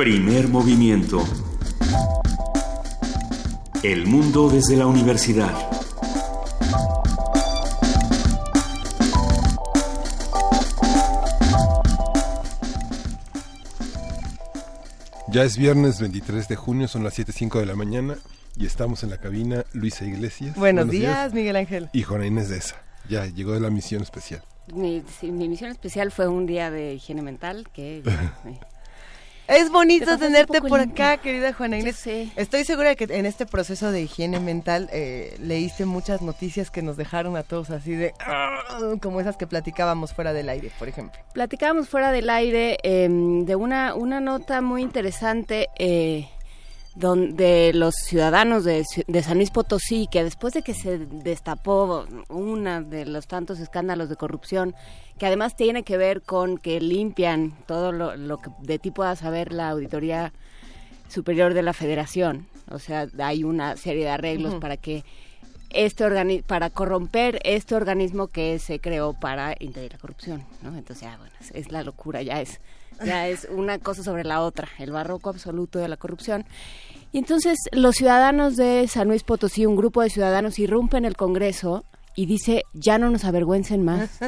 Primer movimiento. El mundo desde la universidad. Ya es viernes 23 de junio, son las 7.05 de la mañana y estamos en la cabina Luisa Iglesias. Buenos, días, Miguel Ángel. Y Juana Inés de esa. Ya llegó de la misión especial. Mi, sí, mi misión especial fue un día de higiene mental que... Es bonito tenerte por acá, querida Juana Inés. Estoy segura de que en este proceso de higiene mental eh, leíste muchas noticias que nos dejaron a todos así de... "Ah", como esas que platicábamos fuera del aire, por ejemplo. Platicábamos fuera del aire eh, de una, una nota muy interesante eh, donde los ciudadanos de, San Luis Potosí, que después de que se destapó una de los tantos escándalos de corrupción, que además tiene que ver con que limpian todo lo, lo que de ti pueda saber la Auditoría Superior de la Federación, o sea, hay una serie de arreglos para que este organi para corromper este organismo que se creó para impedir la corrupción, ¿no? Entonces, ya, bueno, es la locura, ya es, ya es una cosa sobre la otra, el barroco absoluto de la corrupción. Y entonces los ciudadanos de San Luis Potosí, un grupo de ciudadanos irrumpen el Congreso y dice, ya no nos avergüencen más.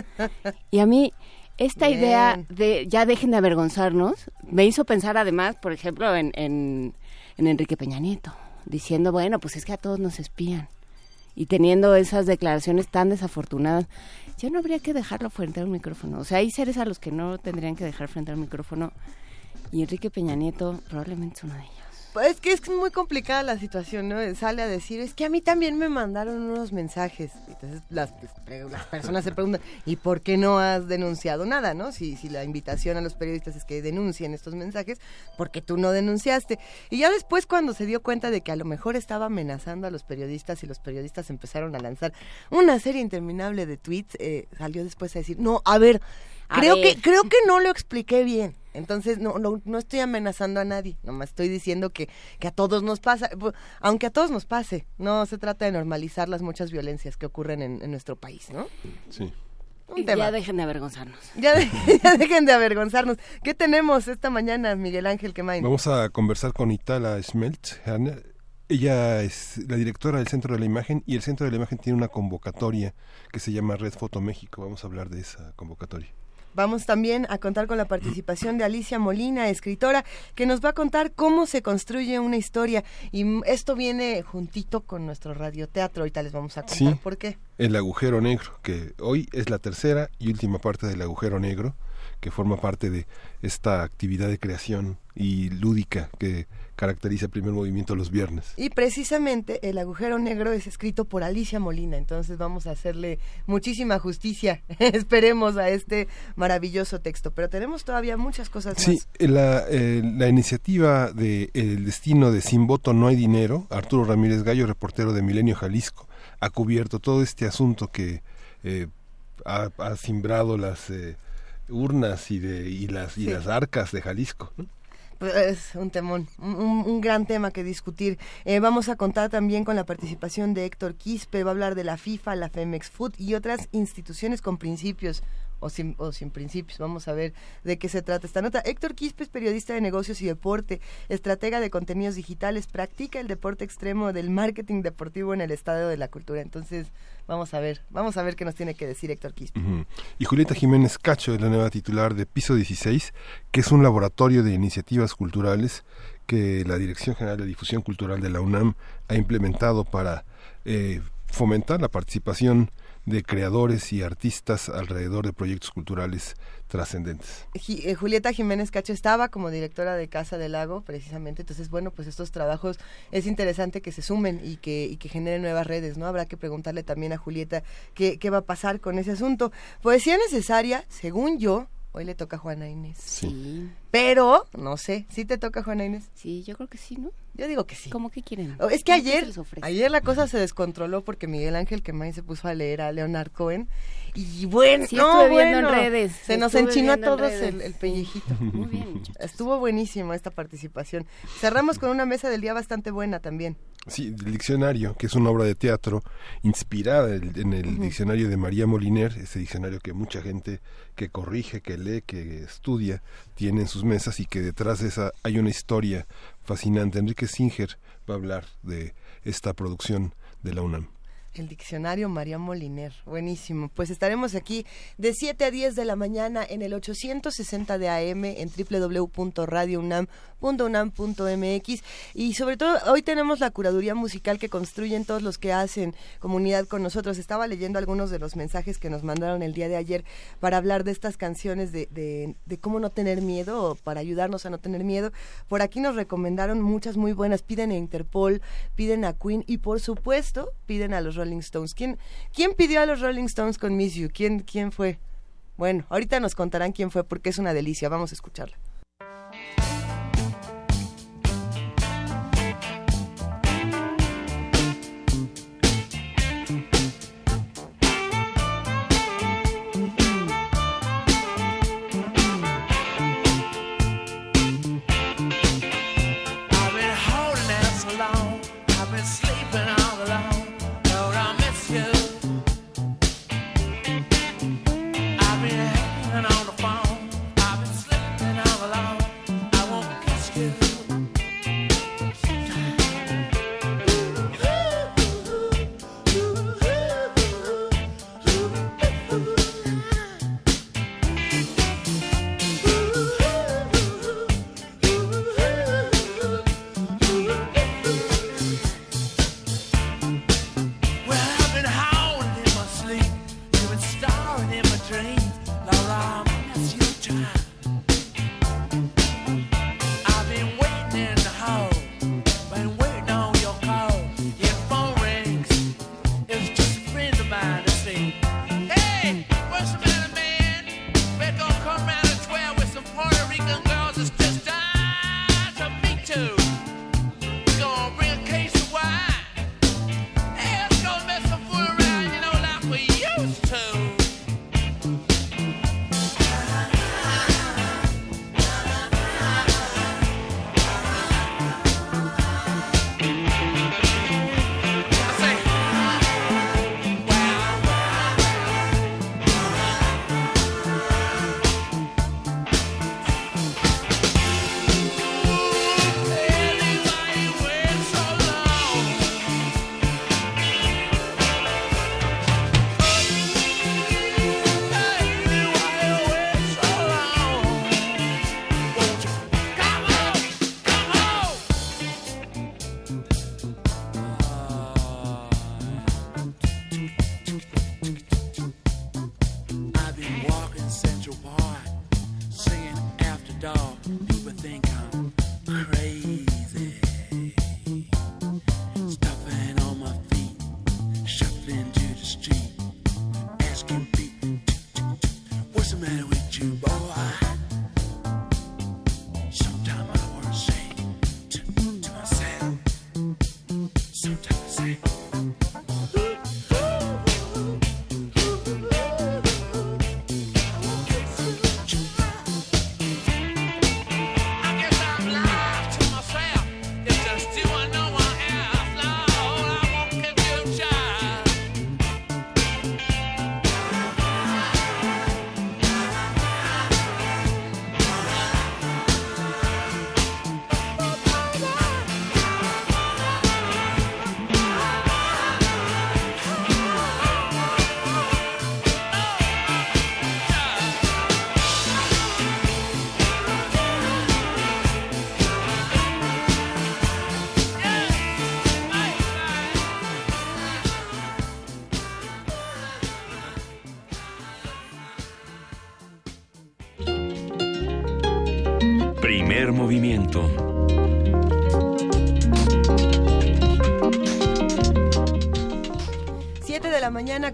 Y a mí esta Bien. idea de ya dejen de avergonzarnos me hizo pensar además, por ejemplo, en, en, en Enrique Peña Nieto, diciendo, bueno, pues es que a todos nos espían. Y teniendo esas declaraciones tan desafortunadas, ya no habría que dejarlo frente a un micrófono. O sea, hay seres a los que no tendrían que dejar frente al micrófono. Y Enrique Peña Nieto probablemente es uno de ellos. Pues es que es muy complicada la situación, ¿no? Sale a decir, es que a mí también me mandaron unos mensajes. Entonces las, las personas se preguntan, ¿y por qué no has denunciado nada, no? Si, si la invitación a los periodistas es que denuncien estos mensajes, ¿por qué tú no denunciaste? Y ya después cuando se dio cuenta de que a lo mejor estaba amenazando a los periodistas y los periodistas empezaron a lanzar una serie interminable de tweets, eh, salió después a decir, no, a ver, A creo ver. que creo que no lo expliqué bien. Entonces, no, no, no estoy amenazando a nadie, nomás estoy diciendo que, que a todos nos pasa, aunque a todos nos pase, no se trata de normalizar las muchas violencias que ocurren en, en nuestro país, ¿no? Sí. Un tema. ya dejen de avergonzarnos. Ya, de- ya dejen de avergonzarnos. ¿Qué tenemos esta mañana, Miguel Ángel Quemain? Vamos a conversar con Itala Schmeltz. Ella es la directora del Centro de la Imagen y el Centro de la Imagen tiene una convocatoria que se llama Red Foto México. Vamos a hablar de esa convocatoria. Vamos también a contar con la participación de Alicia Molina, escritora, que nos va a contar cómo se construye una historia. Y esto viene juntito con nuestro radioteatro. Ahorita les vamos a contar Sí. por qué. El agujero negro, que hoy es la tercera y última parte del agujero negro, que forma parte de esta actividad de creación y lúdica que caracteriza el primer movimiento los viernes. Y precisamente el agujero negro es escrito por Alicia Molina, entonces vamos a hacerle muchísima justicia, esperemos a este maravilloso texto, pero tenemos todavía muchas cosas Sí, más. la, eh, la iniciativa de El destino de Sin voto no hay dinero, Arturo Ramírez Gallo, reportero de Milenio Jalisco, ha cubierto todo este asunto que eh, ha, ha simbrado las eh, urnas y, de, y, las, y Sí. las arcas de Jalisco. ¿no? Es un temón, un- un gran tema que discutir. Eh, vamos a contar también con la participación de Héctor Quispe, va a hablar de la FIFA, la Femex Food y otras instituciones con principios. O sin, o sin principios, vamos a ver de qué se trata esta nota. Héctor Quispe es periodista de negocios y deporte, estratega de contenidos digitales, practica el deporte extremo del marketing deportivo en el Estadio de la Cultura. Entonces, vamos a ver, vamos a ver qué nos tiene que decir Héctor Quispe. Ujú. Y Julieta Jiménez Cacho es la nueva titular de Piso 16, que es un laboratorio de iniciativas culturales que la Dirección General de Difusión Cultural de la UNAM ha implementado para eh, fomentar la participación de creadores y artistas alrededor de proyectos culturales trascendentes. Eh, Julieta Jiménez Cacho estaba como directora de Casa del Lago, precisamente. Entonces, bueno, pues estos trabajos es interesante que se sumen y que, que generen nuevas redes, ¿no? Habrá que preguntarle también a Julieta qué, qué va a pasar con ese asunto. Poesía necesaria, según yo, hoy le toca a Juana Inés. Sí. Pero, no sé, ¿sí te toca a Juana Inés? Sí, yo creo que sí, ¿no? Yo digo que sí. ¿Cómo que quieren? Oh, Es que ¿Cómo se ayer, ayer la cosa se descontroló porque Miguel Ángel Quemain se puso a leer a Leonard Cohen Y bueno, Sí, no, en redes, Se nos enchinó a todos el, el pellejito. Muy bien, muchachos. Estuvo buenísimo esta participación. Cerramos con una mesa del día bastante buena también. Sí, el diccionario, que es una obra de teatro inspirada en en el diccionario de María Moliner, ese diccionario que mucha gente que corrige, que lee, que estudia, tiene en sus mesas y que detrás de esa hay una historia fascinante. Enrique Singer va a hablar de esta producción de la UNAM. El diccionario María Moliner, buenísimo. Pues estaremos aquí de 7 a 10 de la mañana en el 860 de AM en www.radiounam.unam.mx y sobre todo hoy tenemos la curaduría musical que construyen todos los que hacen comunidad con nosotros. Estaba leyendo algunos de los mensajes que nos mandaron el día de ayer para hablar de estas canciones de cómo no tener miedo o para ayudarnos a no tener miedo. Por aquí nos recomendaron muchas muy buenas. Piden a Interpol, piden a Queen y por supuesto piden a los Rolling Stones. ¿Quién, quién pidió a los Rolling Stones con Miss You? ¿Quién, quién fue? Bueno, ahorita nos contarán quién fue porque es una delicia. Vamos a escucharla.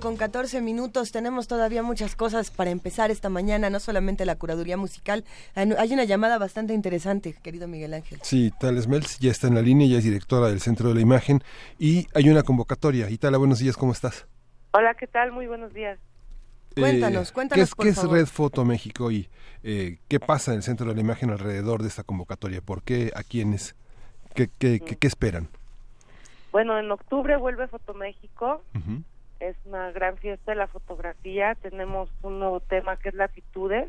Con 14 minutos. Tenemos todavía muchas cosas para empezar esta mañana, no solamente la curaduría musical. Hay una llamada bastante interesante, querido Miguel Ángel. Sí, Tala Smelts ya está en la línea, ya es directora del Centro de la Imagen y hay una convocatoria. Y Tala, buenos días, ¿cómo estás? Hola, ¿qué tal? Muy buenos días. Cuéntanos, Eh, cuéntanos, ¿Qué es, por qué es. Red Foto México y eh, qué pasa en el centro de la imagen alrededor de esta convocatoria? ¿Por qué? ¿A quiénes? ¿Qué, qué, qué, qué esperan? Bueno, en octubre vuelve Fotoméxico, Ujú. Es una gran fiesta de la fotografía, tenemos un nuevo tema que es latitudes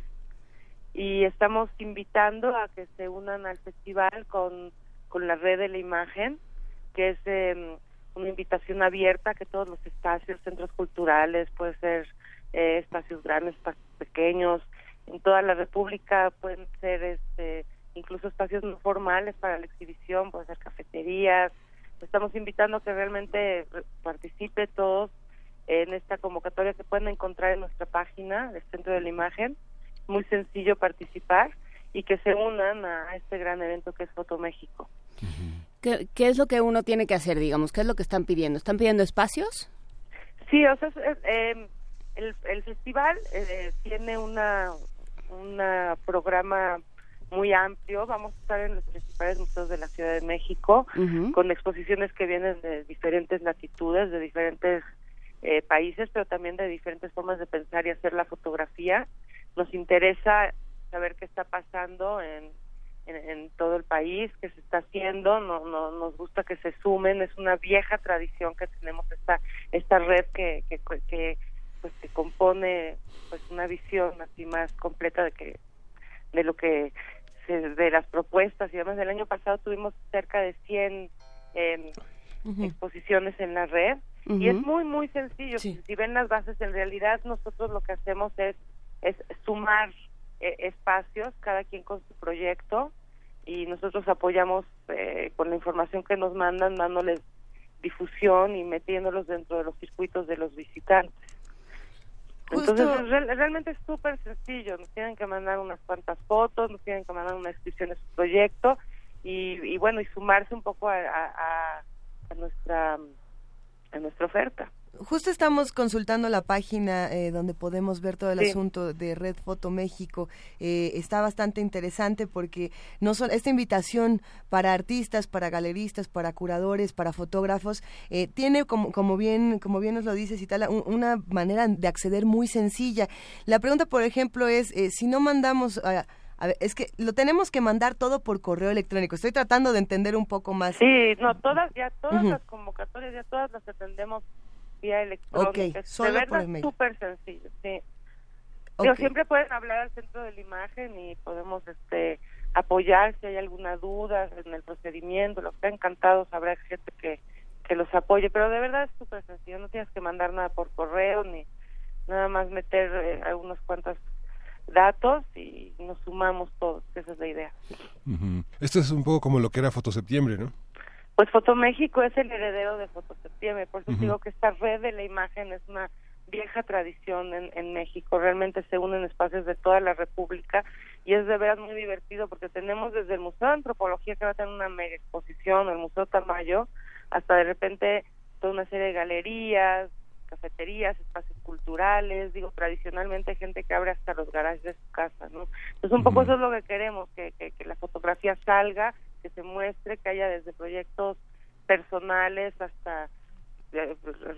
y estamos invitando a que se unan al festival con, con la red de la imagen, que es eh, una invitación abierta que todos los espacios, centros culturales, puede ser eh, espacios grandes, espacios pequeños, en toda la República pueden ser este incluso espacios no formales para la exhibición, pueden ser cafeterías. Estamos invitando a que realmente re- participe todos en esta convocatoria que pueden encontrar en nuestra página del Centro de la Imagen. Muy sencillo participar y que se unan a este gran evento que es Foto México. ¿Qué, qué es lo que uno tiene que hacer, digamos? ¿Qué es lo que están pidiendo? ¿Están pidiendo espacios? Sí, o sea, eh, el, el festival eh, tiene una una programa muy amplio. Vamos a estar en los principales museos de la Ciudad de México con exposiciones que vienen de diferentes latitudes, de diferentes países, pero también de diferentes formas de pensar y hacer la fotografía. Nos interesa saber qué está pasando en, en, en todo el país, qué se está haciendo. No, no, nos gusta que se sumen. Es una vieja tradición que tenemos esta esta red que que, que pues que compone pues una visión así más completa de que de lo que de las propuestas y además del año pasado tuvimos cerca de 100 eh, Ujú. exposiciones en la red y es muy muy sencillo. Sí. si ven las bases en realidad nosotros lo que hacemos es es sumar eh, espacios cada quien con su proyecto y nosotros apoyamos eh, con la información que nos mandan dándoles difusión y metiéndolos dentro de los circuitos de los visitantes. Justo- entonces es real- realmente es súper sencillo. Nos tienen que mandar unas cuantas fotos nos tienen que mandar una descripción de su proyecto y, y bueno y sumarse un poco a, a- a nuestra a nuestra oferta Justo estamos consultando la página eh, donde podemos ver todo el Sí. asunto de Red Foto México. Eh, está bastante interesante porque no solo esta invitación para artistas, para galeristas, para curadores, para fotógrafos, eh, tiene como, como bien como bien nos lo dice Citala, un- una manera de acceder muy sencilla. La pregunta, por ejemplo, es eh, si no mandamos a- a ver, es que lo tenemos que mandar todo por correo electrónico. Estoy tratando de entender un poco más. Sí, no, todas, ya todas las convocatorias, ya todas las atendemos vía electrónica. Ok, solo de verdad, súper sencillo, sí. Ok. Digo, siempre pueden hablar al centro de la imagen y podemos este apoyar si hay alguna duda en el procedimiento, lo que está encantado habrá gente que, que los apoye, pero de verdad es súper sencillo, no tienes que mandar nada por correo ni nada más meter eh, algunos cuantos datos y nos sumamos todos, esa es la idea. Esto es un poco como lo que era Fotoseptiembre, ¿no? Pues Fotoméxico es el heredero de Fotoseptiembre, por eso Ujú. digo que esta red de la imagen es una vieja tradición en, en México, realmente se unen espacios de toda la República y es de veras muy divertido porque tenemos desde el Museo de Antropología que va a tener una mega exposición, el Museo Tamayo, hasta de repente toda una serie de galerías, cafeterías, espacios culturales, digo, tradicionalmente hay gente que abre hasta los garajes de su casa, ¿no? Entonces un poco eso es lo que queremos, que, que, que la fotografía salga, que se muestre, que haya desde proyectos personales hasta eh,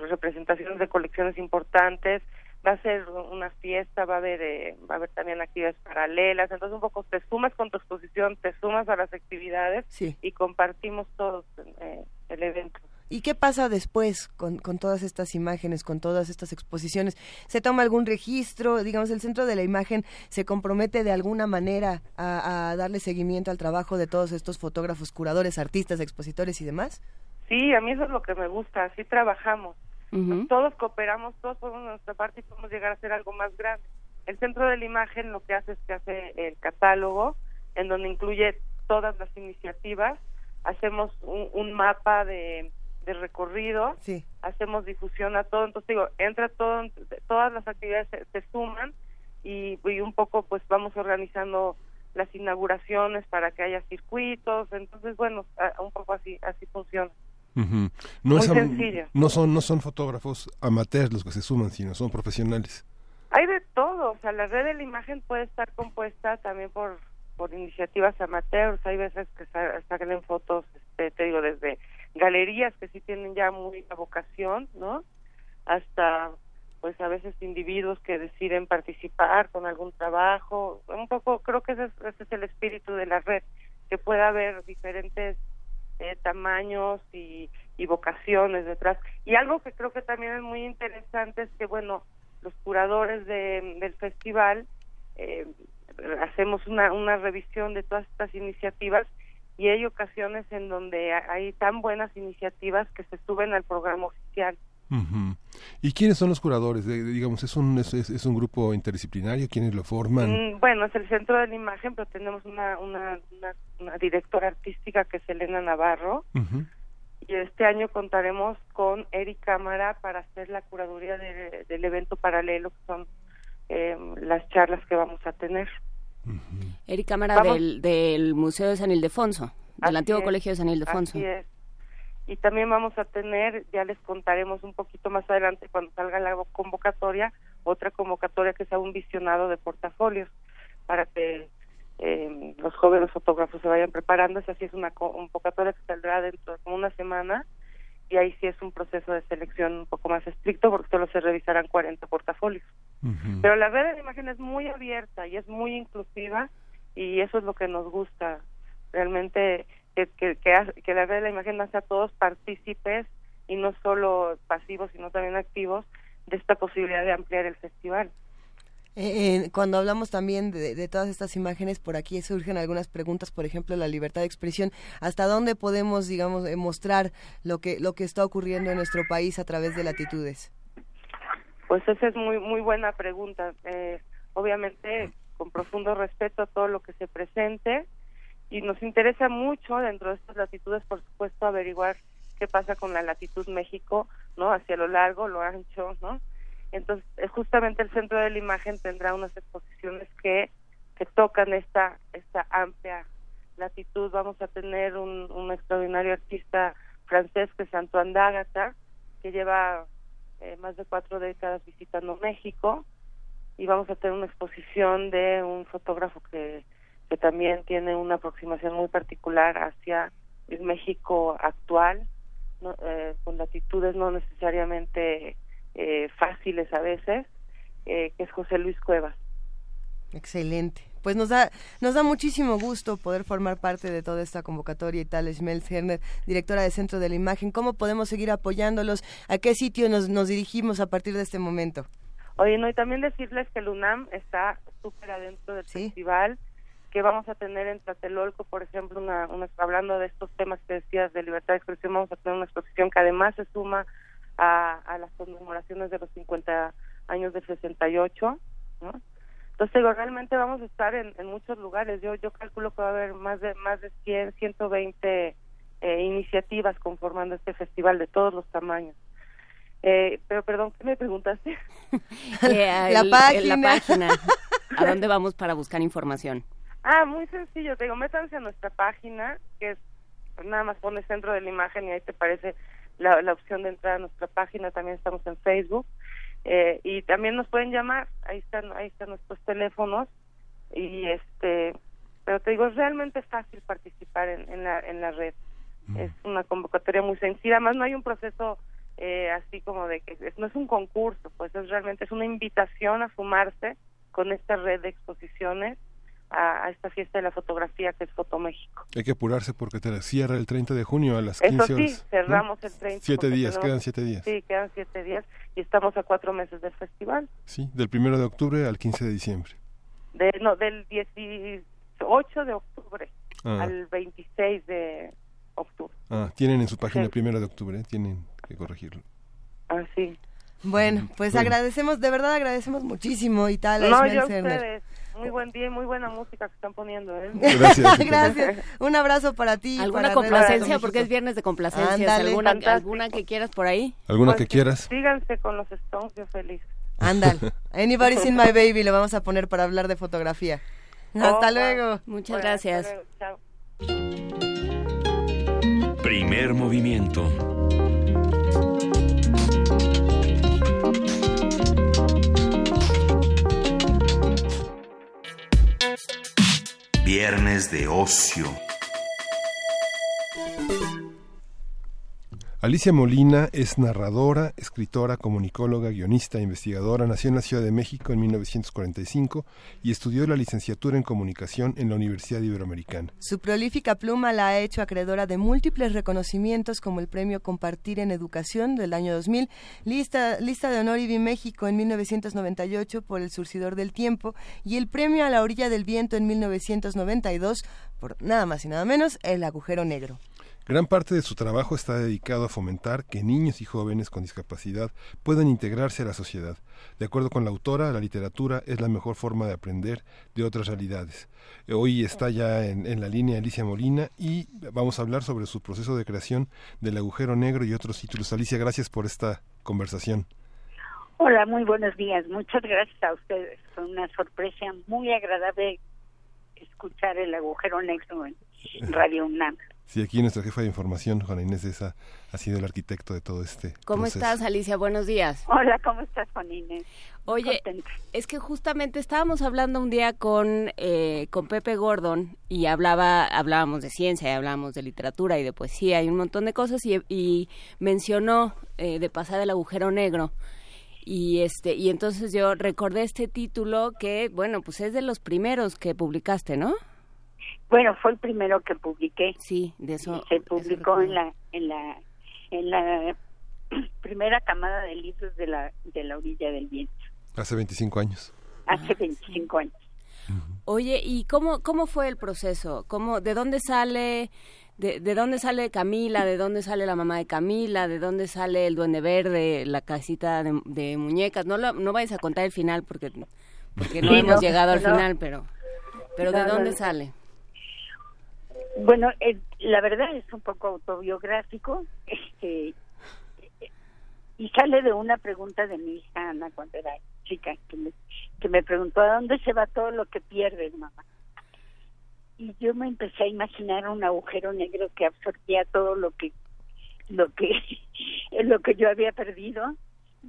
representaciones de colecciones importantes, va a ser una fiesta, va a haber eh, va a haber también actividades paralelas, entonces un poco te sumas con tu exposición, te sumas a las actividades Sí. y compartimos todos eh, el evento. ¿Y qué pasa después con, con todas estas imágenes, con todas estas exposiciones? ¿Se toma algún registro? Digamos, el Centro de la Imagen se compromete de alguna manera a, a darle seguimiento al trabajo de todos estos fotógrafos, curadores, artistas, expositores y demás? Sí, a mí eso es lo que me gusta, así trabajamos. Todos cooperamos, todos ponemos nuestra parte y podemos llegar a hacer algo más grande. El Centro de la Imagen lo que hace es que hace el catálogo, en donde incluye todas las iniciativas, hacemos un, un mapa de, de recorrido, Sí. hacemos difusión a todo, entonces digo, entra todo, todas las actividades se, se suman y, y un poco pues vamos organizando las inauguraciones para que haya circuitos, entonces bueno, a- un poco así, así funciona. Ujú. no, Muy es sencillo. no son no son fotógrafos amateurs los que se suman, sino son profesionales. Hay de todo, o sea, la red de la imagen puede estar compuesta también por por iniciativas amateurs, hay veces que sa- salen fotos, este, te digo, desde galerías que sí tienen ya muy la vocación, ¿no? Hasta pues a veces individuos que deciden participar con algún trabajo. Un poco creo que ese es, ese es el espíritu de la red, que pueda haber diferentes eh, tamaños y, y vocaciones detrás. Y algo que creo que también es muy interesante es que, bueno, los curadores de- del festival eh, hacemos una, una revisión de todas estas iniciativas y hay ocasiones en donde ha- hay tan buenas iniciativas que se suben al programa oficial. Ujú. ¿Y quiénes son los curadores? De- digamos, ¿es un, es, un grupo interdisciplinario? ¿Quiénes lo forman? Mm, bueno, es el centro de la imagen, pero tenemos una, una, una, una directora artística que es Elena Navarro y este año contaremos con Eric Cámara para hacer la curaduría de- del evento paralelo que son eh, las charlas que vamos a tener. Eric Cámara Vamos. del, del Museo de San Ildefonso, del antiguo es, Colegio de San Ildefonso. Así es. Y también vamos a tener, ya les contaremos un poquito más adelante cuando salga la convocatoria, otra convocatoria que sea un visionado de portafolios para que eh, los jóvenes fotógrafos se vayan preparando. Esa sí es una co- convocatoria que saldrá dentro de como una semana y ahí sí es un proceso de selección un poco más estricto porque solo se revisarán 40 portafolios. Pero la red de la imagen es muy abierta y es muy inclusiva y eso es lo que nos gusta. Realmente que, que, que, hace- que la red de la imagen hace a todos partícipes y no solo pasivos, sino también activos de esta posibilidad de ampliar el festival. Eh, eh, cuando hablamos también de, de todas estas imágenes, por aquí surgen algunas preguntas, por ejemplo, la libertad de expresión. ¿Hasta dónde podemos, digamos, eh, mostrar lo que, lo que está ocurriendo en nuestro país a través de latitudes? Pues esa es muy muy buena pregunta. Eh, obviamente con profundo respeto a todo lo que se presente y nos interesa mucho dentro de estas latitudes, por supuesto, averiguar qué pasa con la latitud México, ¿no? Hacia lo largo, lo ancho, ¿no? Entonces, eh, justamente el centro de la imagen tendrá unas exposiciones que que tocan esta esta amplia latitud. Vamos a tener un, un extraordinario artista francés que es Antoine D'Agata, que lleva eh, más de cuatro décadas visitando México y vamos a tener una exposición de un fotógrafo que, que también tiene una aproximación muy particular hacia el México actual, no- eh, con latitudes no necesariamente eh, fáciles a veces, eh, que es José Luis Cuevas. Excelente. Pues nos da, nos da muchísimo gusto poder formar parte de toda esta convocatoria y tal, Ismel Cerner, directora del Centro de la Imagen. ¿Cómo podemos seguir apoyándolos? ¿A qué sitio nos, nos dirigimos a partir de este momento? Oye, no, y también decirles que el UNAM está súper adentro del festival, que vamos a tener en Tlatelolco, por ejemplo, una, una, hablando de estos temas que decías de libertad de expresión, vamos a tener una exposición que además se suma a, a las conmemoraciones de los 50 años del 68, ¿no? Entonces, digo, realmente vamos a estar en, en muchos lugares. Yo yo calculo que va a haber más de más de 100, 120 eh, iniciativas conformando este festival de todos los tamaños. Eh, pero perdón, ¿qué me preguntaste? Eh, La el- página. La página. ¿A dónde vamos para buscar información? Ah, muy sencillo. Te digo, métanse a nuestra página, que es pues, nada más pones centro de la imagen y ahí te parece la, la opción de entrar a nuestra página. También estamos en Facebook. Eh, y también nos pueden llamar. Ahí están, ahí están nuestros teléfonos. Y este, pero te digo, es realmente fácil participar en, en la, en la red. Es una convocatoria muy sencilla. Además, no hay un proceso eh, así como de que es- no es un concurso, pues es realmente es una invitación a sumarse con esta red de exposiciones a, a esta fiesta de la fotografía que es Foto México. Hay que apurarse porque te cierra el 30 de junio a las Eso 15 sí, horas. ¿no? cerramos el 30. Siete días, tenemos- quedan siete días. Sí, quedan siete días y estamos a cuatro meses del festival. Sí, del primero de octubre al 15 de diciembre. De, no, del 18 de octubre Ah. al 26 de octubre. Ah, tienen en su página Sí. el primero de octubre, ¿eh? tienen que corregirlo. Así. Bueno, pues Bueno. agradecemos, de verdad agradecemos muchísimo y tal, No, yo a ustedes. Muy buen día y muy buena música que están poniendo. ¿eh? Gracias. Gracias. Un abrazo para ti. ¿Alguna para complacencia? Porque es viernes de complacencias. Ándale. ¿Alguna, Fantástico. ¿Alguna que quieras por ahí? ¿Alguna Pues, que quieras? Síganse con los Stones, yo feliz. Ándale. Anybody's in my baby, lo vamos a poner para hablar de fotografía. Hasta Oh, wow. luego. Muchas Bueno, hasta gracias. luego, chao. Primer movimiento. Viernes de ocio. Alicia Molina es narradora, escritora, comunicóloga, guionista investigadora. Nació en la Ciudad de México en 1945 y estudió la licenciatura en comunicación en la Universidad Iberoamericana. Su prolífica pluma la ha hecho acreedora de múltiples reconocimientos como el Premio Compartir en Educación del año 2000, lista, lista de honor IBI México en 1998 por El Surcidor del Tiempo y el Premio a la Orilla del Viento en 1992 por nada más y nada menos El Agujero Negro. Gran parte de su trabajo está dedicado a fomentar que niños y jóvenes con discapacidad puedan integrarse a la sociedad. De acuerdo con la autora, la literatura es la mejor forma de aprender de otras realidades. Eh, Hoy está ya en, en la línea Alicia Molina y vamos a hablar sobre su proceso de creación del agujero negro y otros títulos. Alicia, gracias por esta conversación. Hola, muy buenos días. Muchas gracias a ustedes. Fue una sorpresa muy agradable escuchar el agujero negro en Radio UNAM. Sí, aquí nuestra jefa de información, Juana Inés de esa, ha sido el arquitecto de todo este ¿Cómo proceso. estás, Alicia? Buenos días. Hola, ¿cómo estás, Juan Inés? Oye, contenta. es que justamente estábamos hablando un día con, eh, con Pepe Gordon y hablaba, hablábamos de ciencia, y hablábamos de literatura y de poesía y un montón de cosas y, y mencionó eh, de pasar el agujero negro. Y este y entonces yo recordé este título que, bueno, pues es de los primeros que publicaste, ¿no? Bueno, fue el primero que publiqué. Sí, de eso. Se publicó en la en la en la primera camada de libros de la de la orilla del viento Hace 25 años. hace 25 años. Oye, ¿y cómo, cómo fue el proceso? ¿Cómo, ¿De dónde sale de, de dónde sale Camila? ¿De dónde sale la mamá de Camila? ¿De dónde sale el Duende Verde, la casita de, de muñecas? No, lo, no vayas a contar el final porque, porque no Sí, hemos no, llegado al no. final, pero, pero ¿de dónde no. sale? Bueno, eh, la verdad es un poco autobiográfico, este, y sale de una pregunta de mi hija Ana cuando era chica, que me, que me preguntó a dónde se va todo lo que pierdes, mamá. Y yo me empecé a imaginar un agujero negro que absorbía todo lo que, lo que, lo que yo había perdido.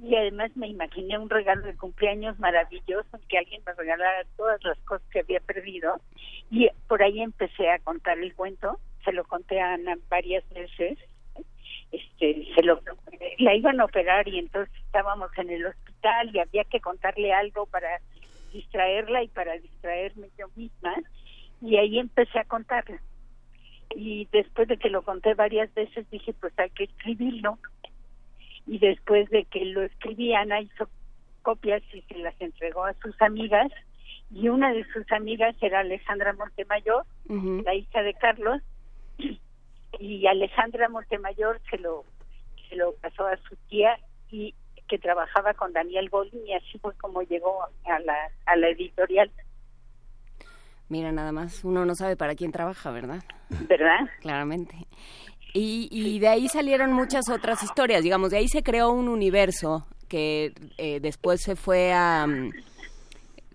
Y además me imaginé un regalo de cumpleaños maravilloso en que alguien me regalara todas las cosas que había perdido. Y por ahí empecé a contar el cuento, se lo conté a Ana varias veces, este, se lo, la iban a operar y entonces estábamos en el hospital y había que contarle algo para distraerla y para distraerme yo misma. Y ahí empecé a contarle. Y después de que lo conté varias veces dije pues hay que escribirlo y después de que lo escribí Ana hizo copias y se las entregó a sus amigas y una de sus amigas era Alejandra Montemayor, la hija de Carlos, y Alejandra Montemayor se lo se lo pasó a su tía y que trabajaba con Daniel Bolin y así fue como llegó a la a la editorial, Mira, nada más, uno no sabe para quién trabaja, ¿verdad? ¿verdad? Claramente. Y, y de ahí salieron muchas otras historias, digamos, de ahí se creó un universo que eh, después se fue a mm,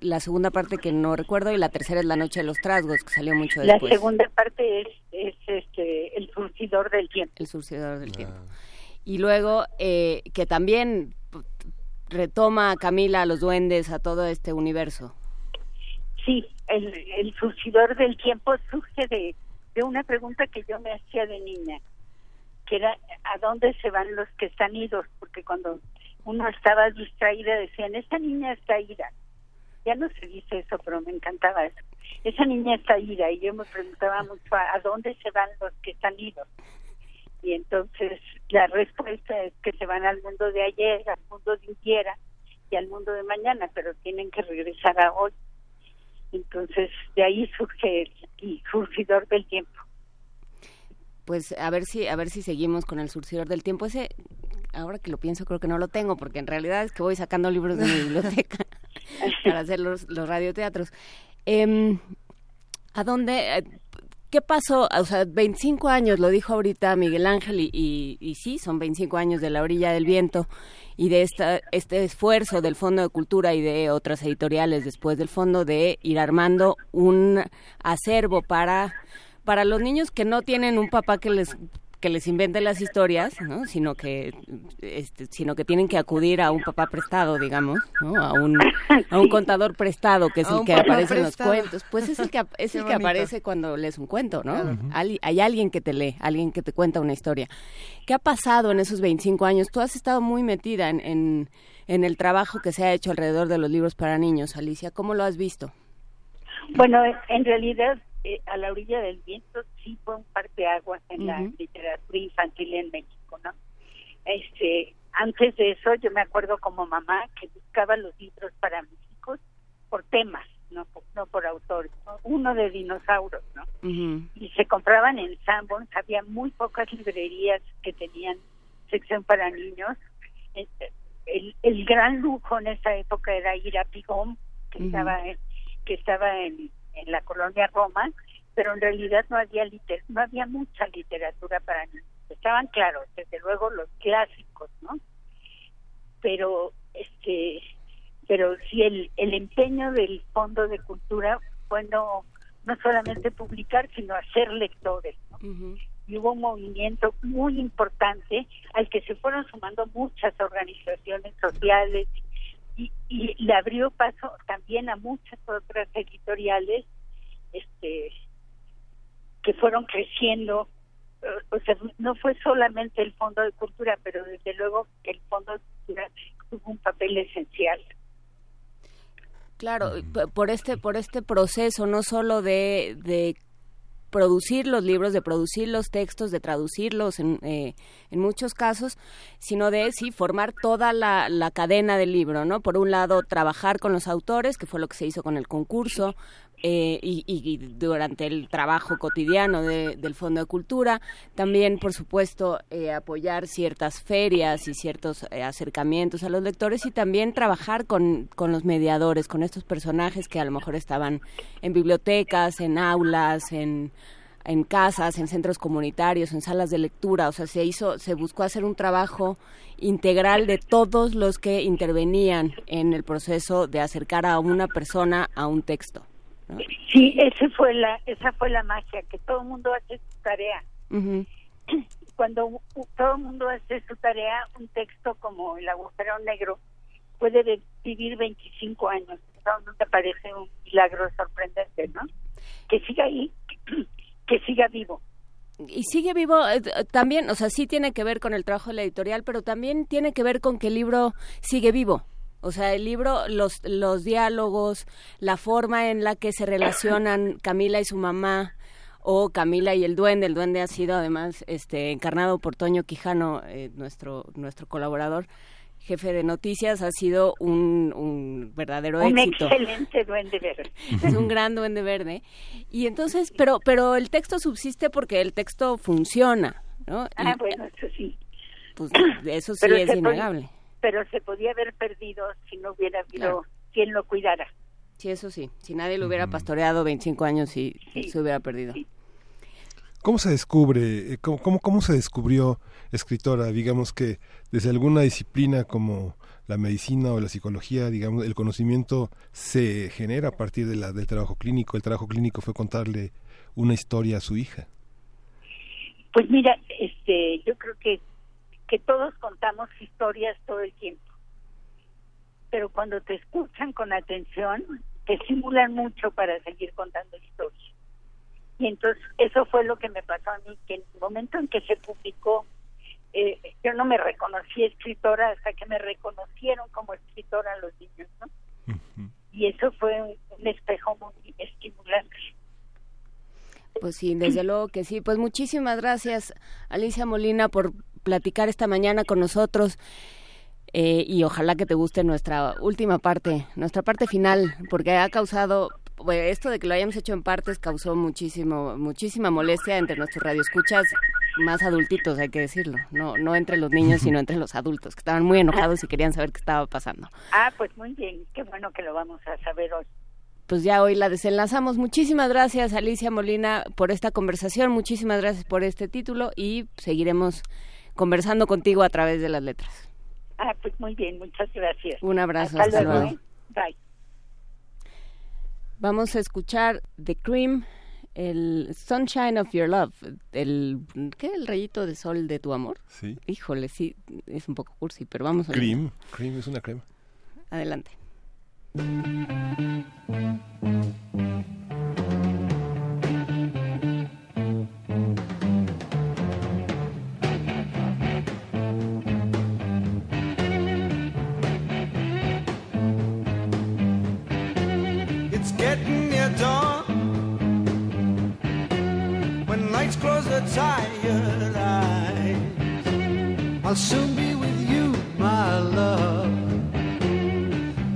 la segunda parte que no recuerdo y la tercera es La Noche de los Trasgos, que salió mucho La después. segunda parte es, es este el surcidor del tiempo. El surcidor del tiempo. Y luego eh, que también retoma a Camila, a los duendes, a todo este universo. Sí, el, el surcidor del tiempo surge de, una pregunta que yo me hacía de niña, que era ¿a dónde se van los que están idos? Porque cuando uno estaba distraída decían, esta niña está ida. Ya no se dice eso, pero me encantaba eso. Esa niña está ida y yo me preguntaba mucho ¿a dónde se van los que están idos? Y entonces la respuesta es que se van al mundo de ayer, al mundo de hiciera y al mundo de mañana, pero tienen que regresar a hoy. Entonces, de ahí surge el, el surgidor del tiempo. Pues a ver si a ver si seguimos con el surcidor del tiempo ese ahora que lo pienso creo que no lo tengo porque en realidad es que voy sacando libros de mi biblioteca para hacer los, los radioteatros. Em, ¿A dónde? eh, ¿Qué pasó? O sea, 25 años, lo dijo ahorita Miguel Ángel, y, y, y sí, son 25 años de la orilla del viento y de esta, este esfuerzo del Fondo de Cultura y de otras editoriales después del fondo de ir armando un acervo para, para los niños que no tienen un papá que les que les inventen las historias, ¿no? Sino que, este, sino que tienen que acudir a un papá prestado, digamos, ¿no? A un, a un contador prestado, que es A el que aparece en los cuentos. Pues es el que, es Qué el que bonito. aparece cuando lees un cuento, ¿no? Claro. Hay alguien que te lee, alguien que te cuenta una historia. ¿Qué ha pasado en esos 25 años? Tú has estado muy metida en, en, en el trabajo que se ha hecho alrededor de los libros para niños, Alicia. ¿Cómo lo has visto? Bueno, en realidad, eh, a la orilla del viento sí fue un parteaguas en la Ujú. literatura infantil en México, ¿no? Este, antes de eso, yo me acuerdo como mamá que buscaba los libros para mis hijos por temas, no por, no por autores. ¿no? Uno de dinosaurios, ¿no? Y se compraban en Sanborns, había muy pocas librerías que tenían sección para niños. El, el, el gran lujo en esa época era ir a Pigón, que estaba en, que estaba en, en la colonia Roma, pero en realidad no había liter, no había mucha literatura para niños. Estaban claros, desde luego los clásicos, ¿no? Pero este pero sí el, el empeño del Fondo de Cultura fue no, no solamente publicar, sino hacer lectores. ¿no? Y hubo un movimiento muy importante al que se fueron sumando muchas organizaciones sociales y, y le abrió paso también a muchas otras editoriales este que fueron creciendo. O sea no fue solamente el fondo de cultura pero desde luego que el fondo de cultura tuvo un papel esencial. Claro, por este, por este proceso, no solo de, de producir los libros, de producir los textos, de traducirlos en, eh, en muchos casos, sino de sí formar toda la, la cadena del libro, ¿no? Por un lado, trabajar con los autores, que fue lo que se hizo con el concurso, eh, y, y durante el trabajo cotidiano de- del Fondo de Cultura. También, por supuesto, eh, apoyar ciertas ferias y ciertos eh, acercamientos a los lectores y también trabajar con, con los mediadores, con estos personajes que a lo mejor estaban en bibliotecas, en aulas, en en casas, en centros comunitarios, en salas de lectura, o sea, se hizo, se buscó hacer un trabajo integral de todos los que intervenían en el proceso de acercar a una persona a un texto. ¿No? sí ese fue la esa fue la magia que todo el mundo hace su tarea Ujú. cuando todo el mundo hace su tarea, un texto como El agujero negro puede de- vivir 25 años. No te parece un milagro sorprendente, ¿no? Que siga ahí, que siga vivo. Y sigue vivo eh, también, o sea, sí tiene que ver con el trabajo de la editorial, pero también tiene que ver con que el libro sigue vivo. O sea, el libro, los, los diálogos, la forma en la que se relacionan Camila y su mamá, o Camila y el duende. El duende ha sido además este, encarnado por Toño Quijano, eh, nuestro, nuestro colaborador, jefe de noticias, ha sido un, un verdadero un éxito. excelente duende verde. es un gran duende verde. Y entonces, pero, pero el texto subsiste porque el texto funciona, ¿no? Y, Ah, bueno, eso sí. pues, eso sí Pero es innegable. Pero se podía haber perdido si no hubiera habido Claro. quien lo cuidara. Sí, eso sí. Si nadie lo hubiera pastoreado 25 años, sí, Sí. se hubiera perdido. Sí. ¿Cómo se descubre, eh, cómo, cómo, cómo se descubrió escritora? Digamos que desde alguna disciplina como la medicina o la psicología, digamos, el conocimiento se genera a partir de la, del trabajo clínico. El trabajo clínico fue contarle una historia a su hija. Pues mira, este, yo creo que que todos contamos historias todo el tiempo. Pero cuando te escuchan con atención, te estimulan mucho para seguir contando historias. Y entonces eso fue lo que me pasó a mí, que en el momento en que se publicó, eh, yo no me reconocí escritora hasta que me reconocieron como escritora los niños, ¿no? Y eso fue un, un espejo muy estimulante. Pues sí, desde luego que sí. Pues muchísimas gracias, Alicia Molina, por platicar esta mañana con nosotros. Eh, y ojalá que te guste nuestra última parte, nuestra parte final, porque ha causado, bueno, esto de que lo hayamos hecho en partes causó muchísimo, muchísima molestia entre nuestros radioescuchas más adultitos, hay que decirlo, no, no entre los niños, sino entre los adultos, que estaban muy enojados y querían saber qué estaba pasando. Ah, pues muy bien, qué bueno que lo vamos a saber hoy. Pues ya hoy la desenlazamos. Muchísimas gracias, Alicia Molina, por esta conversación, muchísimas gracias por este título y seguiremos conversando contigo a través de las letras. Ah, pues muy bien, muchas gracias. Un abrazo, Hasta, hasta luego. luego. Bye. Vamos a escuchar The Cream el Sunshine of Your Love, el ¿qué? El rayito de sol de tu amor. Sí. Híjole, sí, es un poco cursi, pero vamos a Cream. Cream es una crema. Adelante. Close the tired eyes, I'll soon be with you, my love.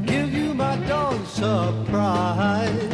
Give you my dawn surprise.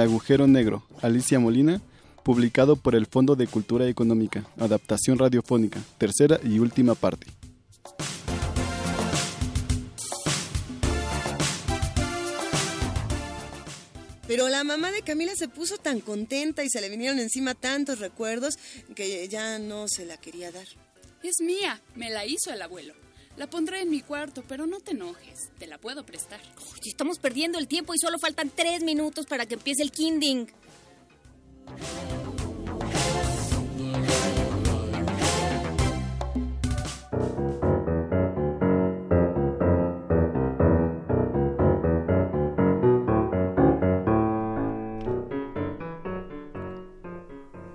El agujero negro, Alicia Molina, publicado por el Fondo de Cultura Económica, adaptación radiofónica, tercera y última parte. Pero la mamá de Camila se puso tan contenta y se le vinieron encima tantos recuerdos que ya no se la quería dar. Es mía, me la hizo el abuelo. La pondré en mi cuarto, pero no te enojes, te la puedo prestar. Estamos perdiendo el tiempo y solo faltan tres minutos para que empiece el kinding.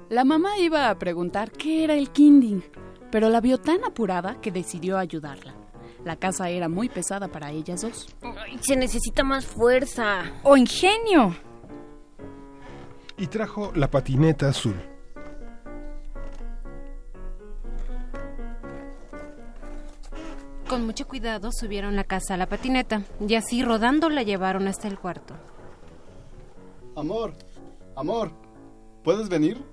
La mamá iba a preguntar qué era el kinding, pero la vio tan apurada que decidió ayudarla. La casa era muy pesada para ellas dos. Ay, se necesita más fuerza. ¡O ingenio! Y trajo la patineta azul. Con mucho cuidado subieron la casa a la patineta y así rodando la llevaron hasta el cuarto. Amor, amor, ¿puedes venir?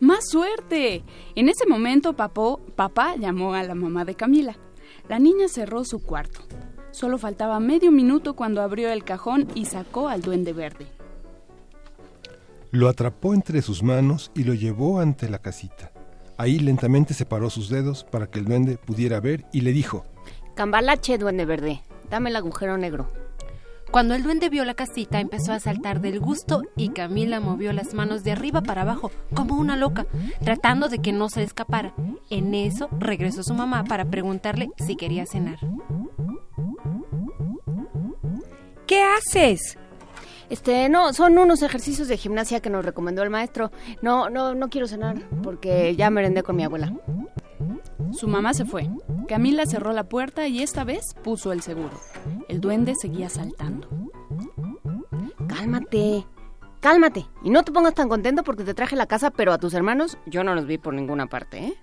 ¡Más suerte! En ese momento papó, papá llamó a la mamá de Camila. La niña cerró su cuarto. Solo faltaba medio minuto cuando abrió el cajón y sacó al duende verde. Lo atrapó entre sus manos y lo llevó ante la casita. Ahí lentamente separó sus dedos para que el duende pudiera ver y le dijo, Cambalache, duende verde, dame el agujero negro. Cuando el duende vio la casita empezó a saltar del gusto y Camila movió las manos de arriba para abajo como una loca, tratando de que no se escapara. En eso regresó su mamá para preguntarle si quería cenar. ¿Qué haces? Este, no, son unos ejercicios de gimnasia que nos recomendó el maestro. No, no, no quiero cenar porque ya merendé con mi abuela. Su mamá se fue. Camila cerró la puerta y esta vez puso el seguro. El duende seguía saltando. Cálmate, cálmate. Y no te pongas tan contento porque te traje la casa, pero a tus hermanos yo no los vi por ninguna parte, ¿eh?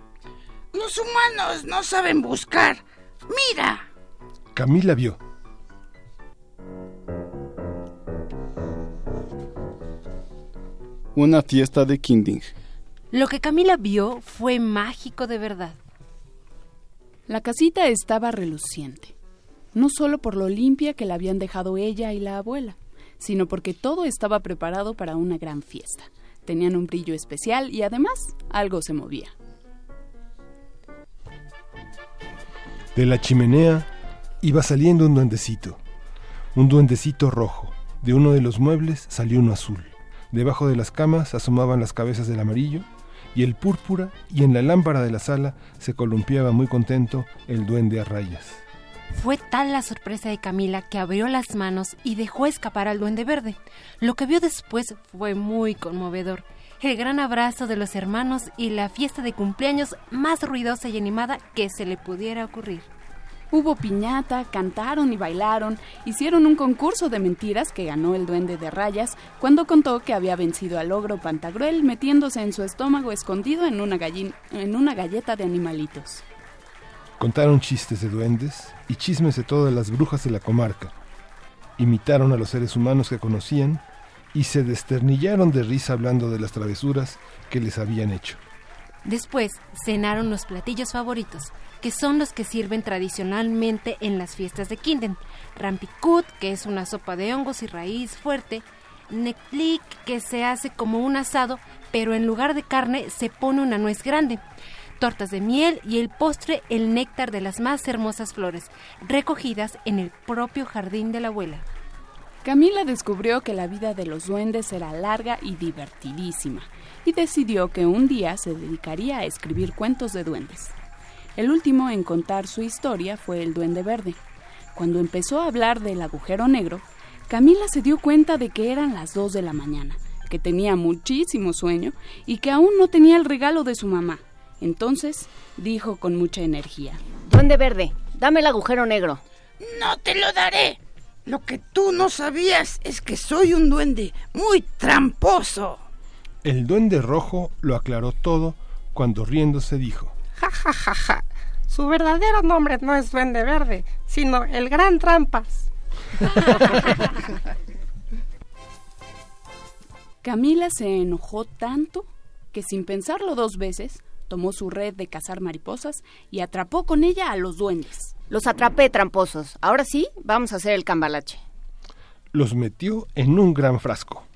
Los humanos no saben buscar. Mira. Camila vio. Una fiesta de Kinding. Lo que Camila vio fue mágico de verdad. La casita estaba reluciente, no solo por lo limpia que la habían dejado ella y la abuela, sino porque todo estaba preparado para una gran fiesta. Tenían un brillo especial y además algo se movía. De la chimenea iba saliendo un duendecito, un duendecito rojo. De uno de los muebles salió uno azul. Debajo de las camas asomaban las cabezas del amarillo y el púrpura, y en la lámpara de la sala se columpiaba muy contento el duende a rayas. Fue tal la sorpresa de Camila que abrió las manos y dejó escapar al duende verde. Lo que vio después fue muy conmovedor. El gran abrazo de los hermanos y la fiesta de cumpleaños más ruidosa y animada que se le pudiera ocurrir. Hubo piñata, cantaron y bailaron, hicieron un concurso de mentiras que ganó el duende de rayas cuando contó que había vencido al ogro Pantagruel metiéndose en su estómago escondido en una, en una galleta de animalitos. Contaron chistes de duendes y chismes de todas las brujas de la comarca. Imitaron a los seres humanos que conocían y se desternillaron de risa hablando de las travesuras que les habían hecho. Después cenaron los platillos favoritos, que son los que sirven tradicionalmente en las fiestas de Kinden. Rampikut, que es una sopa de hongos y raíz fuerte. Neklik, que se hace como un asado, pero en lugar de carne se pone una nuez grande. Tortas de miel y el postre el néctar de las más hermosas flores, recogidas en el propio jardín de la abuela. Camila descubrió que la vida de los duendes era larga y divertidísima y decidió que un día se dedicaría a escribir cuentos de duendes. El último en contar su historia fue el duende verde. Cuando empezó a hablar del agujero negro, Camila se dio cuenta de que eran las dos de la mañana, que tenía muchísimo sueño y que aún no tenía el regalo de su mamá. Entonces dijo con mucha energía. Duende verde, dame el agujero negro. No te lo daré. Lo que tú no sabías es que soy un duende muy tramposo. El duende rojo lo aclaró todo cuando riéndose dijo, Ja, ja, ja, ja. Su verdadero nombre no es Duende Verde, sino el Gran Trampas. Camila se enojó tanto que sin pensarlo dos veces tomó su red de cazar mariposas y atrapó con ella a los duendes. Los atrapé, tramposos. Ahora sí, vamos a hacer el cambalache. los metió en un gran frasco.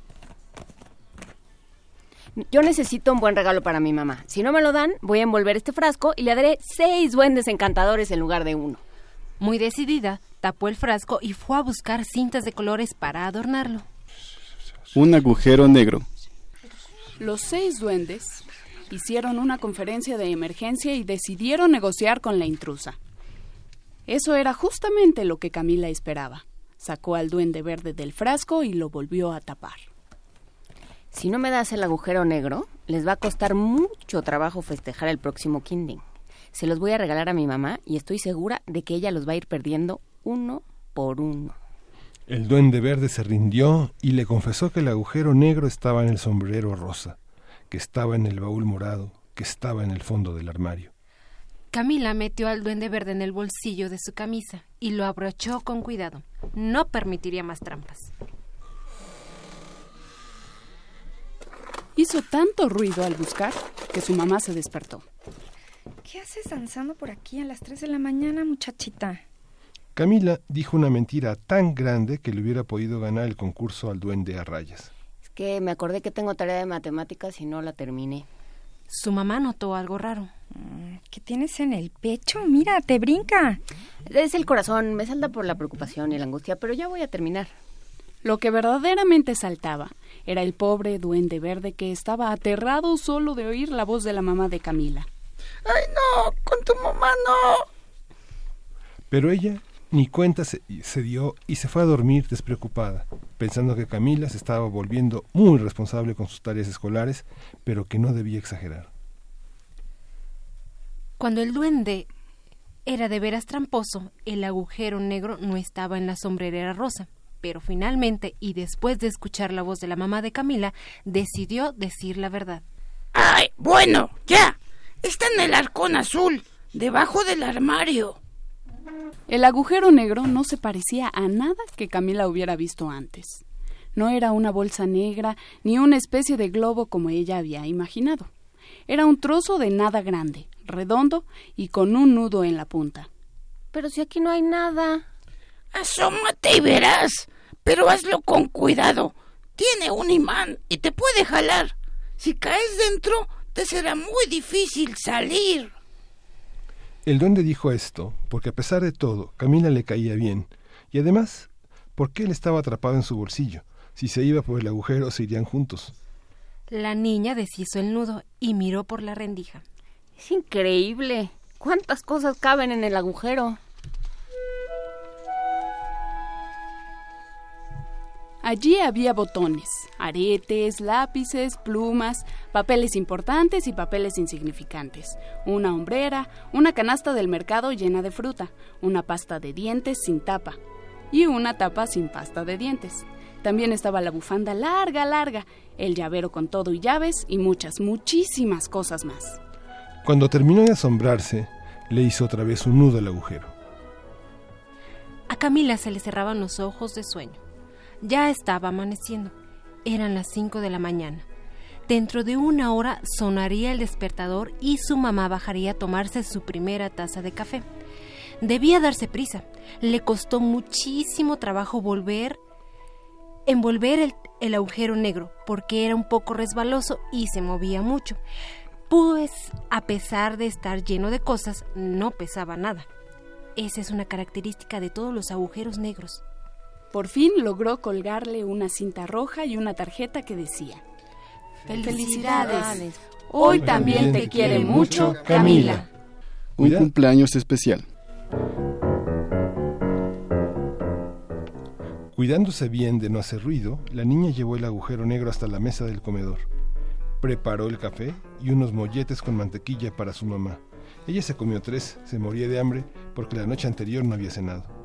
Yo necesito un buen regalo para mi mamá. Si no me lo dan, voy a envolver este frasco y le daré seis duendes encantadores en lugar de uno. Muy decidida, tapó el frasco y fue a buscar cintas de colores para adornarlo. Un agujero negro. Los seis duendes hicieron una conferencia de emergencia y decidieron negociar con la intrusa. Eso era justamente lo que Camila esperaba. Sacó al duende verde del frasco y lo volvió a tapar. Si no me das el agujero negro, les va a costar mucho trabajo festejar el próximo Kinding. Se los voy a regalar a mi mamá y estoy segura de que ella los va a ir perdiendo uno por uno. El duende verde se rindió y le confesó que el agujero negro estaba en el sombrero rosa, que estaba en el baúl morado, que estaba en el fondo del armario. Camila metió al duende verde en el bolsillo de su camisa y lo abrochó con cuidado. No permitiría más trampas. Hizo tanto ruido al buscar que su mamá se despertó. ¿Qué haces danzando por aquí a las 3 de la mañana, muchachita? Camila dijo una mentira tan grande que le hubiera podido ganar el concurso al duende a rayas. Es que me acordé que tengo tarea de matemáticas y no la terminé. Su mamá notó algo raro. Mm, ¿Qué tienes en el pecho? Mira, te brinca. Es el corazón, me salta por la preocupación y la angustia, pero ya voy a terminar. Lo que verdaderamente saltaba era el pobre duende verde que estaba aterrado solo de oír la voz de la mamá de Camila. ¡Ay, no! ¡Con tu mamá no! Pero ella ni cuenta se, se dio y se fue a dormir despreocupada, pensando que Camila se estaba volviendo muy responsable con sus tareas escolares, pero que no debía exagerar. Cuando el duende era de veras tramposo, el agujero negro no estaba en la sombrerera rosa. Pero finalmente, y después de escuchar la voz de la mamá de Camila, decidió decir la verdad. ¡Ay, bueno, ya! Está en el arcón azul, debajo del armario. El agujero negro no se parecía a nada que Camila hubiera visto antes. No era una bolsa negra ni una especie de globo como ella había imaginado. Era un trozo de nada grande, redondo y con un nudo en la punta. Pero si aquí no hay nada. Asómate y verás, pero hazlo con cuidado. Tiene un imán y te puede jalar. Si caes dentro, te será muy difícil salir. El duende dijo esto porque a pesar de todo, Camila le caía bien, y además, porque él estaba atrapado en su bolsillo. Si se iba por el agujero, se irían juntos. La niña deshizo el nudo y miró por la rendija. Es increíble. ¿Cuántas cosas caben en el agujero? Allí había botones, aretes, lápices, plumas, papeles importantes y papeles insignificantes, una hombrera, una canasta del mercado llena de fruta, una pasta de dientes sin tapa y una tapa sin pasta de dientes. También estaba la bufanda larga, larga, el llavero con todo y llaves y muchas, muchísimas cosas más. Cuando terminó de asombrarse, le hizo otra vez un nudo al agujero. A Camila se le cerraban los ojos de sueño. Ya estaba amaneciendo. Eran las cinco de la mañana. Dentro de una hora sonaría el despertador y su mamá bajaría a tomarse su primera taza de café. Debía darse prisa. Le costó muchísimo trabajo volver, envolver el, el agujero negro, porque era un poco resbaloso y se movía mucho. Pues, a pesar de estar lleno de cosas, no pesaba nada. Esa es una característica de todos los agujeros negros. Por fin logró colgarle una cinta roja y una tarjeta que decía Felicidades. Hoy también te quiere mucho Camila. Un cumpleaños especial. Cuidándose bien de no hacer ruido, la niña llevó el agujero negro hasta la mesa del comedor. Preparó el café y unos molletes con mantequilla para su mamá. Ella se comió tres, se moría de hambre porque la noche anterior no había cenado.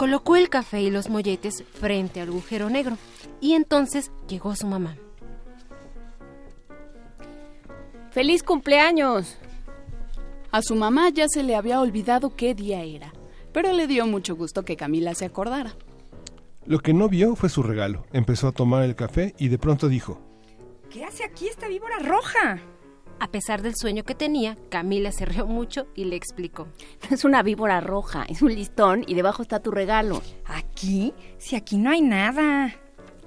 Colocó el café y los molletes frente al agujero negro y entonces llegó su mamá. ¡Feliz cumpleaños! A su mamá ya se le había olvidado qué día era, pero le dio mucho gusto que Camila se acordara. Lo que no vio fue su regalo. Empezó a tomar el café y de pronto dijo, ¿Qué hace aquí esta víbora roja? A pesar del sueño que tenía, Camila se rió mucho y le explicó. No es una víbora roja, es un listón y debajo está tu regalo. ¿Aquí? Si aquí no hay nada.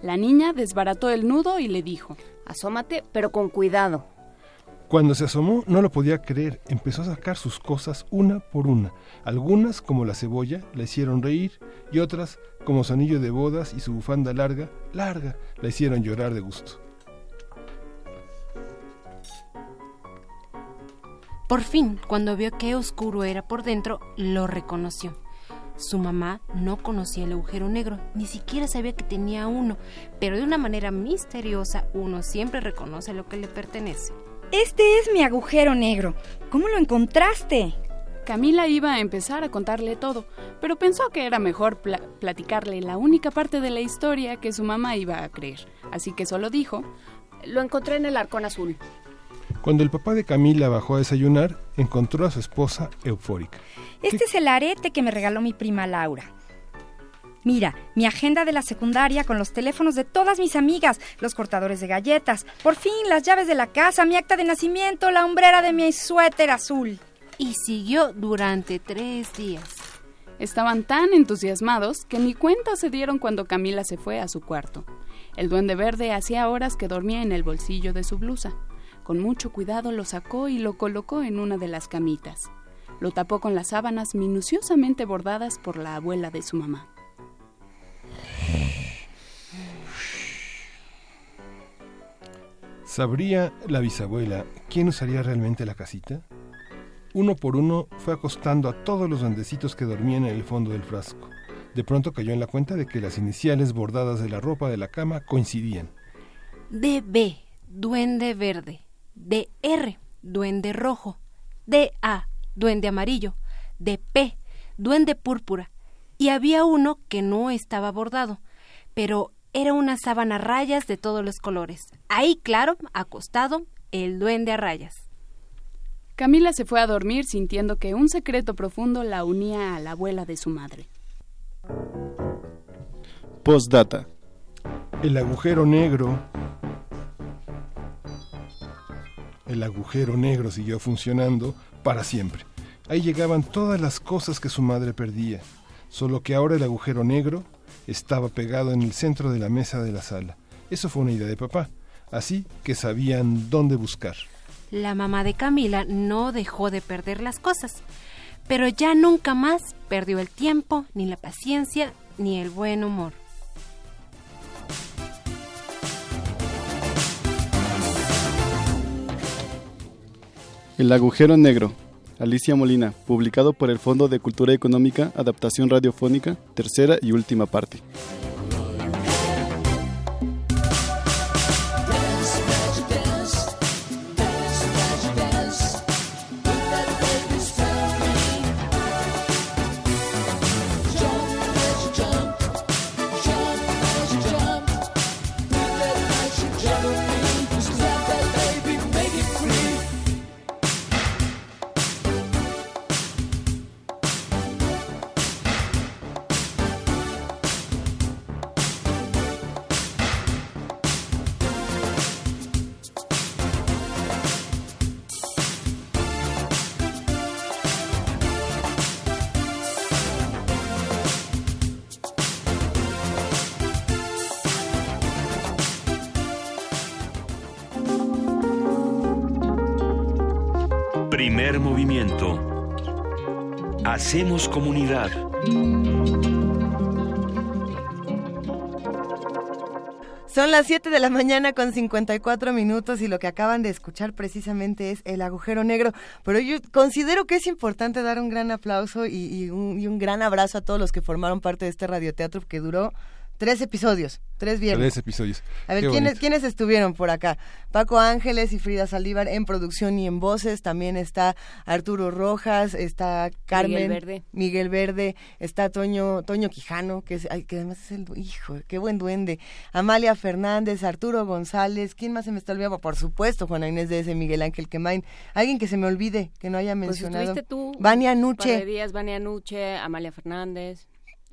La niña desbarató el nudo y le dijo, Asómate, pero con cuidado. Cuando se asomó no lo podía creer, empezó a sacar sus cosas una por una. Algunas, como la cebolla, la hicieron reír y otras, como su anillo de bodas y su bufanda larga, larga, la hicieron llorar de gusto. Por fin, cuando vio qué oscuro era por dentro, lo reconoció. Su mamá no conocía el agujero negro, ni siquiera sabía que tenía uno, pero de una manera misteriosa uno siempre reconoce lo que le pertenece. Este es mi agujero negro. ¿Cómo lo encontraste? Camila iba a empezar a contarle todo, pero pensó que era mejor pla- platicarle la única parte de la historia que su mamá iba a creer. Así que solo dijo, Lo encontré en el arcón azul. Cuando el papá de Camila bajó a desayunar, encontró a su esposa eufórica. Este es el arete que me regaló mi prima Laura. Mira, mi agenda de la secundaria con los teléfonos de todas mis amigas, los cortadores de galletas, por fin las llaves de la casa, mi acta de nacimiento, la hombrera de mi suéter azul. Y siguió durante tres días. Estaban tan entusiasmados que ni cuenta se dieron cuando Camila se fue a su cuarto. El duende verde hacía horas que dormía en el bolsillo de su blusa. Con mucho cuidado lo sacó y lo colocó en una de las camitas. Lo tapó con las sábanas minuciosamente bordadas por la abuela de su mamá. ¿Sabría la bisabuela quién usaría realmente la casita? Uno por uno fue acostando a todos los duendecitos que dormían en el fondo del frasco. De pronto cayó en la cuenta de que las iniciales bordadas de la ropa de la cama coincidían. DB, duende verde. DR, duende rojo. DA, duende amarillo. DP, duende púrpura. Y había uno que no estaba bordado, pero era una sábana a rayas de todos los colores. Ahí, claro, acostado, el duende a rayas. Camila se fue a dormir sintiendo que un secreto profundo la unía a la abuela de su madre. Postdata. El agujero negro. El agujero negro siguió funcionando para siempre. Ahí llegaban todas las cosas que su madre perdía, solo que ahora el agujero negro estaba pegado en el centro de la mesa de la sala. Eso fue una idea de papá, así que sabían dónde buscar. La mamá de Camila no dejó de perder las cosas, pero ya nunca más perdió el tiempo, ni la paciencia, ni el buen humor. El agujero negro. Alicia Molina, publicado por el Fondo de Cultura Económica, Adaptación Radiofónica, tercera y última parte. Las 7 de la mañana con 54 minutos y lo que acaban de escuchar precisamente es El agujero negro. Pero yo considero que es importante dar un gran aplauso y, y un, y un gran abrazo a todos los que formaron parte de este radioteatro que duró tres episodios, tres viernes. Tres episodios. A ver, ¿quiénes. ¿quiénes estuvieron por acá? Paco Ángeles y Frida Saldívar en producción y en voces. También está Arturo Rojas, está Carmen. Miguel Verde. Miguel Verde, está Toño, Toño Quijano, que, es, ay, que además es el, hijo, qué buen duende. Amalia Fernández, Arturo González, ¿quién más se me está olvidando? Por supuesto, Juana Inés de ese, Miguel Ángel Quemain. Alguien que se me olvide, que no haya Pues mencionado. estuviste tú. Vania Nuche. días, Vania Nuche, Amalia Fernández.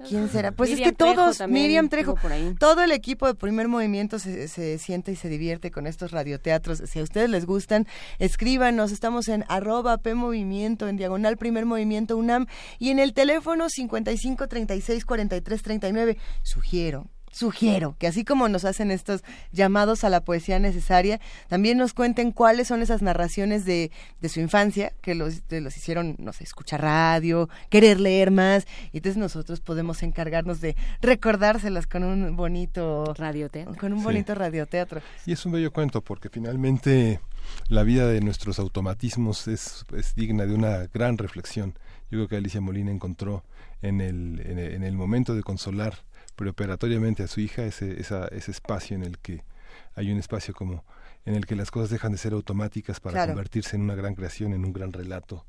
¿Quién será? Pues Miriam es que todos, Trejo Miriam Trejo, por ahí. todo el equipo de Primer Movimiento se, se siente y se divierte con estos radioteatros. Si a ustedes les gustan, escríbanos. Estamos en arroba P Movimiento, en diagonal Primer Movimiento UNAM y en el teléfono 55 36 43 39. Sugiero sugiero que así como nos hacen estos llamados a la poesía necesaria, también nos cuenten cuáles son esas narraciones de, de su infancia que los, de los hicieron, no sé, escuchar radio, querer leer más, y entonces nosotros podemos encargarnos de recordárselas con un bonito radioteatro. Con un Sí. bonito radioteatro. Y es un bello cuento porque finalmente la vida de nuestros automatismos es, es digna de una gran reflexión. Yo creo que Alicia Molina encontró en el, en el, en el momento de consolar preoperatoriamente a su hija ese, esa, ese espacio en el que hay un espacio como en el que las cosas dejan de ser automáticas para Claro. convertirse en una gran creación, en un gran relato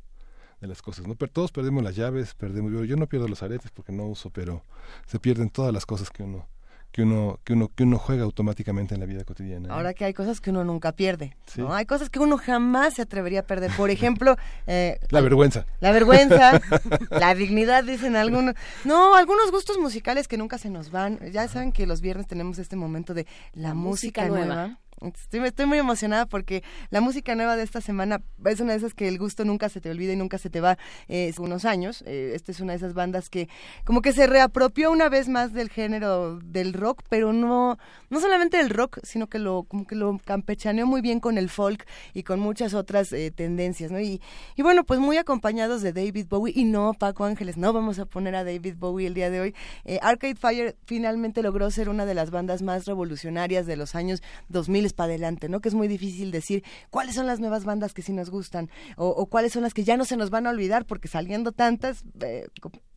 de las cosas. ¿no? Pero todos perdemos las llaves, perdemos, yo, yo no pierdo los aretes porque no uso, pero se pierden todas las cosas que uno que uno que uno que uno juega automáticamente en la vida cotidiana. ¿eh? Ahora que hay cosas que uno nunca pierde, Sí. ¿no? Hay cosas que uno jamás se atrevería a perder. Por ejemplo, eh, La vergüenza. La vergüenza, la dignidad, dicen algunos. No, algunos gustos musicales que nunca se nos van. Ya saben que los viernes tenemos este momento de la, La música, música nueva. nueva. Estoy, muy emocionada porque la música nueva de esta semana es una de esas que el gusto nunca se te olvida y nunca se te va eh, unos años. Eh, esta es una de esas bandas que como que se reapropió una vez más del género del rock, pero no, no solamente del rock, sino que lo, como que lo campechaneó muy bien con el folk y con muchas otras eh, tendencias, ¿no? Y, y bueno, pues muy acompañados de David Bowie y no, Paco Ángeles, no vamos a poner a David Bowie el día de hoy. Eh, Arcade Fire finalmente logró ser una de las bandas más revolucionarias de los años 2000 para adelante, ¿no? Que es muy difícil decir cuáles son las nuevas bandas que sí nos gustan o, cuáles son las que ya no se nos van a olvidar porque saliendo tantas, eh,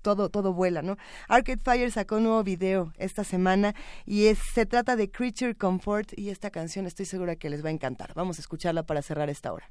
todo, todo vuela, ¿no? Arcade Fire sacó un nuevo video esta semana y es, se trata de Creature Comfort y esta canción estoy segura que les va a encantar. Vamos a escucharla para cerrar esta hora.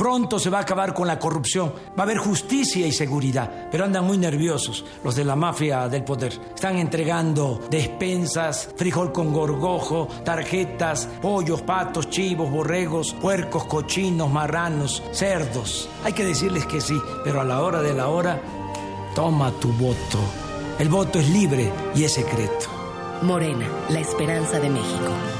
Pronto se va a acabar con la corrupción, va a haber justicia y seguridad, pero andan muy nerviosos los de la mafia del poder. Están entregando despensas, frijol con gorgojo, tarjetas, pollos, patos, chivos, borregos, puercos, cochinos, marranos, cerdos. Hay que decirles que sí, pero a la hora de la hora, toma tu voto. El voto es libre y es secreto. Morena, la esperanza de México.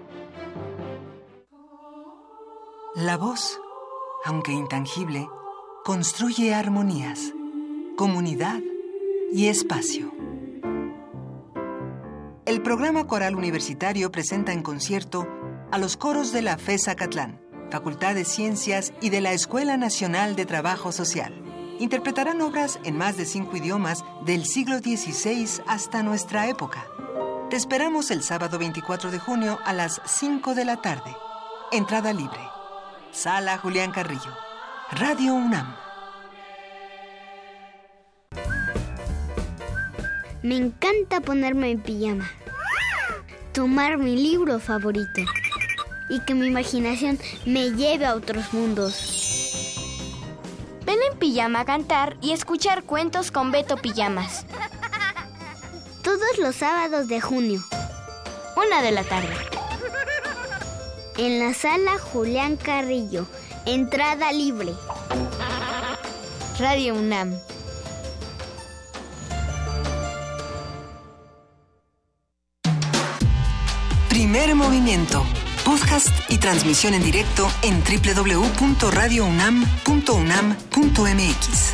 La voz, aunque intangible, construye armonías, comunidad y espacio. El programa coral universitario presenta en concierto a los coros de la FESA Catlán, Facultad de Ciencias y de la Escuela Nacional de Trabajo Social. Interpretarán obras en más de cinco idiomas del siglo XVI hasta nuestra época. Te esperamos el sábado 24 de junio a las 5 de la tarde. Entrada libre. Sala Julián Carrillo. Radio UNAM. Me encanta ponerme en pijama, tomar mi libro favorito y que mi imaginación me lleve a otros mundos. Ven en pijama a cantar y escuchar cuentos con Beto Pijamas. Todos los sábados de junio, Una de la tarde. En la sala Julián Carrillo. Entrada libre. Radio UNAM. Primer movimiento. Podcast y transmisión en directo en www.radiounam.unam.mx.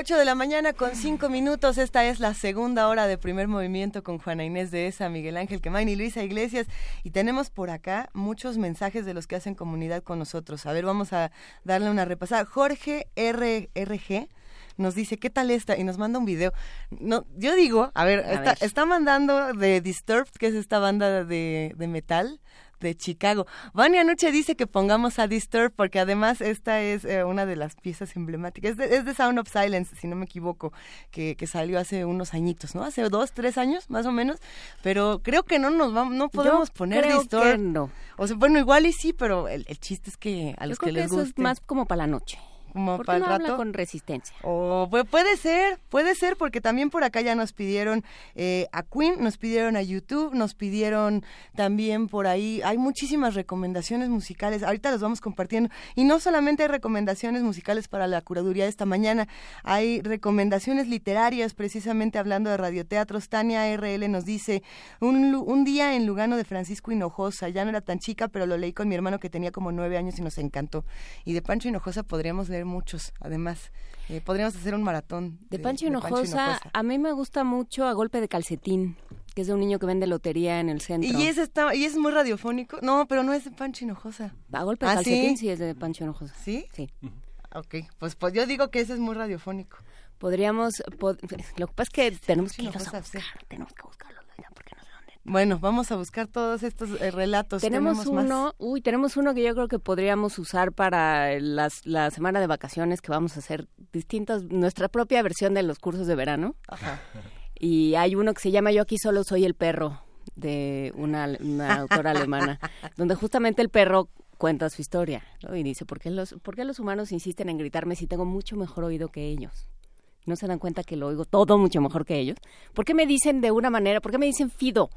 8 de la mañana con 5 minutos. Esta es la segunda hora de primer movimiento con Juana Inés de Esa, Miguel Ángel Quemain y Luisa Iglesias. Y tenemos por acá muchos mensajes de los que hacen comunidad con nosotros. A ver, vamos a darle una repasada. Jorge RRG nos dice, ¿qué tal esta? Y nos manda un video. No, yo digo, a ver, A está, ver. está mandando de Disturbed, que es esta banda de, de metal de Chicago. Vania Nuche dice que pongamos a Disturbed porque además esta es eh, una de las piezas emblemáticas. Es de, es de Sound of Silence, si no me equivoco, que, que salió hace unos añitos, ¿no? Hace dos, tres años, más o menos. Pero creo que no nos vamos, no podemos poner creo Disturbed. que no. O sea, bueno, igual y sí, pero el, el chiste es que a Yo los creo que que les eso es más como para la noche. Como ¿Por qué para el no habla rato. con resistencia? O pu- puede ser, puede ser, porque también por acá ya nos pidieron eh, a Queen, nos pidieron a YouTube, nos pidieron también por ahí, hay muchísimas recomendaciones musicales, ahorita las vamos compartiendo, y no solamente hay recomendaciones musicales para la curaduría de esta mañana, hay recomendaciones literarias, precisamente hablando de radioteatros, Tania RL nos dice, un, un día en Lugano de Francisco Hinojosa, ya no era tan chica, pero lo leí con mi hermano que tenía como nueve años y nos encantó, y de Pancho Hinojosa podríamos leer leer muchos, además. Eh, podríamos hacer un maratón. De, Pancho, Hinojosa, a mí me gusta mucho A Golpe de Calcetín, que es de un niño que vende lotería en el centro. ¿Y ese, está, ¿Y es muy radiofónico? No, pero no es de Pancho Hinojosa. A Golpe de ¿Ah, Calcetín ¿sí? sí es de Pancho Hinojosa. ¿Sí? Sí. Ok, pues, pues yo digo que ese es muy radiofónico. Podríamos, pod- lo que pasa es que tenemos que irnos a Hinojosa, buscar, sí. tenemos que buscarlos, Loida, porque no sé dónde. Bueno, vamos a buscar todos estos eh, relatos. Tenemos, más. uno, uy, tenemos uno que yo creo que podríamos usar para las, la semana de vacaciones que vamos a hacer distintas, nuestra propia versión de los cursos de verano. Ajá. Y hay uno que se llama Yo aquí solo soy el perro, de una, una autora alemana, donde justamente el perro cuenta su historia, ¿no? Y dice, ¿por qué, los, ¿por qué los humanos insisten en gritarme si tengo mucho mejor oído que ellos? ¿No se dan cuenta que lo oigo todo mucho mejor que ellos? ¿Por qué me dicen de una manera, por qué me dicen Fido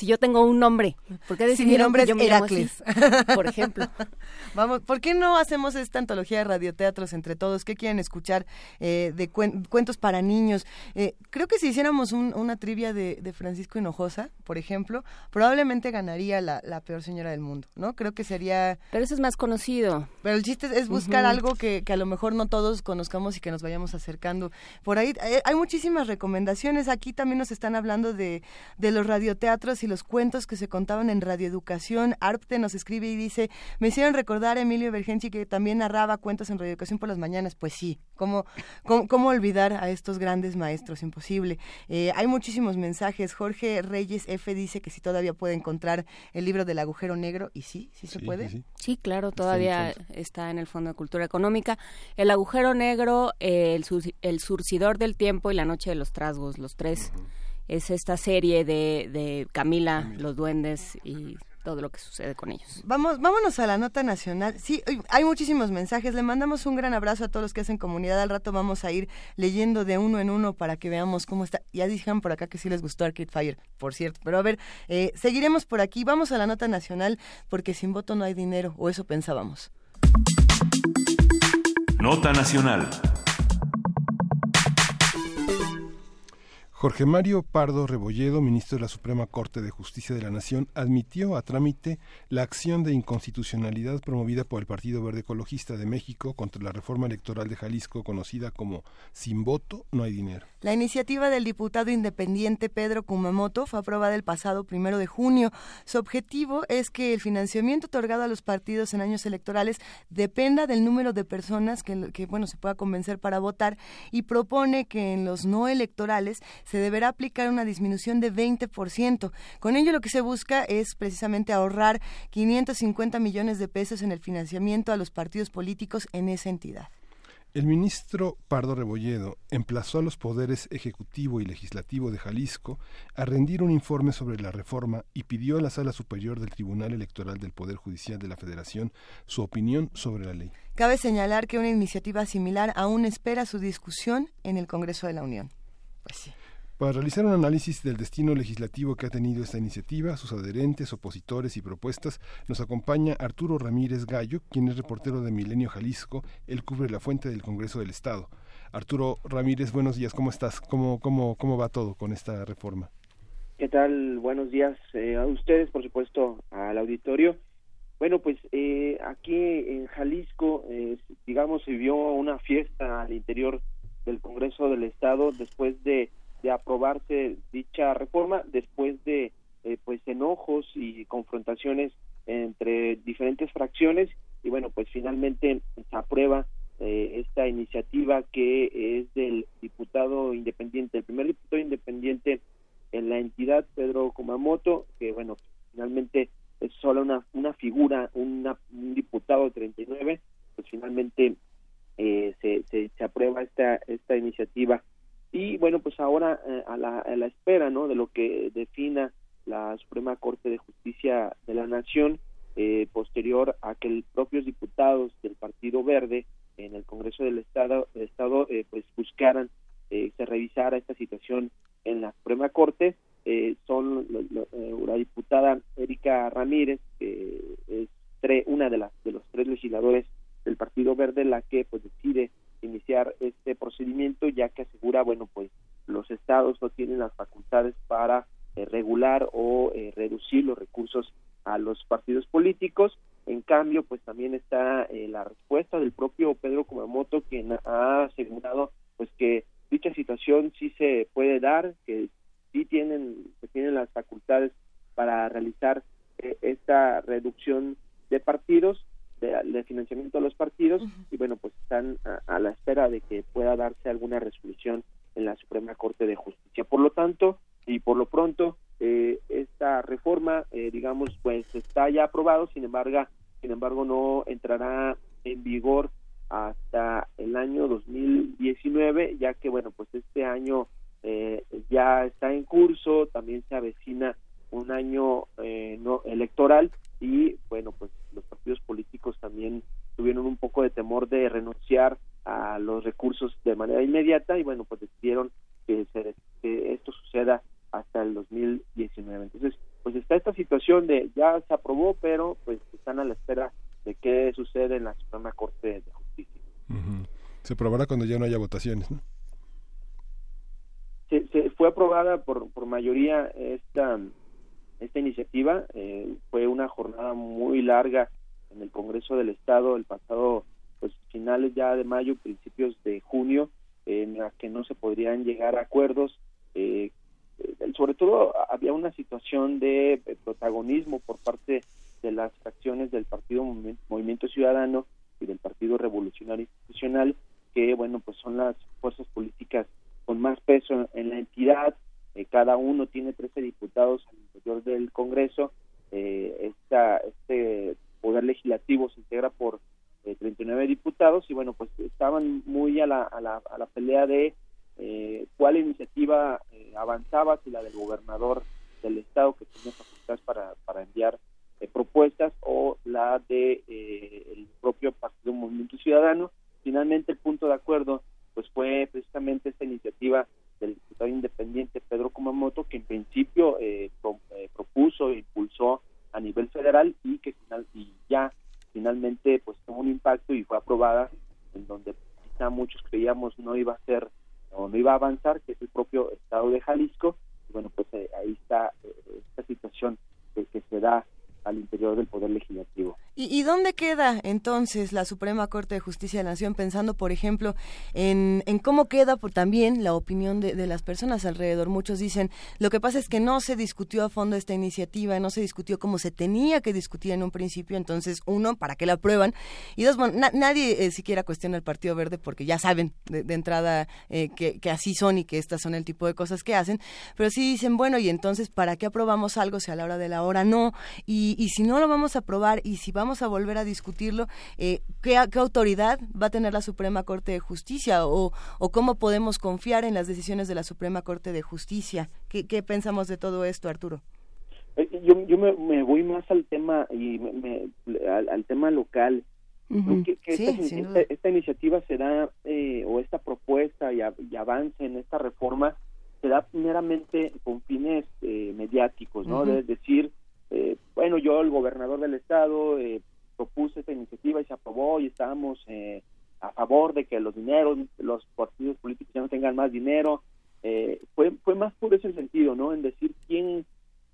si yo tengo un nombre? ¿Por qué Si mi nombre que yo es me llamo así? Heracles. Por ejemplo. Vamos, ¿por qué no hacemos esta antología de radioteatros entre todos? ¿Qué quieren escuchar eh, de cuen- cuentos para niños? Eh, creo que si hiciéramos un- una trivia de, de Francisco Hinojosa, por ejemplo, probablemente ganaría la, la peor señora del mundo, ¿no? Creo que sería... Pero eso es más conocido. Pero el chiste es buscar algo que, que a lo mejor no todos conozcamos y que nos vayamos acercando. Por ahí eh, hay muchísimas recomendaciones. Aquí también nos están hablando de, de los radioteatros y los cuentos que se contaban en radioeducación. Arpte nos escribe y dice, me hicieron recordar a Emilio Bergenchi que también narraba cuentos en radioeducación por las mañanas. Pues sí, ¿cómo, cómo, cómo olvidar a estos grandes maestros? Imposible. Eh, hay muchísimos mensajes. Jorge Reyes F dice que si todavía puede encontrar el libro del agujero negro. Y sí, sí se Sí, puede. sí, sí. Sí, claro, todavía está en el Fondo de Cultura Económica. El agujero negro, eh, el, sur- el surcidor del tiempo y la noche de los trasgos, los tres. Es esta serie de, de Camila, los duendes y todo lo que sucede con ellos. Vamos, vámonos a la nota nacional. Sí, hay muchísimos mensajes. Le mandamos un gran abrazo a todos los que hacen comunidad. Al rato vamos a ir leyendo de uno en uno para que veamos cómo está. Ya dijeron por acá que sí les gustó Arcade Fire, por cierto. Pero a ver, eh, seguiremos por aquí. Vamos a la nota nacional porque sin voto no hay dinero, o eso pensábamos. Nota Nacional. Jorge Mario Pardo Rebolledo, ministro de la Suprema Corte de Justicia de la Nación, admitió a trámite la acción de inconstitucionalidad promovida por el Partido Verde Ecologista de México contra la reforma electoral de Jalisco conocida como Sin voto no hay dinero. La iniciativa del diputado independiente Pedro Kumamoto fue aprobada el pasado primero de junio. Su objetivo es que el financiamiento otorgado a los partidos en años electorales dependa del número de personas que, que, bueno se pueda convencer para votar y propone que en los no electorales se deberá aplicar una disminución de 20%. Con ello lo que se busca es precisamente ahorrar 550 millones de pesos en el financiamiento a los partidos políticos en esa entidad. El ministro Pardo Rebolledo emplazó a los poderes ejecutivo y legislativo de Jalisco a rendir un informe sobre la reforma y pidió a la Sala Superior del Tribunal Electoral del Poder Judicial de la Federación su opinión sobre la ley. Cabe señalar que una iniciativa similar aún espera su discusión en el Congreso de la Unión. Pues sí. Para realizar un análisis del destino legislativo que ha tenido esta iniciativa, sus adherentes, opositores y propuestas, nos acompaña Arturo Ramírez Gallo, quien es reportero de Milenio Jalisco. Él cubre la fuente del Congreso del Estado. Arturo Ramírez, buenos días, ¿cómo estás? ¿Cómo, cómo, cómo va todo con esta reforma? ¿Qué tal? Buenos días eh, a ustedes, por supuesto, al auditorio. Bueno, pues eh, aquí en Jalisco, eh, digamos, se vio una fiesta al interior del Congreso del Estado después de de aprobarse dicha reforma después de eh, pues enojos y confrontaciones entre diferentes fracciones. Y bueno pues finalmente se aprueba eh, esta iniciativa que es del diputado independiente el primer diputado independiente en la entidad Pedro Kumamoto que bueno finalmente es solo una una figura una, un diputado de 39 pues finalmente eh, se, se, se aprueba esta esta iniciativa y bueno pues ahora eh, a, la, a la espera no de lo que defina la Suprema Corte de Justicia de la Nación eh, posterior a que los propios diputados del Partido Verde en el Congreso del Estado, Estado eh, pues buscaran eh, se revisara esta situación en la Suprema Corte eh, son lo, lo, la diputada Erika Ramírez que es tre, una de las de los tres legisladores del Partido Verde la que pues decide iniciar este procedimiento ya que asegura bueno pues los estados no tienen las facultades para eh, regular o eh, reducir los recursos a los partidos políticos. En cambio, pues también está eh, la respuesta del propio Pedro Kumamoto, quien ha asegurado pues que dicha situación sí se puede dar, que sí tienen, que tienen las facultades para realizar eh, esta reducción de partidos, de, de financiamiento a los partidos, y bueno, pues están a, a la espera de que pueda darse alguna resolución en la Suprema Corte de Justicia. Por lo tanto, y por lo pronto, eh, esta reforma, eh, digamos, pues está ya aprobado, sin embargo, sin embargo, no entrará en vigor hasta el año 2019, ya que, bueno, pues este año eh, ya está en curso, también se avecina un año eh, no electoral y, bueno, pues los partidos políticos también tuvieron un poco de temor de renunciar a los recursos de manera inmediata y, bueno, pues decidieron que, se, que esto suceda hasta el 2019. Entonces, pues está esta situación de ya se aprobó, pero pues están a la espera de qué sucede en la Suprema Corte de Justicia. Se aprobará cuando ya no haya votaciones, ¿no? Se, se fue aprobada por, por mayoría esta esta iniciativa. eh, fue una jornada muy larga en el Congreso del Estado el pasado pues finales ya de mayo, principios de junio, en la que no se podrían llegar a acuerdos. eh, sobre todo había una situación de eh, protagonismo por parte de las fracciones del Partido Movi- Movimiento Ciudadano y del Partido Revolucionario Institucional, que bueno, pues son las fuerzas políticas con más peso en la entidad. Eh, cada uno tiene 13 diputados al interior del Congreso. Eh, esta, este poder legislativo se integra por eh, 39 diputados y bueno, pues estaban muy a la, a la, a la pelea de eh, cuál iniciativa eh, avanzaba, si la del gobernador del estado que tenía facultades para, para enviar propuestas o la de el propio Partido Movimiento Ciudadano. Finalmente el punto de acuerdo pues fue precisamente esta iniciativa del diputado independiente Pedro Kumamoto que en principio eh, pro- eh, propuso e impulsó a nivel federal y que final y ya finalmente pues tuvo un impacto y fue aprobada en donde quizá muchos creíamos no iba a ser o no iba a avanzar que es el propio estado de Jalisco. Y bueno pues eh, ahí está eh, esta situación que, que se da al interior del poder legislativo ¿Y, y dónde queda entonces la Suprema Corte de Justicia de la Nación pensando, por ejemplo, en, en cómo queda por también la opinión de, de las personas alrededor? Muchos dicen, lo que pasa es que no se discutió a fondo esta iniciativa, no se discutió como se tenía que discutir en un principio, entonces, uno, ¿para qué la aprueban? Y dos, bueno, na- nadie eh, siquiera cuestiona el Partido Verde porque ya saben de, de entrada eh, que, que así son y que estas son el tipo de cosas que hacen, pero sí dicen, bueno, y entonces, ¿para qué aprobamos algo si a la hora de la hora no? Y, y si no lo vamos a aprobar y si vamos a volver a discutirlo, eh, ¿qué, qué autoridad va a tener la Suprema Corte de Justicia o, o cómo podemos confiar en las decisiones de la Suprema Corte de Justicia? ¿Qué, qué pensamos de todo esto, Arturo? Eh, yo, yo me, me voy más al tema y me- me- al, al tema local que, que Sí, esta, esta- esta iniciativa se da, eh, o esta propuesta y, a- y avance en esta reforma, se da primeramente con fines eh, mediáticos, ¿no? Ujú. De decir, eh, bueno, yo, el gobernador del estado, eh, propuse esta iniciativa y se aprobó y estábamos eh, a favor de que los dineros, los partidos políticos ya no tengan más dinero. Eh, fue, fue más por ese sentido, ¿no? En decir quién,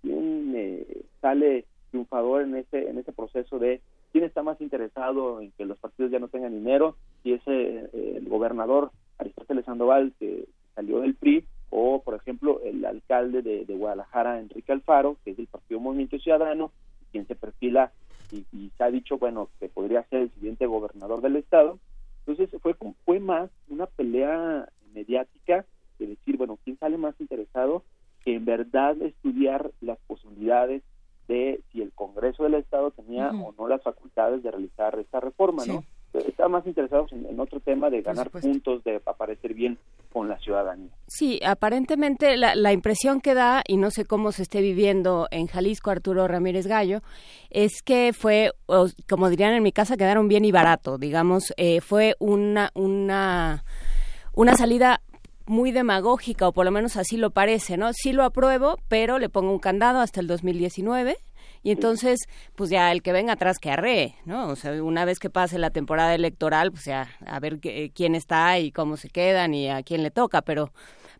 quién eh, sale triunfador en ese, en ese proceso de quién está más interesado en que los partidos ya no tengan dinero, si es eh, el gobernador Aristóteles Sandoval que salió del PRI o, por ejemplo, el alcalde de, de Guadalajara, Enrique Alfaro, que es del Partido Movimiento Ciudadano, quien se perfila y, y se ha dicho, bueno, que podría ser el siguiente gobernador del estado. Entonces fue, fue más una pelea mediática de decir, bueno, quién sale más interesado que en verdad estudiar las posibilidades de si el Congreso del Estado tenía o no las facultades de realizar esta reforma, ¿no? Estaban más interesados en, en otro tema de ganar puntos, de aparecer bien con la ciudadanía. Sí, aparentemente la, la impresión que da, y no sé cómo se esté viviendo en Jalisco Arturo Ramírez Gallo, es que fue, o, como dirían en mi casa, quedaron bien y barato, digamos, eh, fue una, una, una salida muy demagógica, o por lo menos así lo parece, ¿no? Sí lo apruebo, pero le pongo un candado hasta el 2019 y entonces, pues ya el que venga atrás que arree, ¿no? O sea, una vez que pase la temporada electoral, pues ya a ver qué- quién está y cómo se quedan y a quién le toca, pero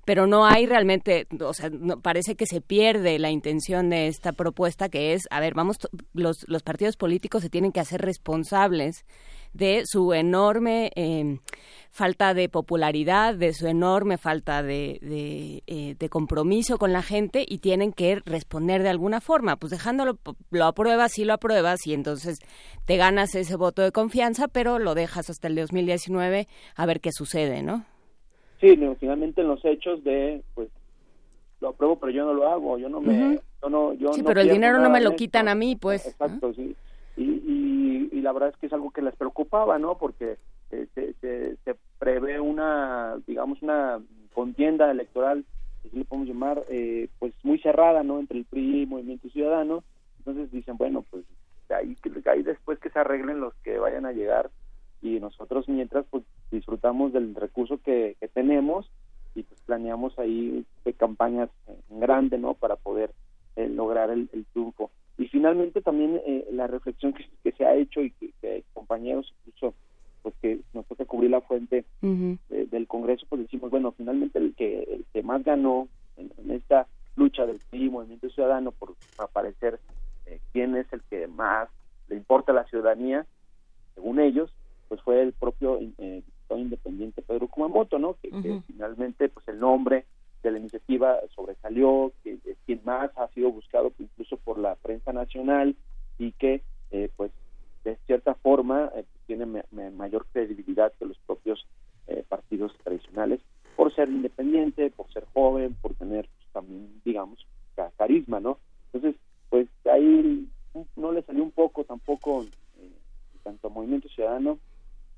pero no hay realmente, o sea, no- parece que se pierde la intención de esta propuesta que es, a ver, vamos, los, los partidos políticos se tienen que hacer responsables de su enorme eh, falta de popularidad, de su enorme falta de, de, eh, de compromiso con la gente y tienen que responder de alguna forma. Pues dejándolo, lo apruebas, sí lo apruebas y entonces te ganas ese voto de confianza, pero lo dejas hasta el 2019 a ver qué sucede, ¿no? Sí, no, finalmente en los hechos de, pues, lo apruebo, pero yo no lo hago, yo no me, Ujú. yo no, yo Sí, no pero el dinero no me lo esto. quitan a mí, pues. Exacto, sí. Y, y, y la verdad es que es algo que les preocupaba, ¿no? Porque eh, se, se, prevé una, digamos, una contienda electoral, así le podemos llamar, eh, pues muy cerrada, ¿no? Entre el PRI y Movimiento Ciudadano. Entonces dicen, bueno, pues ahí, ahí después que se arreglen los que vayan a llegar y nosotros mientras pues disfrutamos del recurso que, que tenemos y pues planeamos ahí campañas en grande, ¿no? Para poder eh, lograr el, el triunfo. Finalmente también eh, la reflexión que, que se ha hecho y que, que compañeros incluso pues que nos toca cubrir la fuente Ujú. eh, del Congreso, pues decimos, bueno, finalmente el que, el que más ganó en, en esta lucha del PRI, Movimiento Ciudadano, por aparecer eh, quién es el que más le importa a la ciudadanía, según ellos, pues fue el propio eh, independiente Pedro Kumamoto, ¿no? Que, finalmente, pues el nombre la iniciativa sobresalió, que es quien más ha sido buscado incluso por la prensa nacional y que, eh, pues, de cierta forma eh, tiene ma- ma- mayor credibilidad que los propios eh, partidos tradicionales por ser independiente, por ser joven, por tener pues, también, digamos, ca- carisma, ¿no? Entonces, pues ahí no le salió un poco tampoco eh, tanto a Movimiento Ciudadano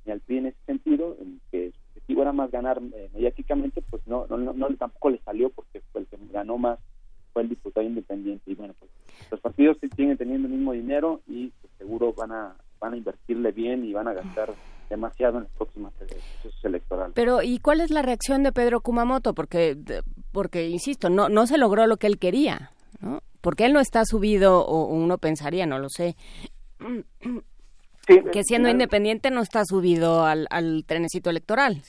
ni al PRI en ese sentido, en que objetivo era más ganar eh, mediáticamente, pues no, no, tampoco le salió porque fue el que ganó más fue el diputado independiente y bueno pues los partidos siguen teniendo el mismo dinero y pues, seguro van a van a invertirle bien y van a gastar demasiado en las próximas procesos electorales. Pero, ¿y cuál es la reacción de Pedro Kumamoto? Porque, porque insisto, no, no se logró lo que él quería, ¿no? Porque él no está subido, o uno pensaría, no lo sé, que siendo independiente no está subido al, al trenecito electoral.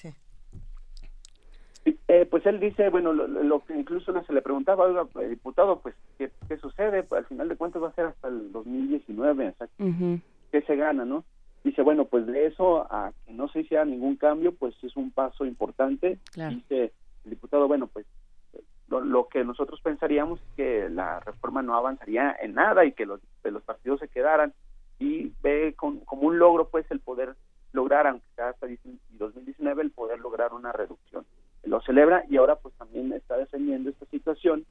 Eh, pues él dice, bueno, lo, lo que incluso se le preguntaba, oiga, eh, diputado, pues, ¿qué, qué sucede? Pues, al final de cuentas va a ser hasta el 2019, o sea, Ujú. ¿qué se gana, no? Dice, bueno, pues de eso a que no se hiciera ningún cambio, pues es un paso importante. Claro. Dice el diputado, bueno, pues lo, lo que nosotros pensaríamos es que la reforma no avanzaría en nada y que los, que los partidos se quedaran y ve con- como un logro, pues, el poder lograr, aunque sea hasta 2019, el poder lograr una reducción. Lo celebra y ahora, pues, también está defendiendo esta situación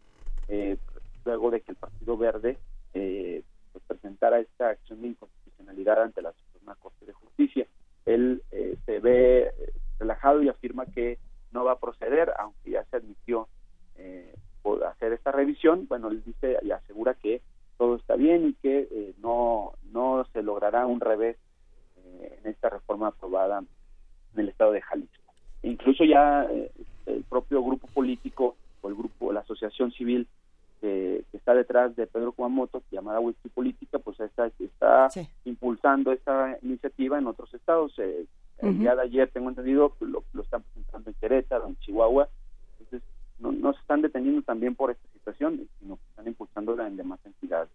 eh, luego de que el Partido Verde eh, pues, presentara esta acción de inconstitucionalidad ante la Suprema Corte de Justicia. Él eh, se ve eh, relajado y afirma que no va a proceder, aunque ya se admitió eh, por hacer esta revisión. Bueno, él dice y asegura que todo está bien y que eh, no, no se logrará un revés eh, en esta reforma aprobada en el estado de Jalisco. Incluso ya eh, el propio grupo político o el grupo, la asociación civil que, que está detrás de Pedro Kumamoto, llamada Whisky Política, pues está, está impulsando esta iniciativa en otros estados. Eh, El día de ayer, tengo entendido, lo, lo están presentando en Querétaro, en Chihuahua. Entonces, no, no se están deteniendo también por esta situación, sino que están impulsándola en demás entidades.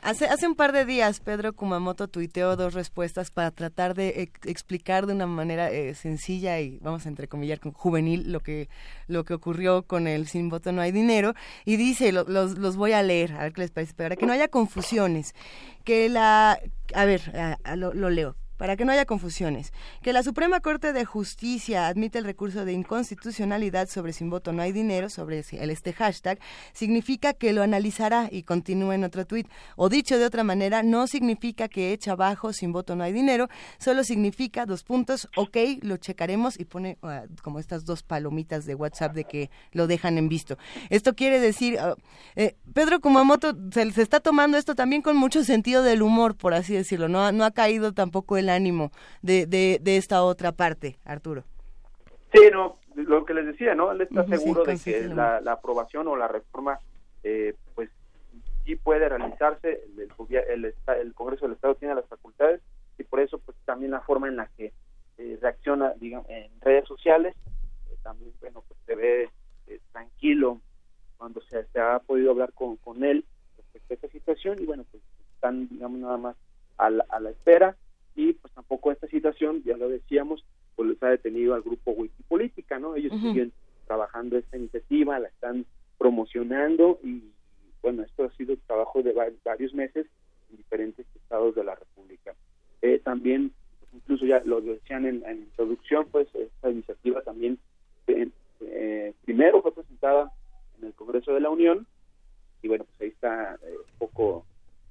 Hace, hace un par de días Pedro Kumamoto tuiteó dos respuestas para tratar de ex- explicar de una manera eh, sencilla y vamos a entrecomillar con juvenil lo que lo que ocurrió con el sin voto no hay dinero y dice lo- los, los voy a leer a ver qué les parece para que no haya confusiones que la a ver a- lo leo para que no haya confusiones, que la Suprema Corte de Justicia admite el recurso de inconstitucionalidad sobre sin voto no hay dinero, sobre este hashtag, significa que lo analizará y continúa en otro tuit. O dicho de otra manera, no significa que echa abajo sin voto no hay dinero, solo significa dos puntos, ok, lo checaremos y pone ah, como estas dos palomitas de WhatsApp de que lo dejan en visto. Esto quiere decir, ah, eh, Pedro Kumamoto se, se está tomando esto también con mucho sentido del humor, por así decirlo, no, no ha caído tampoco el ánimo de, de, de esta otra parte, Arturo. Sí, no, lo que les decía, ¿no? Él está sí, seguro de que la, la aprobación o la reforma, eh, pues sí puede realizarse. El, el, el el Congreso del Estado tiene las facultades y por eso, pues también la forma en la que eh, reacciona, digamos, en redes sociales, eh, también, bueno, pues se ve se ha podido hablar con, con él respecto a esta situación y bueno, pues están, digamos, nada más a la, a la espera y pues tampoco esta situación, ya lo decíamos, pues les ha detenido al grupo Wikipolítica, ¿no? Ellos siguen trabajando esta iniciativa, la están promocionando y bueno, esto ha sido trabajo de va- varios meses en diferentes estados de la República. Eh, también, incluso ya lo decían en, en introducción, pues esta iniciativa también eh, eh, primero fue presentada en el Congreso de la Unión y bueno, pues ahí está eh, un poco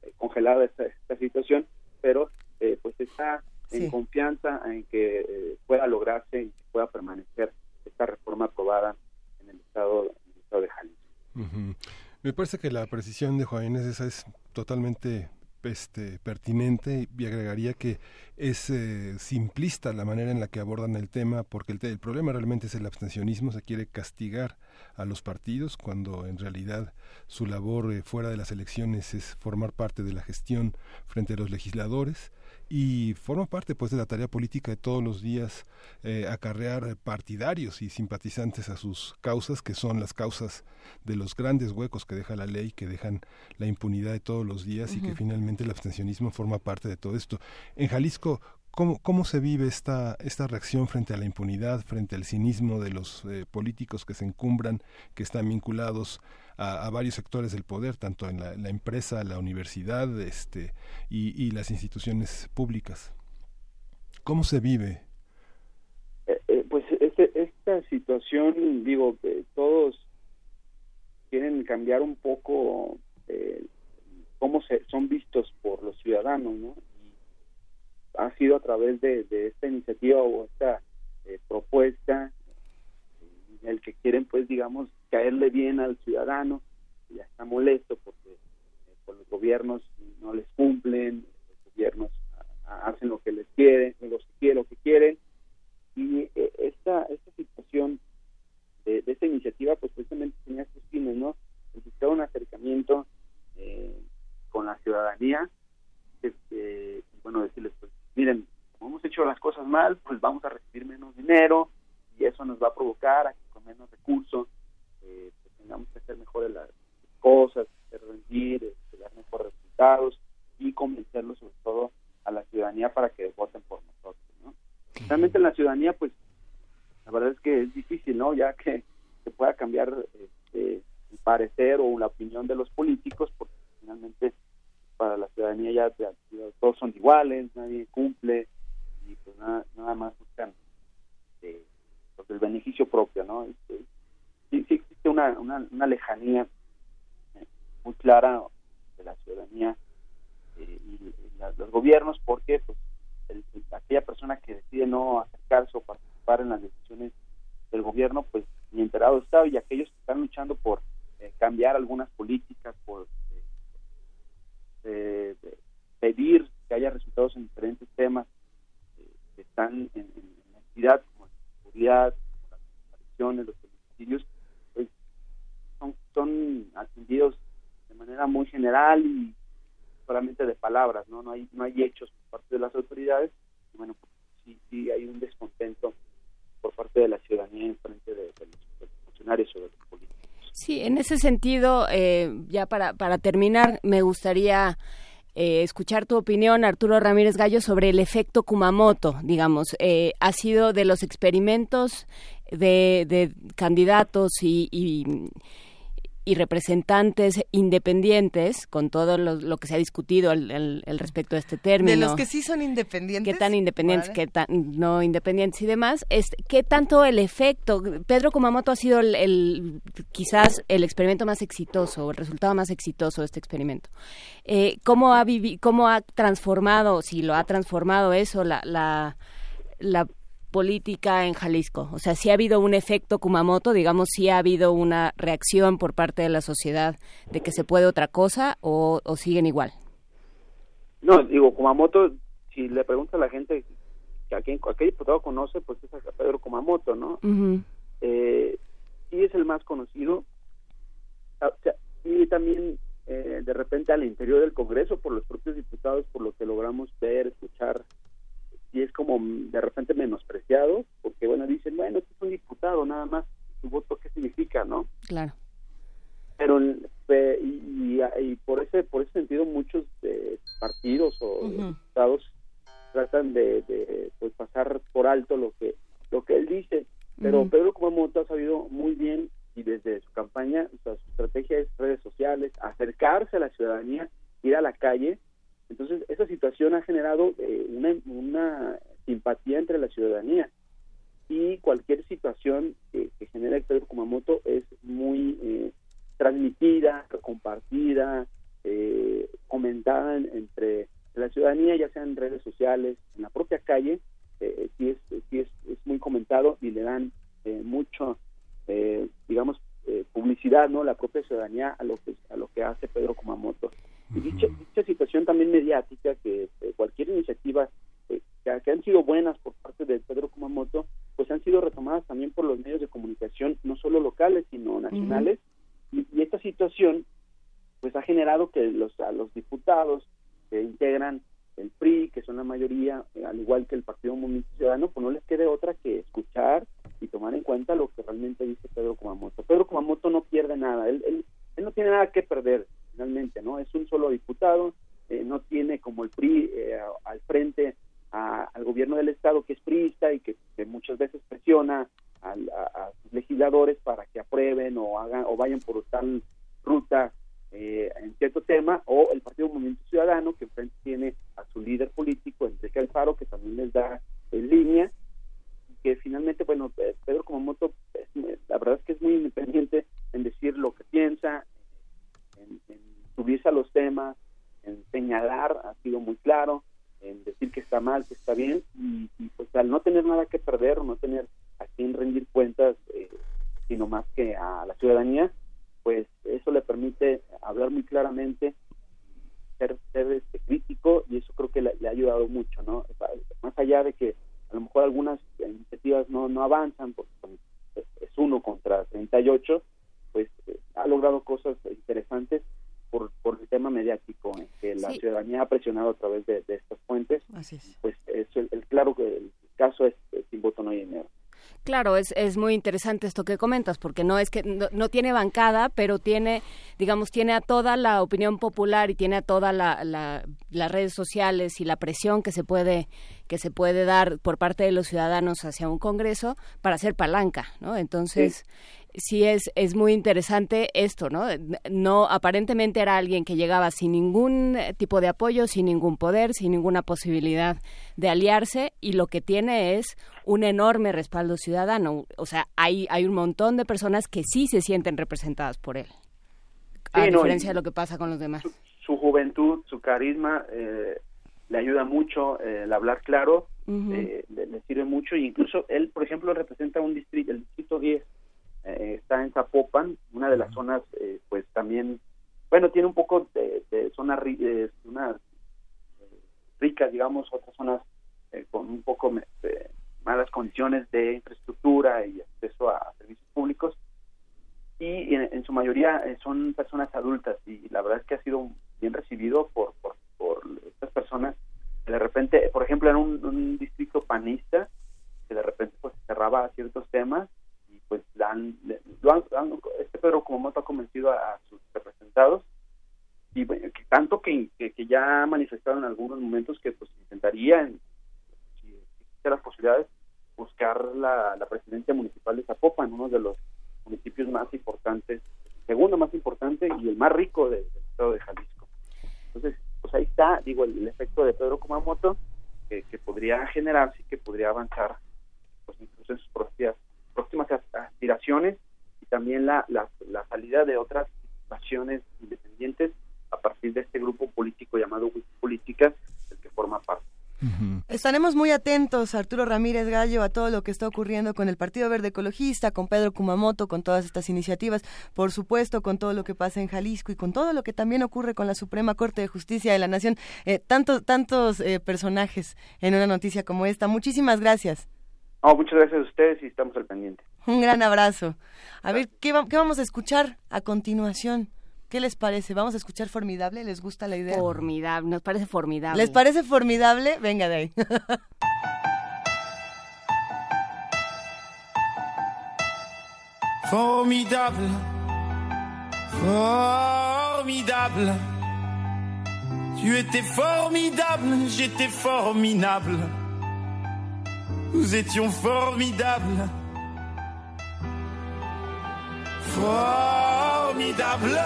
eh, congelada esta, esta situación, pero eh, pues está en Sí. confianza en que eh, pueda lograrse y que pueda permanecer esta reforma aprobada en el estado, en el estado de Jalisco. Me parece que la precisión de Juan Inés esa es totalmente este, pertinente y agregaría que es eh, simplista la manera en la que abordan el tema porque el, te- el problema realmente es el abstencionismo, se quiere castigar a los partidos cuando en realidad su labor eh, fuera de las elecciones es formar parte de la gestión frente a los legisladores y forma parte pues de la tarea política de todos los días eh, acarrear partidarios y simpatizantes a sus causas que son las causas de los grandes huecos que deja la ley que dejan la impunidad de todos los días y que finalmente el abstencionismo forma parte de todo esto. En Jalisco ¿Cómo, ¿Cómo se vive esta, esta reacción frente a la impunidad, frente al cinismo de los eh, políticos que se encumbran, que están vinculados a, varios sectores del poder, tanto en la, empresa, la universidad este, y, las instituciones públicas? ¿Cómo se vive? Eh, eh, pues este, esta situación, digo, eh, todos quieren cambiar un poco cómo se, son vistos por los ciudadanos, ¿no? Ha sido a través de, de esta iniciativa o esta eh, propuesta en el que quieren, pues, digamos, caerle bien al ciudadano, ya está molesto porque eh, los gobiernos no les cumplen, los gobiernos ah, hacen lo que les quieren, lo que lo que quieren, y eh, esta esta situación de, de esta iniciativa pues precisamente tenía estos fines no el buscar un acercamiento eh, con la ciudadanía bueno decirles pues miren como hemos hecho las cosas mal pues vamos a recibir menos dinero y eso nos va a provocar a que con menos recursos eh, pues, tengamos que hacer mejores las cosas hacer rendir este, dar mejores resultados y convencerlos sobre todo a la ciudadanía para que voten por nosotros ¿no? realmente en la ciudadanía pues la verdad es que es difícil no ya que se pueda cambiar este, el parecer o la opinión de los políticos porque finalmente para la ciudadanía ya, todos son iguales nadie cumple y pues nada, más buscan eh, pues, el beneficio propio no Este, sí, sí existe una, una, una lejanía eh, muy clara de la ciudadanía eh, y, los gobiernos porque pues el- el- aquella persona que decide no acercarse o participar en las decisiones del gobierno, pues ni enterado está, y aquellos que están luchando por cambiar algunas políticas, por eh, pedir que haya resultados en diferentes temas eh, que están en, en, en actividad, como la seguridad, como las desapariciones, los feminicidios, pues son, atendidos de manera muy general y solamente de palabras, ¿no? No hay, no hay hechos por parte de las autoridades. Y bueno, pues, sí, sí hay un descontento por parte de la ciudadanía en frente de, los, de los funcionarios de los políticos. Sí, en ese sentido, eh, ya para, para terminar, me gustaría eh, escuchar tu opinión, Arturo Ramírez Gallo, sobre el efecto Kumamoto, digamos. Eh, ha sido de los experimentos de, de candidatos y, y, y representantes independientes, con todo lo, lo que se ha discutido al, al- al respecto de este término. De los que sí son independientes. qué tan independientes, Vale. qué tan no independientes y demás, este, qué tanto el efecto, Pedro Kumamoto ha sido el, el- quizás el experimento más exitoso, el resultado más exitoso de este experimento. Eh, ¿Cómo ha vivi- cómo ha transformado, si lo ha transformado eso, la, la, la política en Jalisco? O sea, si ha habido un efecto Kumamoto, digamos, si ha habido una reacción por parte de la sociedad de que se puede otra cosa o, o siguen igual. No, digo, Kumamoto, si le pregunta a la gente que a quien, a qué diputado conoce, pues es a Pedro Kumamoto, ¿no? Ujú. eh, sí es el más conocido. Ah, O sea, y también eh, de repente al interior del Congreso, por los propios diputados, por lo que logramos ver, escuchar, sí es como mm, de repente menospreciado, porque bueno, dicen, bueno, este es un diputado nada más, su voto, ¿qué significa, no? Claro. pero eh, y, y- y por ese por ese sentido muchos eh, partidos o estados tratan de, de, pues, pasar por alto lo que lo que él dice pero Ujú. Pedro Kumamoto ha sabido muy bien y desde su campaña o sea, su estrategia es redes sociales acercarse a la ciudadanía ir a la calle entonces esa situación ha generado eh, una, una simpatía entre la ciudadanía y cualquier situación que, genere Pedro Kumamoto es muy eh, transmitida, compartida, eh, comentada en- entre la ciudadanía, ya sea en redes sociales, en la propia calle, eh, sí, es, sí es, es muy comentado y le dan eh, mucho, digamos, publicidad, ¿no? La propia ciudadanía a lo que a lo que hace Pedro Kumamoto. Y dicha, dicha situación también mediática, que eh, cualquier iniciativa eh, que, que han sido buenas por parte de Pedro Kumamoto, pues han sido retomadas también por los medios de comunicación, no solo locales, sino nacionales. y, y esta situación, pues ha generado que los, a los diputados que integran el PRI, que son la mayoría, eh, al igual que el Partido Movimiento Ciudadano, pues no les quede otra que escuchar y tomar en cuenta lo que realmente dice Pedro Kumamoto. Pedro Kumamoto no pierde nada, él, él, él no tiene nada que perder, finalmente, ¿no? Es un solo diputado, eh, no tiene como el PRI eh, al frente al gobierno del Estado, que es priista y que, muchas veces presiona a, sus legisladores para que aprueben o hagan o vayan por tal ruta eh, en cierto tema, o el Partido Movimiento Ciudadano, que enfrente tiene a su líder político, Enrique Alfaro, que también les da en línea, que finalmente, bueno, eh, Pedro Kumamoto, es muy- la verdad es que es muy independiente en decir lo que piensa, en, en subirse a los temas, en señalar, ha sido muy claro, en decir que está mal, que está bien, y, pues al no tener nada que perder, no tener a quién rendir cuentas, eh, sino más que a la ciudadanía, pues eso le permite hablar muy claramente, ser, ser este, crítico, y eso creo que le, ha ayudado mucho, ¿no? Más allá de que a lo mejor algunas iniciativas no, no avanzan, porque es uno contra 38, pues eh, ha logrado cosas interesantes por, por el tema mediático, en que la Sí. ciudadanía ha presionado a través de, de estas fuentes. Así es. Pues es el, el- claro que el caso es, eh, sin voto no hay dinero. Claro, es, es muy interesante esto que comentas, porque no es que no, no tiene bancada, pero tiene, digamos, tiene a toda la opinión popular y tiene a toda la, la- las redes sociales y la presión que se puede que se puede dar por parte de los ciudadanos hacia un Congreso para hacer palanca, ¿no? Entonces sí, es es muy interesante esto, ¿no? No aparentemente era alguien que llegaba sin ningún eh, tipo de apoyo, sin ningún poder, sin ninguna posibilidad de aliarse y lo que tiene es un enorme respaldo ciudadano. O sea, hay, hay un montón de personas que sí se sienten representadas por él, a Sí, diferencia de lo que pasa con los demás. Su juventud, su carisma, eh, le ayuda mucho eh, el hablar claro, eh, le sirve mucho, e incluso él, por ejemplo, representa un distrito, el distrito 10, eh, está en Zapopan, una de las zonas, eh, pues también, bueno, tiene un poco de, de zonas eh, eh, ricas, digamos, otras zonas eh, con un poco malas condiciones de infraestructura y acceso a servicios públicos. Y en, en su mayoría eh, son personas adultas y la verdad es que ha sido bien recibido por, por, por estas personas que de repente, por ejemplo, en un, un distrito panista que de repente pues cerraba ciertos temas pues le- lo han- este Pedro Kumamoto ha convencido a, sus representados y bueno, que tanto que, que, que ya ha manifestado en algunos momentos que pues intentaría en- si existen las posibilidades buscar la, la presidencia municipal de Zapopan, uno de los municipios más importantes, segundo más importante y el más rico de- del estado de Jalisco. Entonces, pues ahí está, digo, el, el efecto de Pedro Kumamoto que, que podría generarse y que podría avanzar pues incluso en sus propias, próximas as- aspiraciones y también la, la, la salida de otras naciones independientes a partir de este grupo político llamado Política, del que forma parte. Estaremos muy atentos, Arturo Ramírez Gallo, a todo lo que está ocurriendo con el Partido Verde Ecologista, con Pedro Kumamoto, con todas estas iniciativas, por supuesto, con todo lo que pasa en Jalisco y con todo lo que también ocurre con la Suprema Corte de Justicia de la Nación. Eh, tantos tantos eh, personajes en una noticia como esta. Muchísimas gracias. No, muchas gracias a ustedes y estamos al pendiente. Un gran abrazo. A ver, ¿qué, va- qué vamos a escuchar a continuación? ¿Qué les parece? ¿Vamos a escuchar Formidable? ¿Les gusta la idea? Formidable, nos parece formidable. ¿Les parece formidable? Venga de ahí. Formidable, Formidable. Tu étais formidable, j'étais formidable. Nous étions formidables. Formidable.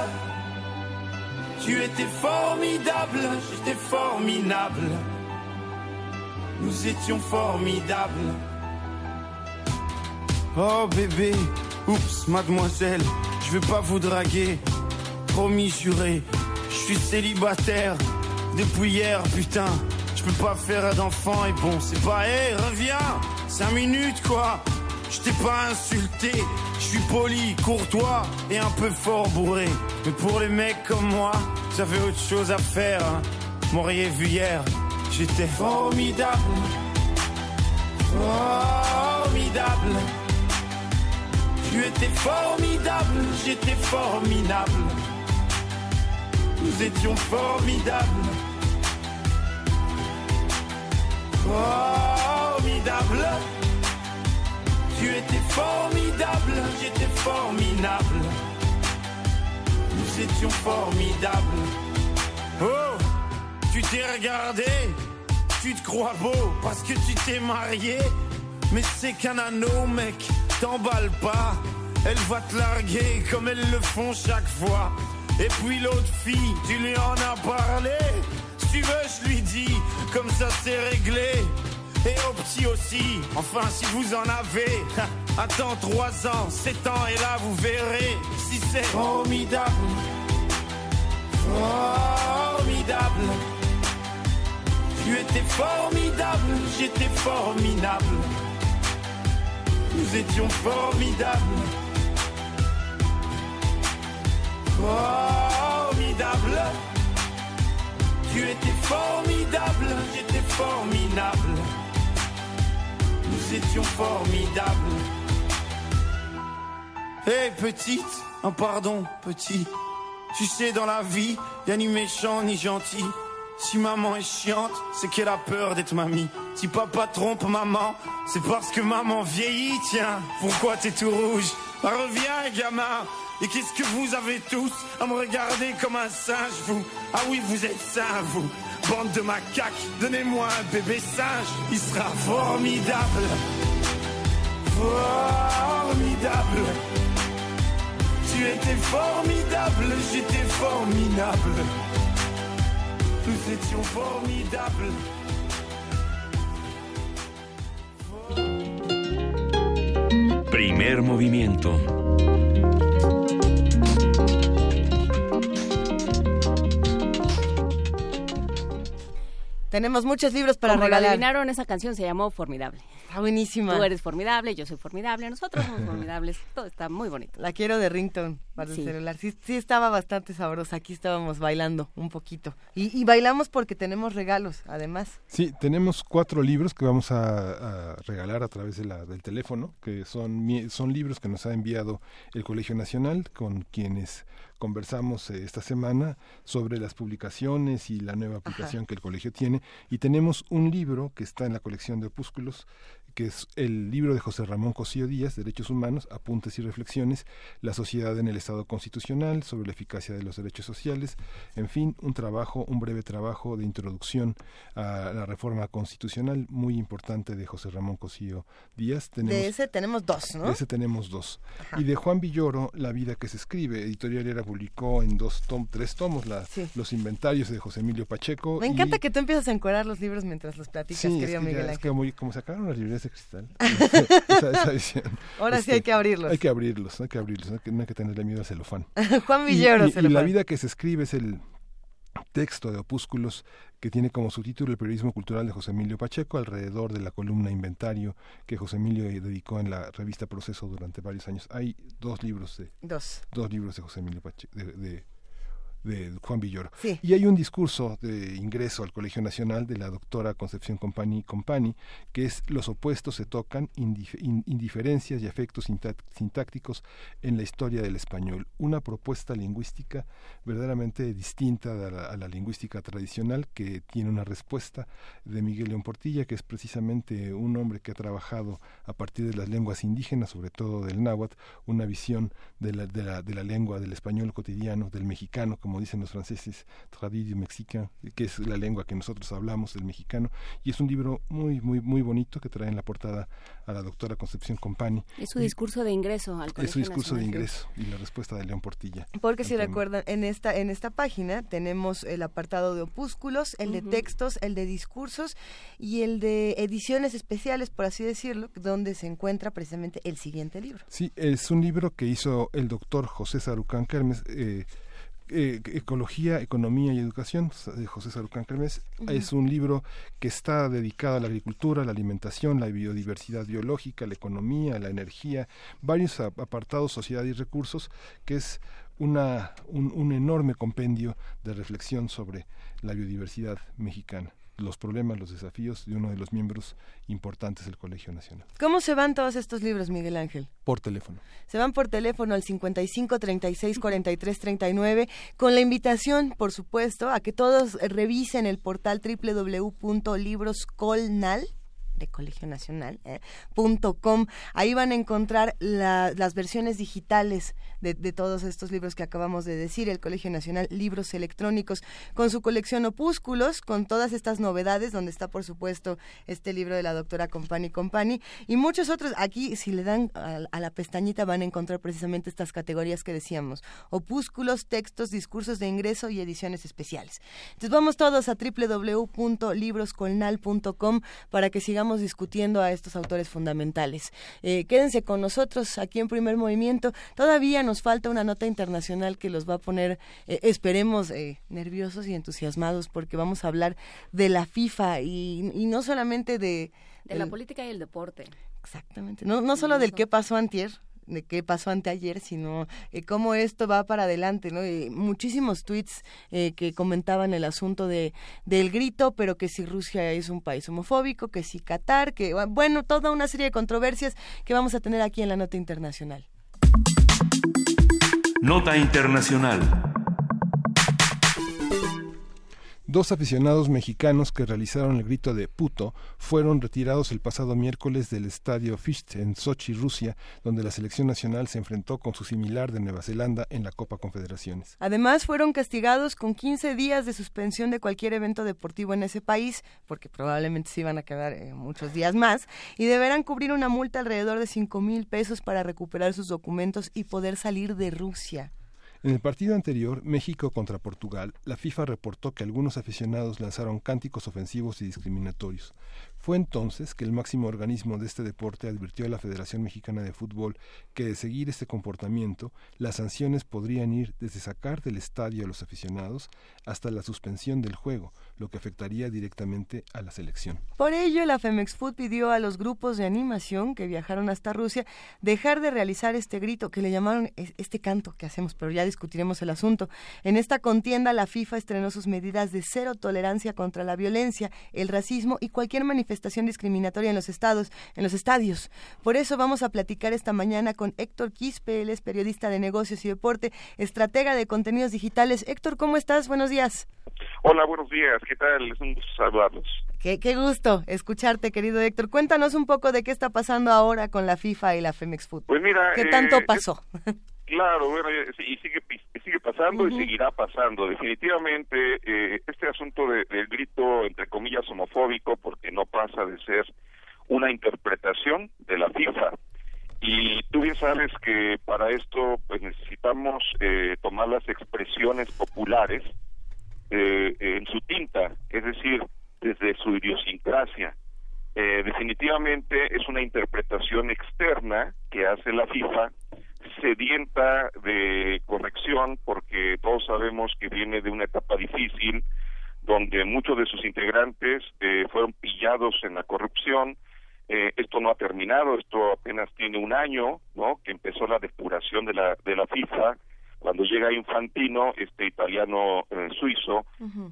Tu étais formidable, j'étais formidable. Nous étions formidables. Oh bébé, oups, mademoiselle, je vais pas vous draguer. Promis juré, je suis célibataire depuis hier, putain. Je peux pas faire d'enfant et bon, c'est pas, hé, reviens, cinq minutes quoi. Je t'ai pas insulté, je suis poli, courtois et un peu fort bourré. Mais pour les mecs comme moi, j'avais autre chose à faire. Hein. M'auriez vu hier, j'étais formidable. Formidable. Tu étais formidable, j'étais formidable. Nous étions formidables. Formidable. Tu étais formidable, j'étais formidable. Nous étions formidables. Oh, tu t'es regardé, tu te crois beau parce que tu t'es marié. Mais c'est qu'un anneau, mec, t'emballe pas. Elle va te larguer comme elles le font chaque fois. Et puis l'autre fille, tu lui en as parlé. Tu veux, je lui dis, comme ça c'est réglé. Et au petit aussi, enfin si vous en avez. Attends 3 ans, 7 ans, et là vous verrez si c'est formidable. Formidable. Tu étais formidable, j'étais formidable. Nous étions formidables. Formidable. Tu étais formidable, j'étais formidable. Nous étions formidables. Hé petite, un pardon petit. Tu sais dans la vie, y a ni méchant ni gentil. Si maman est chiante, c'est qu'elle a peur d'être mamie. Si papa trompe maman, c'est parce que maman vieillit, tiens. Pourquoi t'es tout rouge? Bah, Reviens, gamin. Et qu'est-ce que vous avez tous à me regarder comme un singe, vous? Ah oui, vous êtes sains, vous. Bande de macaques, donnez-moi un bébé singe. Il sera formidable. Formidable. Tu étais formidable, j'étais formidable. Nous étions formidables. Primer movimiento. Tenemos muchos libros para Como lo regalar. adivinaron, esa canción se llamó Formidable. Está buenísima. Tú eres formidable, yo soy formidable, nosotros somos formidables. Todo está muy bonito. La quiero de ringtone para Sí. el celular. Sí, sí estaba bastante sabrosa. Aquí estábamos bailando un poquito. Y, y bailamos porque tenemos regalos, además. Sí, tenemos cuatro libros que vamos a, a regalar a través de la, del teléfono, que son, son libros que nos ha enviado el Colegio Nacional, con quienes conversamos eh, esta semana sobre las publicaciones y la nueva aplicación que el colegio tiene. Y tenemos un libro que está en la colección de opúsculos, que es el libro de José Ramón Cosío Díaz, Derechos Humanos, Apuntes y Reflexiones, La sociedad en el Estado Constitucional, sobre la eficacia de los derechos sociales, en fin, un trabajo, un breve trabajo de introducción a la reforma constitucional muy importante de José Ramón Cosío Díaz. Tenemos, De ese tenemos dos, ¿no? de ese tenemos dos. Y de Juan Villoro, La vida que se escribe, Editorial Era publicó en dos tom, tres tomos la, los inventarios de José Emilio Pacheco. Me y- encanta que tú empiezas a encuadrar los libros mientras los platicas, Sí, es querido que, ya- Miguel es Ángel. que muy- como sacaron las librerías de cristal. esa, esa edición. Ahora sí hay que abrirlos. Hay que abrirlos, hay que abrirlos, no hay que, no hay que tenerle miedo al celofán. Juan Villoro, y, y celofán. La vida que se escribe es el texto de opúsculos que tiene como subtítulo el periodismo cultural de José Emilio Pacheco alrededor de la columna Inventario que José Emilio eh, dedicó en la revista Proceso durante varios años. Hay dos libros de Dos. dos libros de José Emilio Pacheco de, de- de Juan Villoro. Sí. Y hay un discurso de ingreso al Colegio Nacional de la doctora Concepción Compani, Compani que es los opuestos se tocan, indif- in- indiferencias y efectos sinta- sintácticos en la historia del español. Una propuesta lingüística verdaderamente distinta a la, a la lingüística tradicional que tiene una respuesta de Miguel León Portilla, que es precisamente un hombre que ha trabajado a partir de las lenguas indígenas, sobre todo del náhuatl, una visión de la, de la, de la lengua del español cotidiano, del mexicano, como dicen los franceses, tradidio mexicain, que es la lengua que nosotros hablamos, del mexicano, y es un libro muy, muy, muy bonito que trae en la portada a la doctora Concepción Compani. Es su Y- discurso de ingreso al Colegio es su discurso de ingreso y la respuesta de León Portilla. Porque si tema. recuerdan, en esta, en esta página tenemos el apartado de opúsculos, el de textos, el de discursos y el de ediciones especiales, por así decirlo, donde se encuentra precisamente el siguiente libro. Sí, es un libro que hizo el doctor José Sarucán Kermes, eh, eh, Ecología, Economía y Educación, de José Sarucán. Ujú. Es un libro que está dedicado a la agricultura, la alimentación, la biodiversidad biológica, la economía, la energía, varios ap- apartados, sociedad y recursos, que es una, un, un enorme compendio de reflexión sobre la biodiversidad mexicana, los problemas, los desafíos de uno de los miembros importantes del Colegio Nacional. ¿Cómo se van todos estos libros, Miguel Ángel? Por teléfono. Se van por teléfono al 55 36 43 39 con la invitación, por supuesto, a que todos revisen el portal www.libroscolnal de Colegio Nacional eh, ahí van a encontrar la- las versiones digitales de, todos estos libros que acabamos de decir. El Colegio Nacional libros electrónicos con su colección opúsculos con todas estas novedades donde está por supuesto este libro de la doctora Compani Compani y muchos otros. Aquí si le dan a, a la pestañita van a encontrar precisamente estas categorías que decíamos. Opúsculos textos discursos de ingreso y ediciones especiales. Entonces vamos todos a www.libroscolnal.com para que sigamos discutiendo a estos autores fundamentales. Eh, quédense con nosotros aquí en Primer Movimiento. Todavía nos falta una nota internacional que los va a poner, eh, esperemos, eh, nerviosos y entusiasmados porque vamos a hablar de la FIFA y, y no solamente de... De la política y el deporte. Exactamente. No, no solo del qué pasó antier, de qué pasó anteayer, sino eh, cómo esto va para adelante, ¿no? Y muchísimos tweets eh, que comentaban el asunto de del grito, pero que si Rusia es un país homofóbico, que si Qatar, que bueno, toda una serie de controversias que vamos a tener aquí en la nota internacional. Nota Internacional. Dos aficionados mexicanos que realizaron el grito de puto fueron retirados el pasado miércoles del estadio Ficht en Sochi, Rusia, donde la selección nacional se enfrentó con su similar de Nueva Zelanda en la Copa Confederaciones. Además, fueron castigados con 15 días de suspensión de cualquier evento deportivo en ese país, porque probablemente se iban a quedar eh, muchos días más, y deberán cubrir una multa alrededor de 5 mil pesos para recuperar sus documentos y poder salir de Rusia. En el partido anterior, México contra Portugal, la FIFA reportó que algunos aficionados lanzaron cánticos ofensivos y discriminatorios. Fue entonces que el máximo organismo de este deporte advirtió a la Federación Mexicana de Fútbol que de seguir este comportamiento, las sanciones podrían ir desde sacar del estadio a los aficionados hasta la suspensión del juego, lo que afectaría directamente a la selección. Por ello, la Femex Food pidió a los grupos de animación que viajaron hasta Rusia dejar de realizar este grito que le llamaron es- este canto que hacemos, pero ya discutiremos el asunto. En esta contienda, la FIFA estrenó sus medidas de cero tolerancia contra la violencia, el racismo y cualquier manifestación discriminatoria en los estados, en los estadios. Por eso vamos a platicar esta mañana con Héctor Quispe, él es periodista de negocios y deporte, estratega de contenidos digitales. Héctor, ¿cómo estás? Buenos días. Hola, buenos días. ¿Qué tal? Es un gusto saludarlos. Qué, qué gusto escucharte, querido Héctor. Cuéntanos un poco de qué está pasando ahora con la FIFA y la Femex Food. Pues mira, ¿Qué eh, tanto es- pasó? Claro, bueno, y sigue, sigue pasando y seguirá pasando. Definitivamente, eh, este asunto de- del grito, entre comillas, homofóbico, porque no pasa de ser una interpretación de la FIFA. Y tú bien sabes que para esto pues necesitamos eh, tomar las expresiones populares eh, en su tinta, es decir, desde su idiosincrasia. Eh, definitivamente es una interpretación externa que hace la FIFA, sedienta de corrección, porque todos sabemos que viene de una etapa difícil, donde muchos de sus integrantes eh, fueron pillados en la corrupción. Eh, esto no ha terminado, esto apenas tiene un año, ¿no? Que empezó la depuración de la de la FIFA, cuando llega Infantino, este italiano eh, suizo,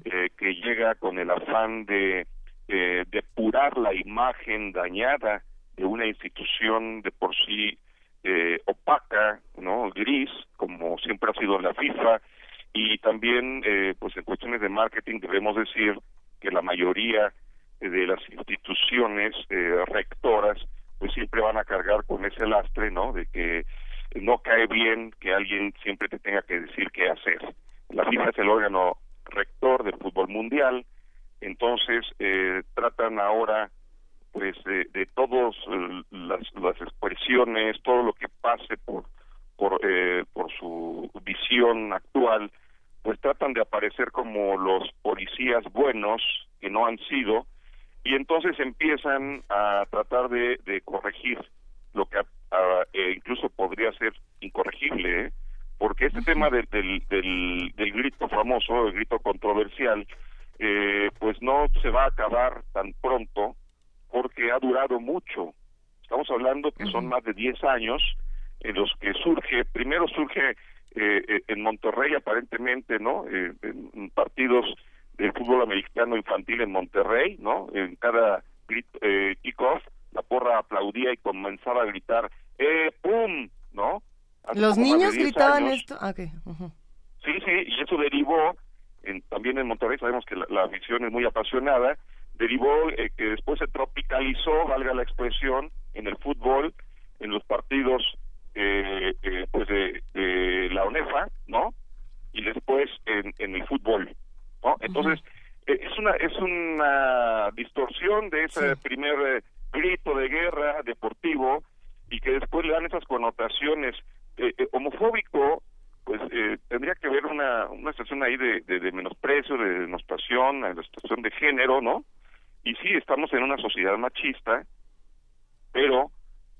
eh, que llega con el afán de eh, depurar la imagen dañada de una institución de por sí eh, opaca, no gris, como siempre ha sido la FIFA, y también, eh, pues en cuestiones de marketing debemos decir que la mayoría de las instituciones eh, rectoras, pues siempre van a cargar con ese lastre, ¿no? De que no cae bien que alguien siempre te tenga que decir qué hacer. La FIFA es el órgano rector del fútbol mundial, entonces eh, tratan ahora pues de, de todas las, las expresiones, todo lo que pase por por eh, por su visión actual, pues tratan de aparecer como los policías buenos que no han sido y entonces empiezan a tratar de, de corregir lo que ah, eh, incluso podría ser incorregible, ¿eh? porque este tema del, del, del, del grito famoso, el grito controversial, eh, pues no se va a acabar tan pronto porque ha durado mucho. Estamos hablando que son más de 10 años en los que surge, primero surge eh, eh, en Monterrey aparentemente, ¿no? Eh, en partidos del fútbol americano infantil en Monterrey, ¿no? En cada eh, kickoff la porra aplaudía y comenzaba a gritar, ¡eh, pum! ¿No? Hace ¿Los niños 10 gritaban años. esto? Ah. Sí, sí, y eso derivó, en, también en Monterrey sabemos que la, la afición es muy apasionada, derivó eh, que después se tropicalizó, valga la expresión, en el fútbol, en los partidos eh, eh, pues de, de la ONEFA, ¿no? Y después en, en el fútbol, ¿no? Entonces, eh, es una es una distorsión de ese primer eh, grito de guerra deportivo y que después le dan esas connotaciones homofóbico pues eh, tendría que haber una una situación ahí de, de, de menosprecio de denostación de situación de género no y sí estamos en una sociedad machista pero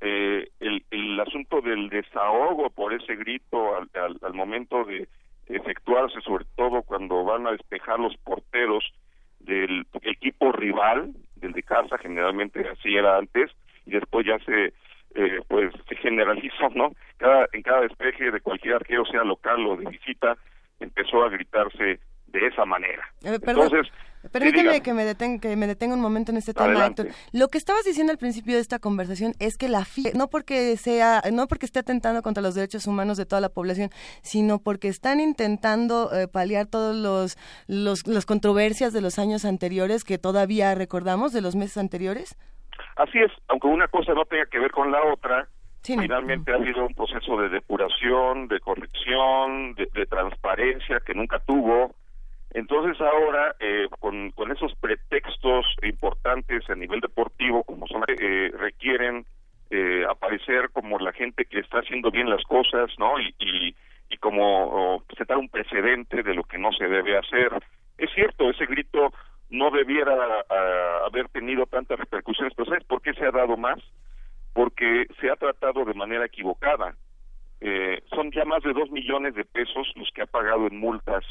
eh, el, el asunto del desahogo por ese grito al, al, al momento de efectuarse, sobre todo cuando van a despejar los porteros del equipo rival, del de casa, generalmente así era antes, y después ya se eh, pues se generalizó, ¿no? Cada, en cada despeje de cualquier arquero, sea local o de visita, empezó a gritarse de esa manera. Eh, Entonces, Permíteme que me, detenga, que me detenga un momento en este tema, Adelante. Héctor. Lo que estabas diciendo al principio de esta conversación es que la FIFA, no porque sea, no porque esté atentando contra los derechos humanos de toda la población, sino porque están intentando eh, paliar todos los, los las controversias de los años anteriores que todavía recordamos de los meses anteriores. Así es, aunque una cosa no tenga que ver con la otra, Sí, no. finalmente ha habido un proceso de depuración, de corrección, de, de transparencia que nunca tuvo. Entonces ahora, eh, con, esos pretextos importantes a nivel deportivo, como son, eh, requieren eh, aparecer como la gente que está haciendo bien las cosas, ¿no? Y, y, y como sentar un precedente de lo que no se debe hacer. Es cierto, ese grito no debiera ah, haber tenido tantas repercusiones, pero ¿sabes por qué se ha dado más? Porque se ha tratado de manera equivocada. Eh, son ya más de dos millones de pesos los que ha pagado en multas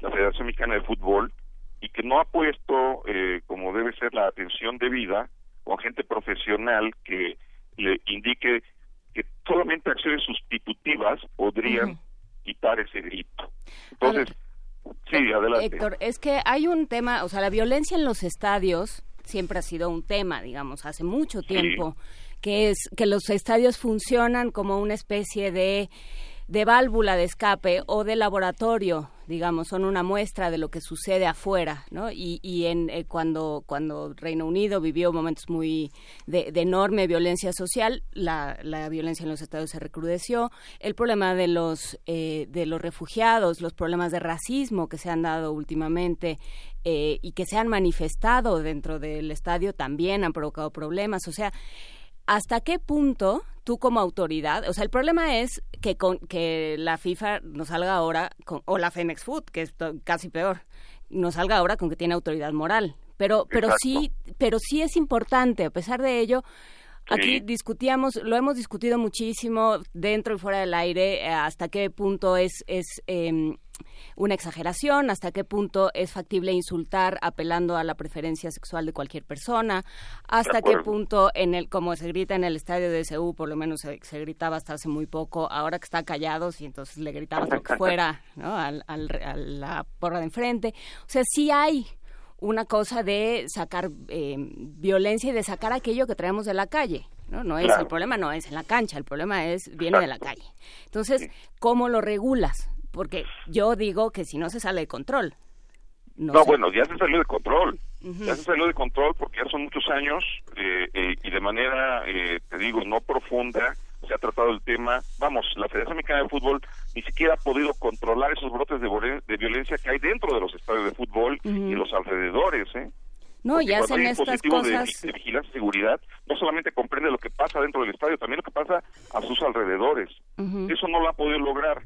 la Federación Mexicana de Fútbol y que no ha puesto, eh, como debe ser, la atención debida con gente profesional que le indique que solamente acciones sustitutivas podrían quitar ese grito. Entonces, sí, adelante. Héctor, es que hay un tema, o sea, la violencia en los estadios siempre ha sido un tema, digamos, hace mucho tiempo, que es que los estadios funcionan como una especie de de válvula de escape o de laboratorio, digamos, son una muestra de lo que sucede afuera, ¿no? Y, y en, eh, cuando, cuando Reino Unido vivió momentos muy de, enorme violencia social, la, la, violencia en los estados se recrudeció, el problema de los, eh, de los refugiados, los problemas de racismo que se han dado últimamente eh, y que se han manifestado dentro del estadio también han provocado problemas, o sea, ¿hasta qué punto tú como autoridad, o sea, el problema es que con que la FIFA nos salga ahora con, o la Femex Food, que es casi peor, nos salga ahora con que tiene autoridad moral, pero pero Exacto. sí, pero sí es importante, a pesar de ello, Aquí discutíamos, lo hemos discutido muchísimo dentro y fuera del aire, eh, hasta qué punto es, es em, una exageración, hasta qué punto es factible insultar apelando a la preferencia sexual de cualquier persona, hasta qué punto, en el como se grita en el estadio de CU, por lo menos se, se gritaba hasta hace muy poco, ahora que está callados y entonces le gritabas lo que fuera ¿no? al, al- a la porra de enfrente. O sea, sí hay una cosa de sacar eh, violencia y de sacar aquello que traemos de la calle. No, no es Claro. el problema, no es en la cancha, el problema es viene de la calle. Entonces, ¿cómo lo regulas? Porque yo digo que si no se sale de control. No, bueno, ya se salió de control. Ya se salió de control porque ya son muchos años eh, eh, y de manera, eh, te digo, no profunda se ha tratado el tema. Vamos, la Federación Mexicana de Fútbol ni siquiera ha podido controlar esos brotes de, de violencia que hay dentro de los estadios de fútbol y los alrededores, ¿eh? No, Porque y cuando hacen estas dispositivos de- cosas. De, vigilancia y seguridad, no solamente comprende lo que pasa dentro del estadio, también lo que pasa a sus alrededores. Eso no lo ha podido lograr.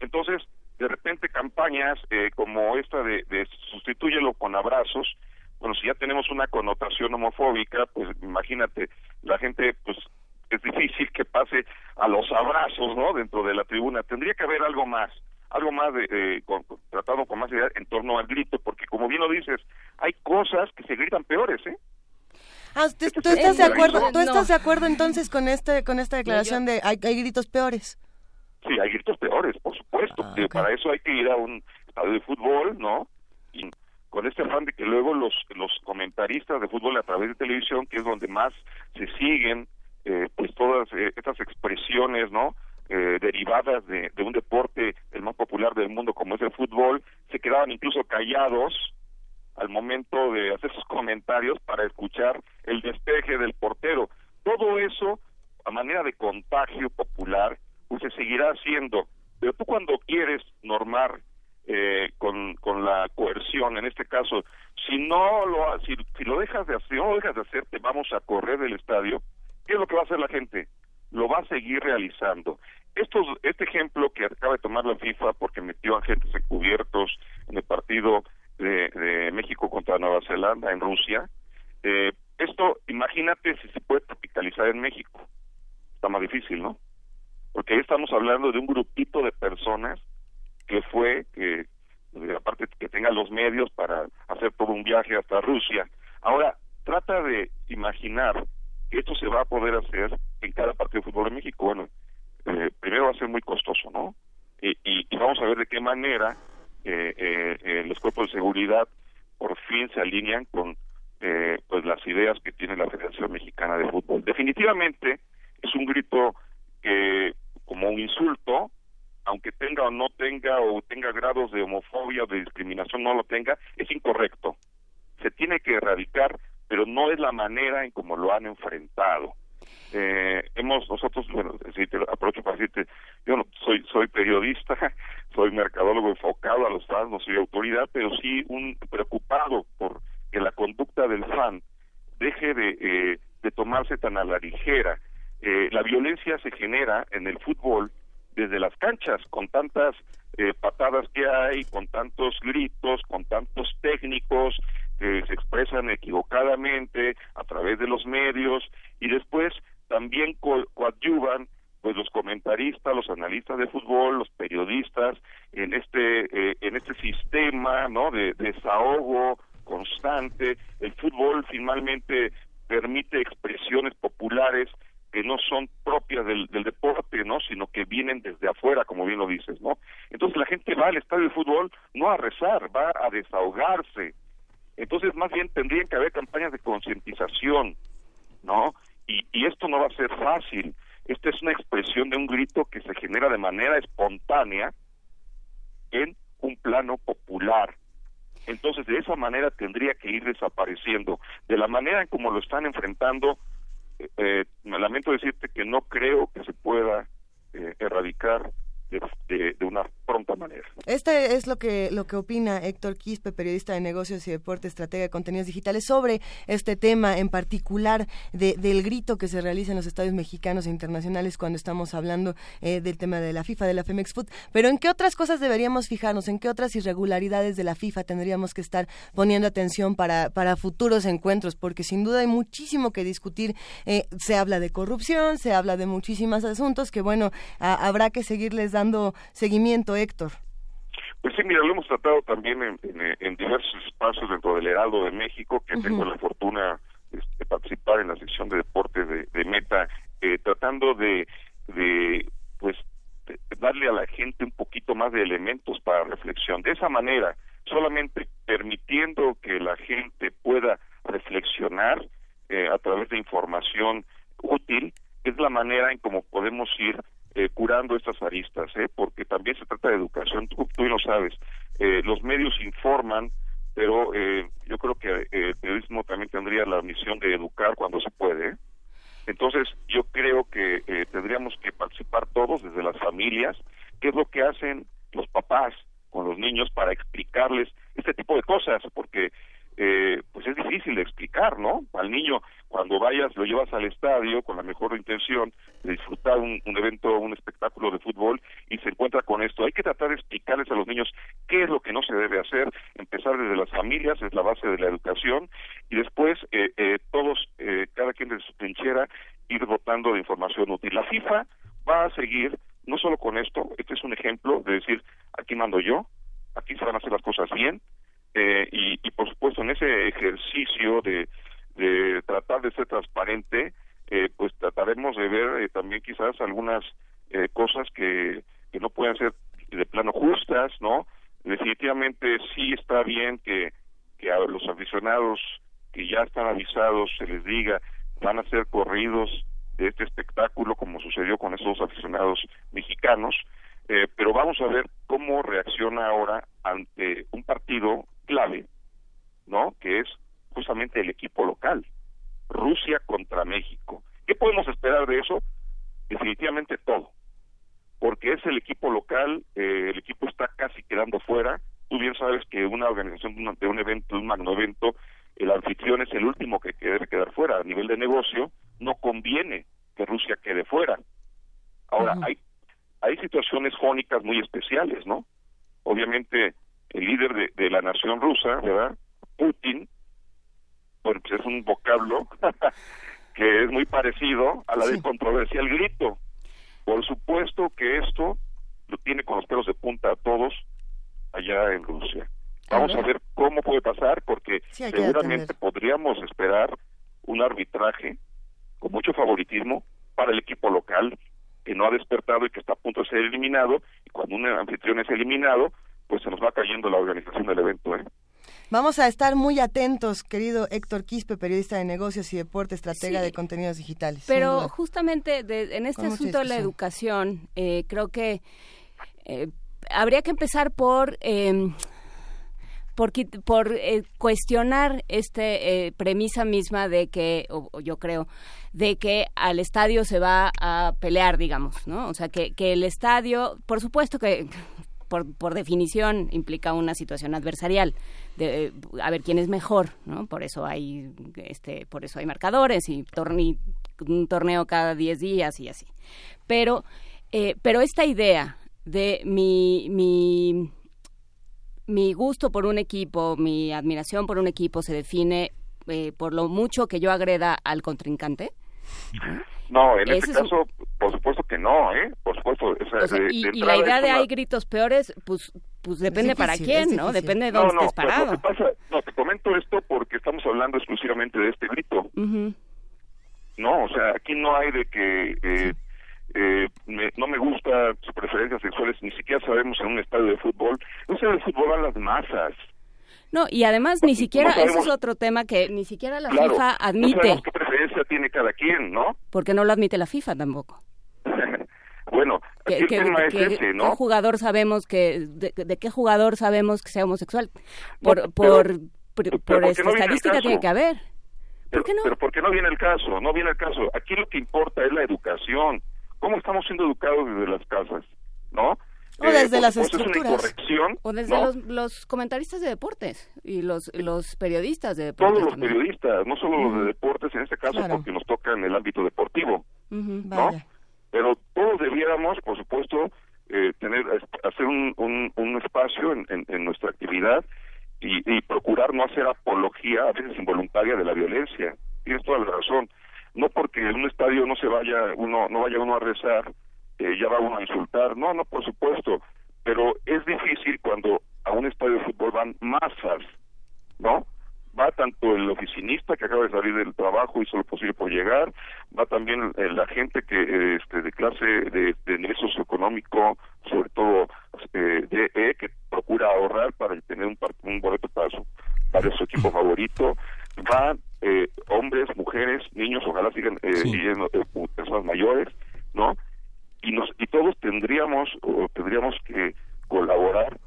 Entonces, de repente campañas eh, como esta de, de sustitúyelo con abrazos, bueno, si ya tenemos una connotación homofóbica, pues imagínate, la gente, pues es difícil que pase a los abrazos, ¿no? Dentro de la tribuna. Tendría que haber algo más, algo más de, de- con- con- tratado con más idea en torno al grito, porque como bien lo dices, hay cosas que se gritan peores, ¿eh? Ah, ¿tú, tú es estás de acuerdo? ¿Tú estás de acuerdo entonces con este con esta declaración de hay, hay gritos peores? Sí, hay gritos peores, por supuesto. Ah, Para eso hay que ir a un estadio de fútbol, ¿no? Y con este afán de que luego los, los comentaristas de fútbol a través de televisión, que es donde más se siguen, eh, pues todas eh, estas expresiones, ¿no? Eh, derivadas de, de un deporte el más popular del mundo como es el fútbol, se quedaban incluso callados al momento de hacer sus comentarios para escuchar el despeje del portero. Todo eso, a manera de contagio popular, se seguirá haciendo. Pero tú cuando quieres normar eh, con, con la coerción, en este caso, si no lo si, si lo dejas de hacer, no dejas de hacer, te vamos a correr del estadio. ¿Qué es lo que va a hacer la gente? Lo va a seguir realizando. Estos, este ejemplo que acaba de tomar la FIFA porque metió agentes encubiertos en el partido de, de México contra Nueva Zelanda en Rusia, eh, esto, imagínate si se puede capitalizar en México. Está más difícil, ¿no? Porque ahí estamos hablando de un grupito de personas que fue, que eh, aparte que tenga los medios para hacer todo un viaje hasta Rusia. Ahora, trata de imaginar que esto se va a poder hacer en cada partido de fútbol de México. Bueno, eh, primero va a ser muy costoso, ¿no? Y, y- vamos a ver de qué manera eh, eh, eh, los cuerpos de seguridad por fin se alinean con eh, pues las ideas que tiene la Federación Mexicana de Fútbol. Definitivamente es un grito que como un insulto, aunque tenga o no tenga o tenga grados de homofobia o de discriminación no lo tenga, es incorrecto. Se tiene que erradicar, pero no es la manera en como lo han enfrentado. Eh, hemos nosotros, bueno, sí, te aprovecho para decirte, yo no soy soy periodista, soy mercadólogo enfocado a los fans, no soy autoridad, pero sí un preocupado por que la conducta del fan deje de, eh, de tomarse tan a la ligera. Eh, la violencia se genera en el fútbol desde las canchas, con tantas eh, patadas que hay, con tantos gritos, con tantos técnicos que se expresan equivocadamente a través de los medios y después también co- coadyuvan pues los comentaristas, los analistas de fútbol, los periodistas en este eh, en este sistema, ¿no? de desahogo constante. El fútbol finalmente permite expresiones populares que no son propias del, deporte, ¿no? Sino que vienen desde afuera, como bien lo dices, ¿no? Entonces la gente va al estadio de fútbol no a rezar, va a desahogarse. Entonces más bien tendrían que haber campañas de concientización, ¿no? Y, y esto no va a ser fácil. Esta es una expresión de un grito que se genera de manera espontánea en un plano popular. Entonces, de esa manera tendría que ir desapareciendo. De la manera en como lo están enfrentando, eh, me lamento decirte que no creo que se pueda eh, erradicar de- de una pronta manera. Este es lo que lo que opina Héctor Quispe, periodista de negocios y deporte, estratega de contenidos digitales, sobre este tema en particular de, del grito que se realiza en los estadios mexicanos e internacionales cuando estamos hablando eh, del tema de la FIFA, de la Femex Food. Pero ¿en qué otras cosas deberíamos fijarnos? ¿En qué otras irregularidades de la FIFA tendríamos que estar poniendo atención para, para futuros encuentros? Porque sin duda hay muchísimo que discutir. Eh, se habla de corrupción, se habla de muchísimos asuntos que, bueno, a- habrá que seguirles dando seguimiento, Héctor. Pues sí, mira, lo hemos tratado también en, en- en diversos espacios dentro del Heraldo de México, que tengo la fortuna este, de participar en la sección de deportes de, de Meta, eh, tratando de, de, pues, de darle a la gente un poquito más de elementos para reflexión. De esa manera, solamente permitiendo que la gente pueda reflexionar eh, a través de información útil, es la manera en cómo podemos ir eh, curando estas aristas, ¿eh? porque también se trata de educación, tú, tú lo sabes, eh, los medios informan, pero eh, yo creo que eh, el periodismo también tendría la misión de educar cuando se puede. Entonces, yo creo que tendríamos que participar todos desde las familias, qué es lo que hacen los papás con los niños para explicarles este tipo de cosas, porque eh, pues es difícil de explicar, ¿no? Al niño, cuando vayas, lo llevas al estadio con la mejor intención de disfrutar un, un evento, un espectáculo de fútbol y se encuentra con esto. Hay que tratar de explicarles a los niños qué es lo que no se debe hacer, empezar desde las familias, es la base de la educación, y después eh, eh, todos, eh, cada quien de su trinchera, ir dotando de información útil. La FIFA va a seguir, no solo con esto, este es un ejemplo de decir, aquí mando yo, aquí se van a hacer las cosas bien, eh, y, y por supuesto en ese ejercicio de, tratar de ser transparente, eh, pues trataremos de ver eh, también quizás algunas eh, cosas que, que no puedan ser de plano justas, ¿no? Definitivamente sí está bien que, que a los aficionados que ya están avisados se les diga van a ser corridos de este espectáculo como sucedió con esos aficionados mexicanos, eh, pero vamos a ver cómo reacciona ahora ante un partido clave, ¿no? Que es justamente el equipo local, Rusia contra México. ¿Qué podemos esperar de eso? Definitivamente todo, porque es el equipo local, eh, el equipo está casi quedando fuera. Tú bien sabes que una organización de un, de un evento, un magno evento, el anfitrión es el último que que debe quedar fuera. A nivel de negocio, no conviene que Rusia quede fuera. Ahora, hay, hay situaciones jónicas muy especiales, ¿no? Obviamente, el líder de, de la nación rusa, ¿verdad? Putin, bueno, pues es un vocablo que es muy parecido a la de controversia el grito. Por supuesto que esto lo tiene con los pelos de punta a todos allá en Rusia. Vamos a ver cómo puede pasar, porque Sí, seguramente podríamos esperar un arbitraje con mucho favoritismo para el equipo local que no ha despertado y que está a punto de ser eliminado. Y cuando un anfitrión es eliminado, pues se nos va cayendo la organización del evento. ¿eh? Vamos a estar muy atentos, querido Héctor Quispe, periodista de negocios y deporte, estratega Sí. de contenidos digitales. Pero justamente de- en este asunto de la educación, eh, creo que eh, habría que empezar por eh, por, por eh, cuestionar este eh, premisa misma de que, o, o yo creo, de que al estadio se va a pelear, digamos, ¿no? O sea, que, que el estadio, por supuesto que por, por definición implica una situación adversarial de eh, a ver quién es mejor no por eso hay este por eso hay marcadores y, torne- un torneo cada 10 días y así. Pero eh, pero esta idea de mi mi mi gusto por un equipo mi admiración por un equipo se define eh, por lo mucho que yo agreda al contrincante No, en Ese este es un- caso, por supuesto que no, ¿eh? Por supuesto. o sea, O sea, de- y, de y la idea de hay gritos peores, pues, pues depende para quién, ¿no? Depende de No, dónde no, estés pues, parado. Lo que pasa, no, te comento esto porque estamos hablando exclusivamente de este grito. Ujú. No, o sea, aquí no hay de que eh, eh, me- no me gusta sus preferencias sexuales, ni siquiera sabemos en un estadio de fútbol. Un estadio de fútbol van las masas. No, y además ni siquiera, ese es otro tema que ni siquiera la claro, FIFA No admite, sabemos qué preferencia tiene cada quien, ¿no? porque no lo admite la FIFA tampoco. Bueno, ¿Qué, el tema es qué- ¿no? jugador sabemos que, de, de qué jugador sabemos que sea homosexual? Por, No, por, pero- por, pero por ¿por qué esta no estadística tiene que haber. Pero, pero ¿por qué no viene el caso? No viene el caso. Aquí lo que importa es la educación. ¿Cómo estamos siendo educados desde las casas? ¿No? O desde por las es estructuras. incorrección, O desde ¿no? los, los comentaristas de deportes y los, los periodistas de deportes. todos los también. periodistas, no solo los de deportes, en este caso Claro. porque nos toca en el ámbito deportivo. ¿no? Pero todos debiéramos, por supuesto, eh, tener hacer un, un, un espacio en, en- en nuestra actividad y, y procurar no hacer apología, a veces involuntaria, de la violencia. Tienes toda la razón. No porque en un estadio no se vaya uno, no vaya uno a rezar, eh, ya va uno a insultar. No, no, por supuesto. Pero es difícil cuando a un estadio de fútbol van masas, ¿no? Va tanto el oficinista que acaba de salir del trabajo, hizo lo posible por llegar, va también eh, la gente que eh, este, de clase de, de nivel socioeconómico, sobre todo eh, de que procura ahorrar para tener un, un boleto para su, para su equipo favorito, van eh, hombres, mujeres, niños, ojalá sigan eh, yendo, eh, personas mayores, ¿no? Y, nos, y todos tendríamos o tendríamos que colaborar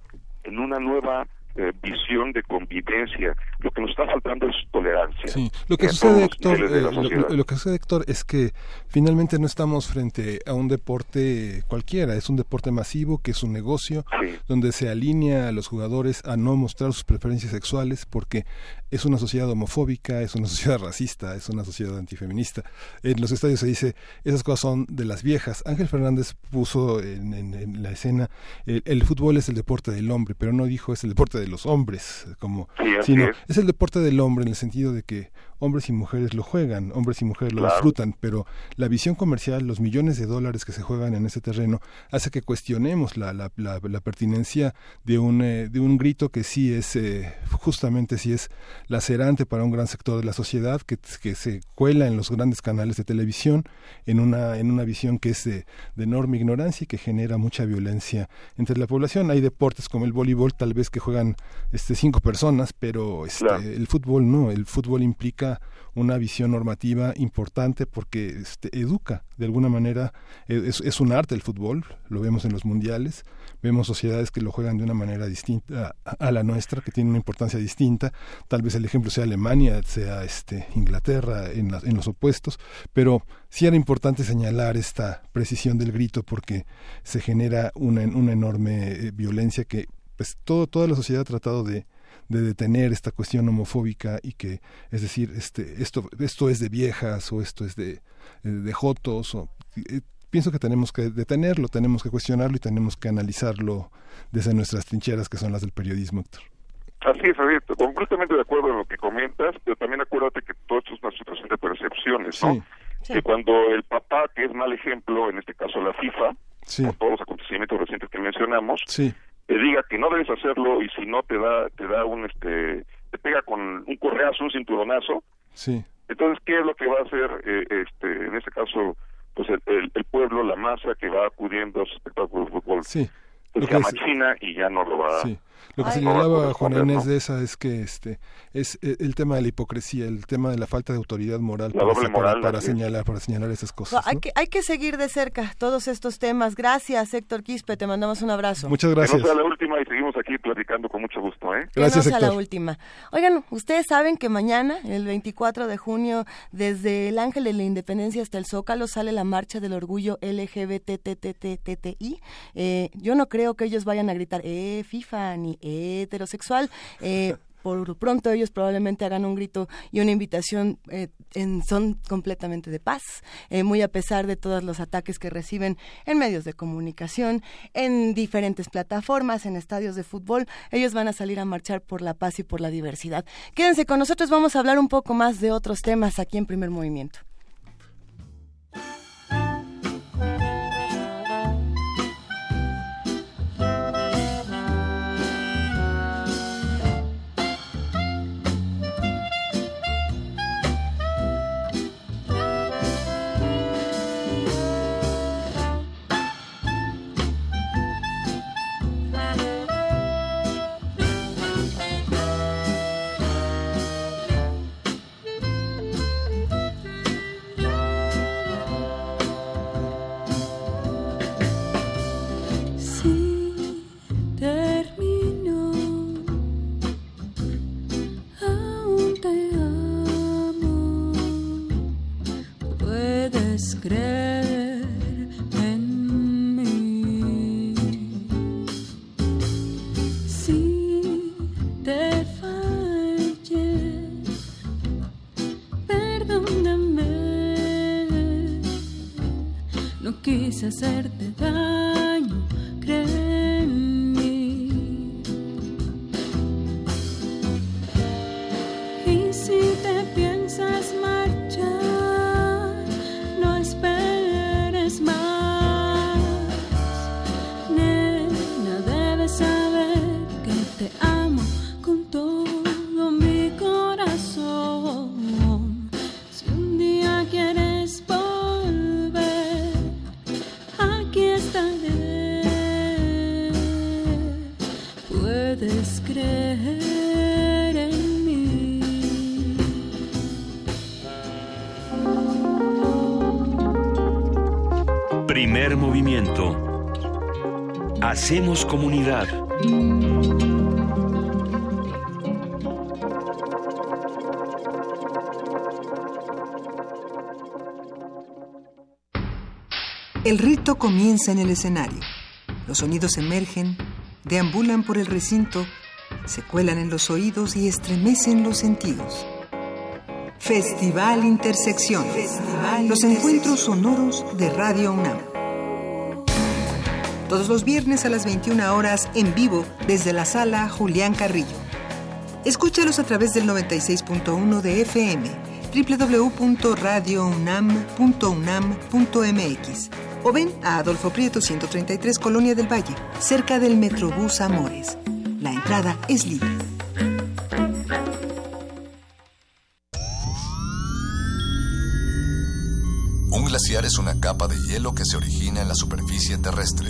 en una nueva eh, visión de convivencia. Lo que nos está faltando es tolerancia. Sí, lo que sucede, Héctor, eh, lo- que sucede, Héctor, es que finalmente no estamos frente a un deporte cualquiera, es un deporte masivo que es un negocio donde se alinea a los jugadores a no mostrar sus preferencias sexuales porque es una sociedad homofóbica, es una sociedad racista, es una sociedad antifeminista. En los estadios se dice, esas cosas son de las viejas. Ángel Fernández puso en, en- en la escena, el, el fútbol es el deporte del hombre, pero no dijo es el deporte de los hombres, como, Sí, sino es. es el deporte del hombre en el sentido de que hombres y mujeres lo juegan, hombres y mujeres lo Claro. disfrutan, pero la visión comercial, los millones de dólares que se juegan en ese terreno, hace que cuestionemos la, la, la, la pertinencia de un, eh, de un grito que sí es, eh, justamente sí es lacerante para un gran sector de la sociedad, que, que se cuela en los grandes canales de televisión, en una, en una visión que es de, de enorme ignorancia y que genera mucha violencia entre la población. Hay deportes como el voleibol, tal vez que juegan este, cinco personas, pero este, el fútbol no, el fútbol implica una visión normativa importante porque este, educa de alguna manera, eh, es, un arte el fútbol, lo vemos en los mundiales, vemos sociedades que lo juegan de una manera distinta a, a la nuestra, que tiene una importancia distinta, tal vez el ejemplo sea Alemania, sea este, Inglaterra en, la- en los opuestos, pero sí era importante señalar esta precisión del grito porque se genera una, una enorme eh, violencia que pues todo, toda la sociedad ha tratado de, de detener esta cuestión homofóbica y que es decir este esto esto es de viejas o esto es de eh, de jotos o eh, pienso que tenemos que detenerlo tenemos que cuestionarlo y tenemos que analizarlo desde nuestras trincheras que son las del periodismo Héctor. Así es, Javier, completamente de acuerdo en lo que comentas, pero también acuérdate que todo esto es una situación de percepciones, ¿no? Que cuando el papá, que es mal ejemplo, en este caso la FIFA, Sí. por todos los acontecimientos recientes que mencionamos, Te diga que no debes hacerlo y si no te da, te da un, este, te pega con un correazo, un cinturonazo, Sí. entonces, ¿qué es lo que va a hacer, eh, este, en este caso, pues el, el- el pueblo, la masa que va acudiendo a su espectáculo de fútbol? Sí. Pues Lo que es- China y ya no lo va Sí. Lo que Ay. señalaba corresponder, Inés ¿no? de esa es que este es eh, el tema de la hipocresía, el tema de la falta de autoridad moral La para, doble moral, señalar para señalar esas No, cosas. hay, ¿no? que, hay que seguir de cerca todos estos temas. Gracias, Héctor Quispe. Te mandamos un abrazo. Muchas Que gracias. no sea la última y seguimos aquí platicando con mucho gusto, ¿eh? Que no sea la última. Oigan, ustedes saben que mañana, el 24 de junio, desde el Ángel de la Independencia hasta el Zócalo, sale la marcha del orgullo LGBTTTTI. Eh, yo no creo que ellos vayan a gritar, eh, FIFA, ni heterosexual. Eh, por pronto ellos probablemente hagan un grito y una invitación eh, en son completamente de paz, eh, muy a pesar de todos los ataques que reciben en medios de comunicación, en diferentes plataformas, en estadios de fútbol. Ellos van a salir a marchar por la paz y por la diversidad. Quédense con nosotros, vamos a hablar un poco más de otros temas aquí en Primer Movimiento. en mí. Si te fallé, perdóname, no quise hacerte daño. Hacemos comunidad. El rito comienza en el escenario. Los sonidos emergen, deambulan por el recinto, se cuelan en los oídos y estremecen los sentidos. Festival Intersección. los encuentros sonoros de Radio UNAM. Todos los viernes a las 21 horas en vivo desde la sala Julián Carrillo. Escúchalos a través del 96.1 de FM, www.radiounam.unam.mx o ven a Adolfo Prieto 133 Colonia del Valle, cerca del Metrobús Amores. La entrada es libre. Un glaciar es una capa de hielo que se origina en la superficie terrestre.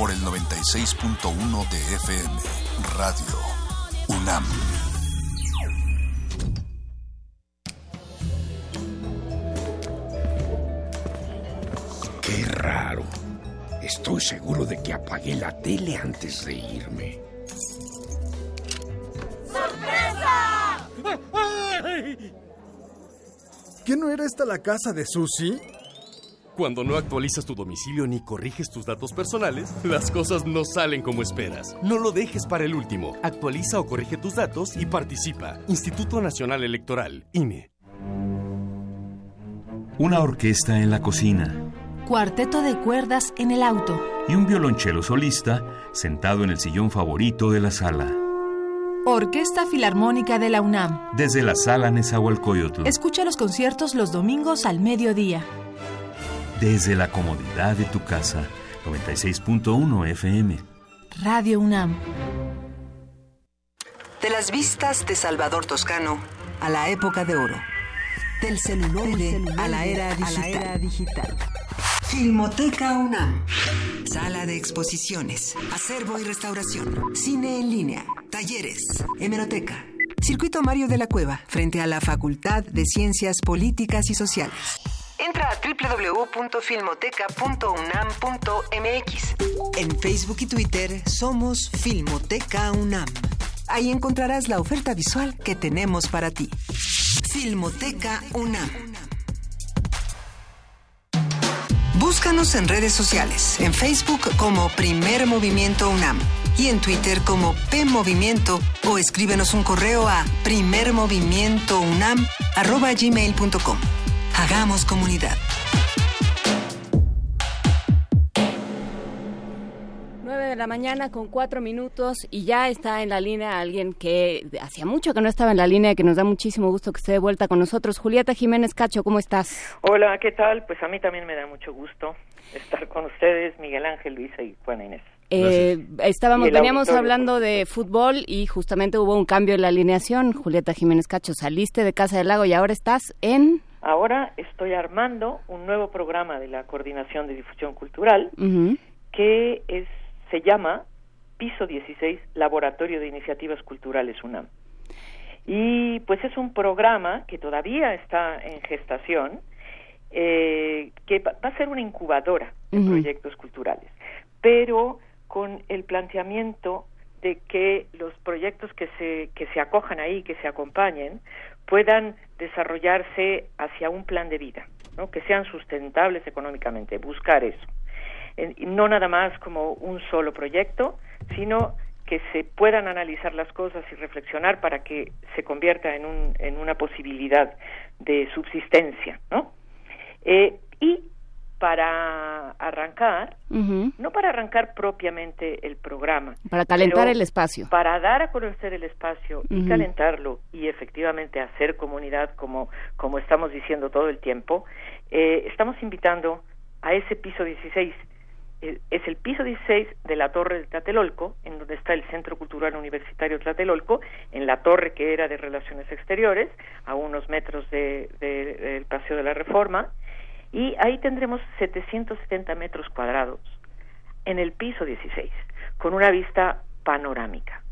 por el 96.1 de FM, Radio UNAM. Qué raro. Estoy seguro de que apagué la tele antes de irme. ¿Qué no era esta la casa de Susi? Cuando no actualizas tu domicilio ni corriges tus datos personales, las cosas no salen como esperas. No lo dejes para el último. Actualiza o corrige tus datos y participa. Instituto Nacional Electoral, INE. Una orquesta en la cocina Cuarteto de cuerdas en el auto. y un violonchelo solista sentado en el sillón favorito de la sala. Orquesta Filarmónica de la UNAM. Desde la sala Nezahualcóyotl. Escucha los conciertos los domingos al mediodía. Desde la comodidad de tu casa. 96.1 FM. Radio UNAM. De las vistas de Salvador Toscano a la época de oro. Del celuloide a la era digital. Filmoteca UNAM. Sala de exposiciones, acervo y restauración, cine en línea, talleres, hemeroteca. Circuito Mario de la Cueva, frente a la Facultad de Ciencias Políticas y Sociales. Entra a www.filmoteca.unam.mx. En Facebook y Twitter somos Filmoteca UNAM. Ahí encontrarás la oferta visual que tenemos para ti. Filmoteca UNAM. Búscanos en redes sociales, en Facebook como Primer Movimiento UNAM y en Twitter como P Movimiento o escríbenos un correo a primermovimientounam@gmail.com. Hagamos comunidad. 9 de la mañana con cuatro minutos y ya está en la línea alguien que hacía mucho que no estaba en la línea y que nos da muchísimo gusto que esté de vuelta con nosotros. Julieta Jiménez Cacho, ¿cómo estás? Hola, ¿qué tal? Pues a mí también me da mucho gusto estar con ustedes, Miguel Ángel, Luisa y Juana Inés. Eh, estábamos, veníamos auditorio, hablando de fútbol y justamente hubo un cambio en la alineación. Julieta Jiménez Cacho, saliste de Casa del Lago y ahora estás en... Ahora estoy armando un nuevo programa de la Coordinación de Difusión Cultural que es se llama Piso 16 Laboratorio de Iniciativas Culturales UNAM. Y pues es un programa que todavía está en gestación eh, que va a ser una incubadora de proyectos culturales, pero con el planteamiento de que los proyectos que se, que se acojan ahí, que se acompañen, puedan desarrollarse hacia un plan de vida, ¿no? que sean sustentables económicamente, buscar eso. No nada más como un solo proyecto, sino que se puedan analizar las cosas y reflexionar para que se convierta en, un, en una posibilidad de subsistencia, ¿no? Eh, y para arrancar, no para arrancar propiamente el programa, Para calentar el espacio. Para dar a conocer el espacio y calentarlo y efectivamente hacer comunidad como, como estamos diciendo todo el tiempo, eh, estamos invitando a ese piso 16. Eh, es el piso 16 de la Torre de Tlatelolco, en donde está el Centro Cultural Universitario Tlatelolco, en la torre que era de Relaciones Exteriores, a unos metros de- de- del Paseo de la Reforma, y ahí tendremos 770 metros cuadrados en el piso 16, con una vista panorámica.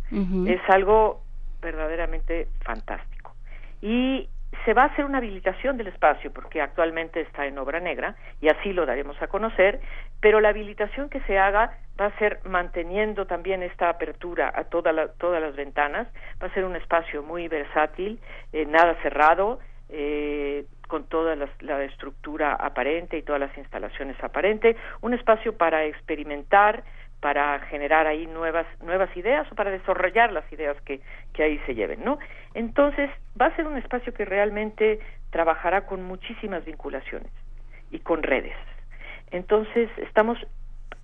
Es algo verdaderamente fantástico. Y se va a hacer una habilitación del espacio, porque actualmente está en obra negra, y así lo daremos a conocer, pero la habilitación que se haga va a ser manteniendo también esta apertura a toda la- todas las ventanas, va a ser un espacio muy versátil, eh, nada cerrado, eh, con toda la, estructura aparente y todas las instalaciones aparentes, un espacio para experimentar, para generar ahí nuevas nuevas ideas o para desarrollar las ideas que, que ahí se lleven, ¿no? Entonces, va a ser un espacio que realmente trabajará con muchísimas vinculaciones y con redes. Entonces, estamos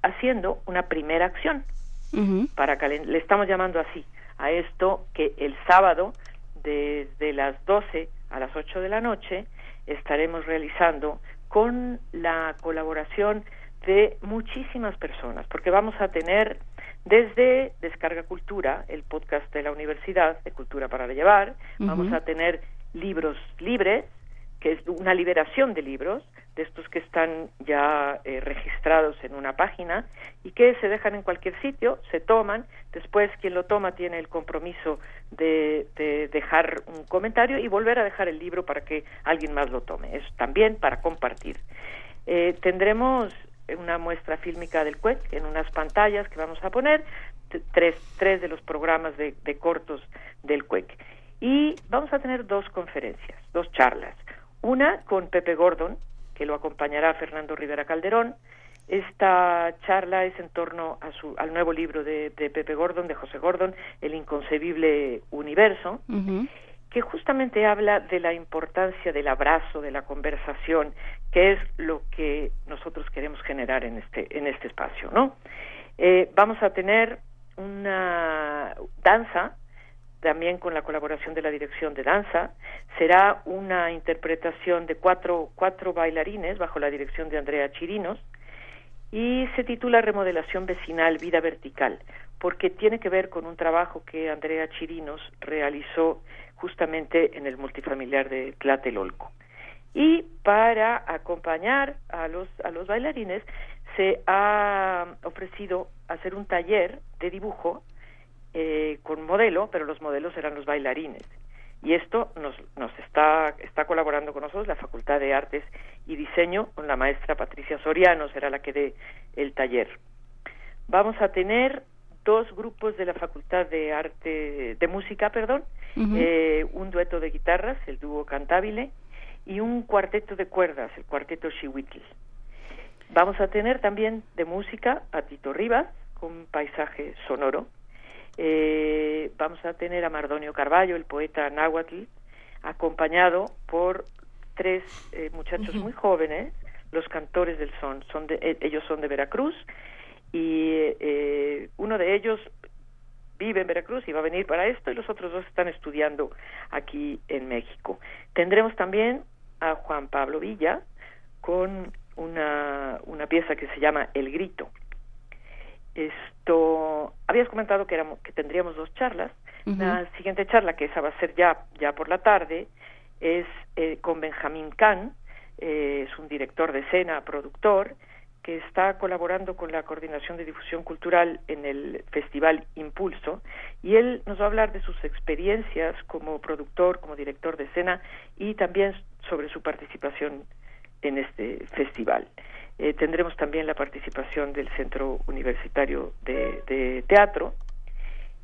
haciendo una primera acción Ujú. para calen- le estamos llamando así a esto que el sábado desde las 12 a las 8 de la noche estaremos realizando con la colaboración de muchísimas personas, porque vamos a tener desde Descarga Cultura, el podcast de la universidad de Cultura para Llevar, vamos a tener libros libres, que es una liberación de libros, de estos que están ya eh, registrados en una página y que se dejan en cualquier sitio, se toman, después quien lo toma tiene el compromiso de, de dejar un comentario y volver a dejar el libro para que alguien más lo tome. Es también para compartir. Eh, tendremos una muestra fílmica del CUEC en unas pantallas que vamos a poner, tres, tres de los programas de, de cortos del CUEC. Y vamos a tener dos conferencias, dos charlas. Una con Pepe Gordon, que lo acompañará Fernando Rivera Calderón. Esta charla es en torno a su, al nuevo libro de, de Pepe Gordon, de José Gordon, El inconcebible universo que justamente habla de la importancia del abrazo, de la conversación, que es lo que nosotros queremos generar en este en este espacio, ¿no? Eh, vamos a tener una danza también con la colaboración de la dirección de danza será una interpretación de cuatro cuatro bailarines bajo la dirección de Andrea Chirinos y se titula Remodelación Vecinal, Vida Vertical, porque tiene que ver con un trabajo que Andrea Chirinos realizó justamente en el multifamiliar de Tlatelolco. Y para acompañar a los, a los bailarines se ha ofrecido hacer un taller de dibujo eh, con modelo, pero los modelos eran los bailarines. Y esto nos, nos está, está colaborando con nosotros la Facultad de Artes y Diseño, con la maestra Patricia Soriano, será la que dé el taller. Vamos a tener dos grupos de la Facultad de Arte, de Música, perdón, eh, un dueto de guitarras, el dúo cantabile, y un cuarteto de cuerdas, el cuarteto Xihuitl. Vamos a tener también de música a Tito Rivas, con paisaje sonoro. Eh, vamos a tener a Mardonio Carballo, el poeta náhuatl, acompañado por tres eh, muchachos muy jóvenes, los cantores del son. son de, eh, ellos son de Veracruz y eh, uno de ellos vive en Veracruz y va a venir para esto y los otros dos están estudiando aquí en México. Tendremos también a Juan Pablo Villa con una, una pieza que se llama El Grito. Esto, habías comentado que, éramos, que tendríamos dos charlas. La siguiente charla, que esa va a ser ya, ya por la tarde, es eh, con Benjamín Kahn, eh, es un director de escena, productor, que está colaborando con la Coordinación de Difusión Cultural en el Festival Impulso, y él nos va a hablar de sus experiencias como productor, como director de escena, y también sobre su participación en este festival. Eh, tendremos también la participación del Centro Universitario de, de Teatro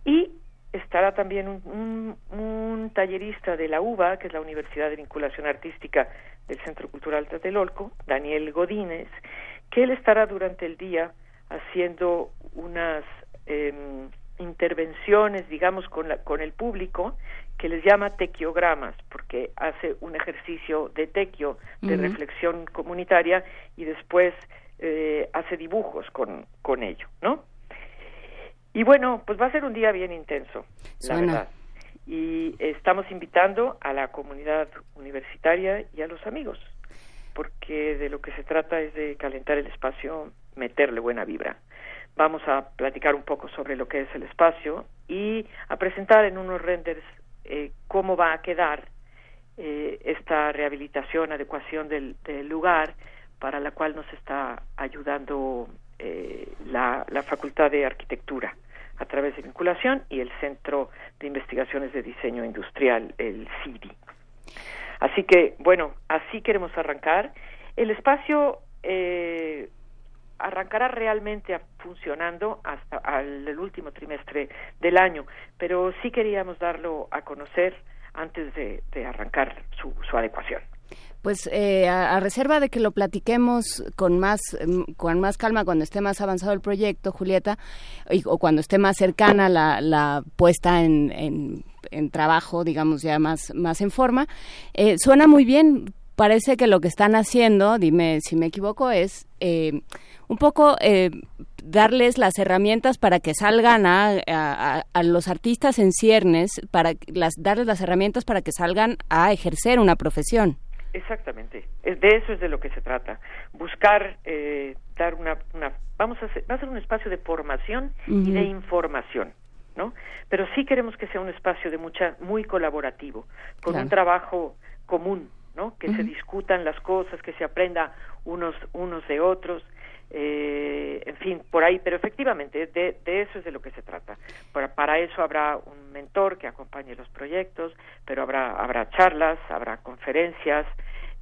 y estará también un, un- un tallerista de la UBA, que es la Universidad de Vinculación Artística del Centro Cultural Tlatelolco, Daniel Godínez, que él estará durante el día haciendo unas em, intervenciones, digamos, con, la- con el público, que les llama tequiogramas, porque hace un ejercicio de tequio, de reflexión comunitaria, y después eh, hace dibujos con, con ello, ¿no? Y bueno, pues va a ser un día bien intenso, la verdad. Y estamos invitando a la comunidad universitaria y a los amigos, porque de lo que se trata es de calentar el espacio, meterle buena vibra. Vamos a platicar un poco sobre lo que es el espacio y a presentar en unos renders eh, cómo va a quedar eh, esta rehabilitación, adecuación del, del lugar, para la cual nos está ayudando eh, la, Facultad de Arquitectura a través de vinculación y el Centro de Investigaciones de Diseño Industrial, el CIDI. Así que, bueno, así queremos arrancar. El espacio eh, arrancará realmente a- funcionando hasta al, el último trimestre del año, pero sí queríamos darlo a conocer antes de, arrancar su, adecuación. Pues eh, a, reserva de que lo platiquemos con más mm, con más calma cuando esté más avanzado el proyecto, Julieta, o cuando esté más cercana la, puesta en trabajo, digamos ya más más en forma, eh, suena muy bien. Parece que lo que están haciendo, dime si me equivoco, es eh, un poco eh, darles las herramientas para que salgan a, a- a los artistas en ciernes, para las, darles las herramientas para que salgan a ejercer una profesión. Exactamente, de eso es de lo que se trata. Buscar eh, dar una, una vamos a hacer, va a ser un espacio de formación y de información, ¿no? Pero sí queremos que sea un espacio de mucha muy colaborativo, con Claro. un trabajo común, ¿no? Que se discutan las cosas, que se aprenda unos unos de otros. eh, en fin, por ahí, pero efectivamente de, de eso es de lo que se trata. Para, para eso habrá un mentor que acompañe los proyectos, pero habrá, habrá charlas, habrá conferencias,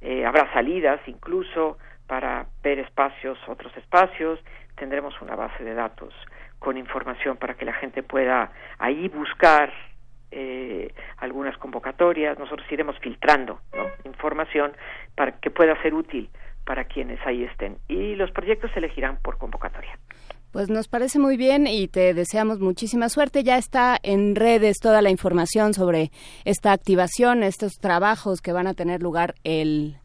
eh, habrá salidas incluso para ver espacios, otros espacios, tendremos una base de datos con información para que la gente pueda ahí buscar eh, algunas convocatorias, nosotros iremos filtrando información para que pueda ser útil para quienes ahí estén y los proyectos se elegirán por convocatoria. Pues nos parece muy bien y te deseamos muchísima suerte. Ya está en redes toda la información sobre esta activación, estos trabajos que van a tener lugar el,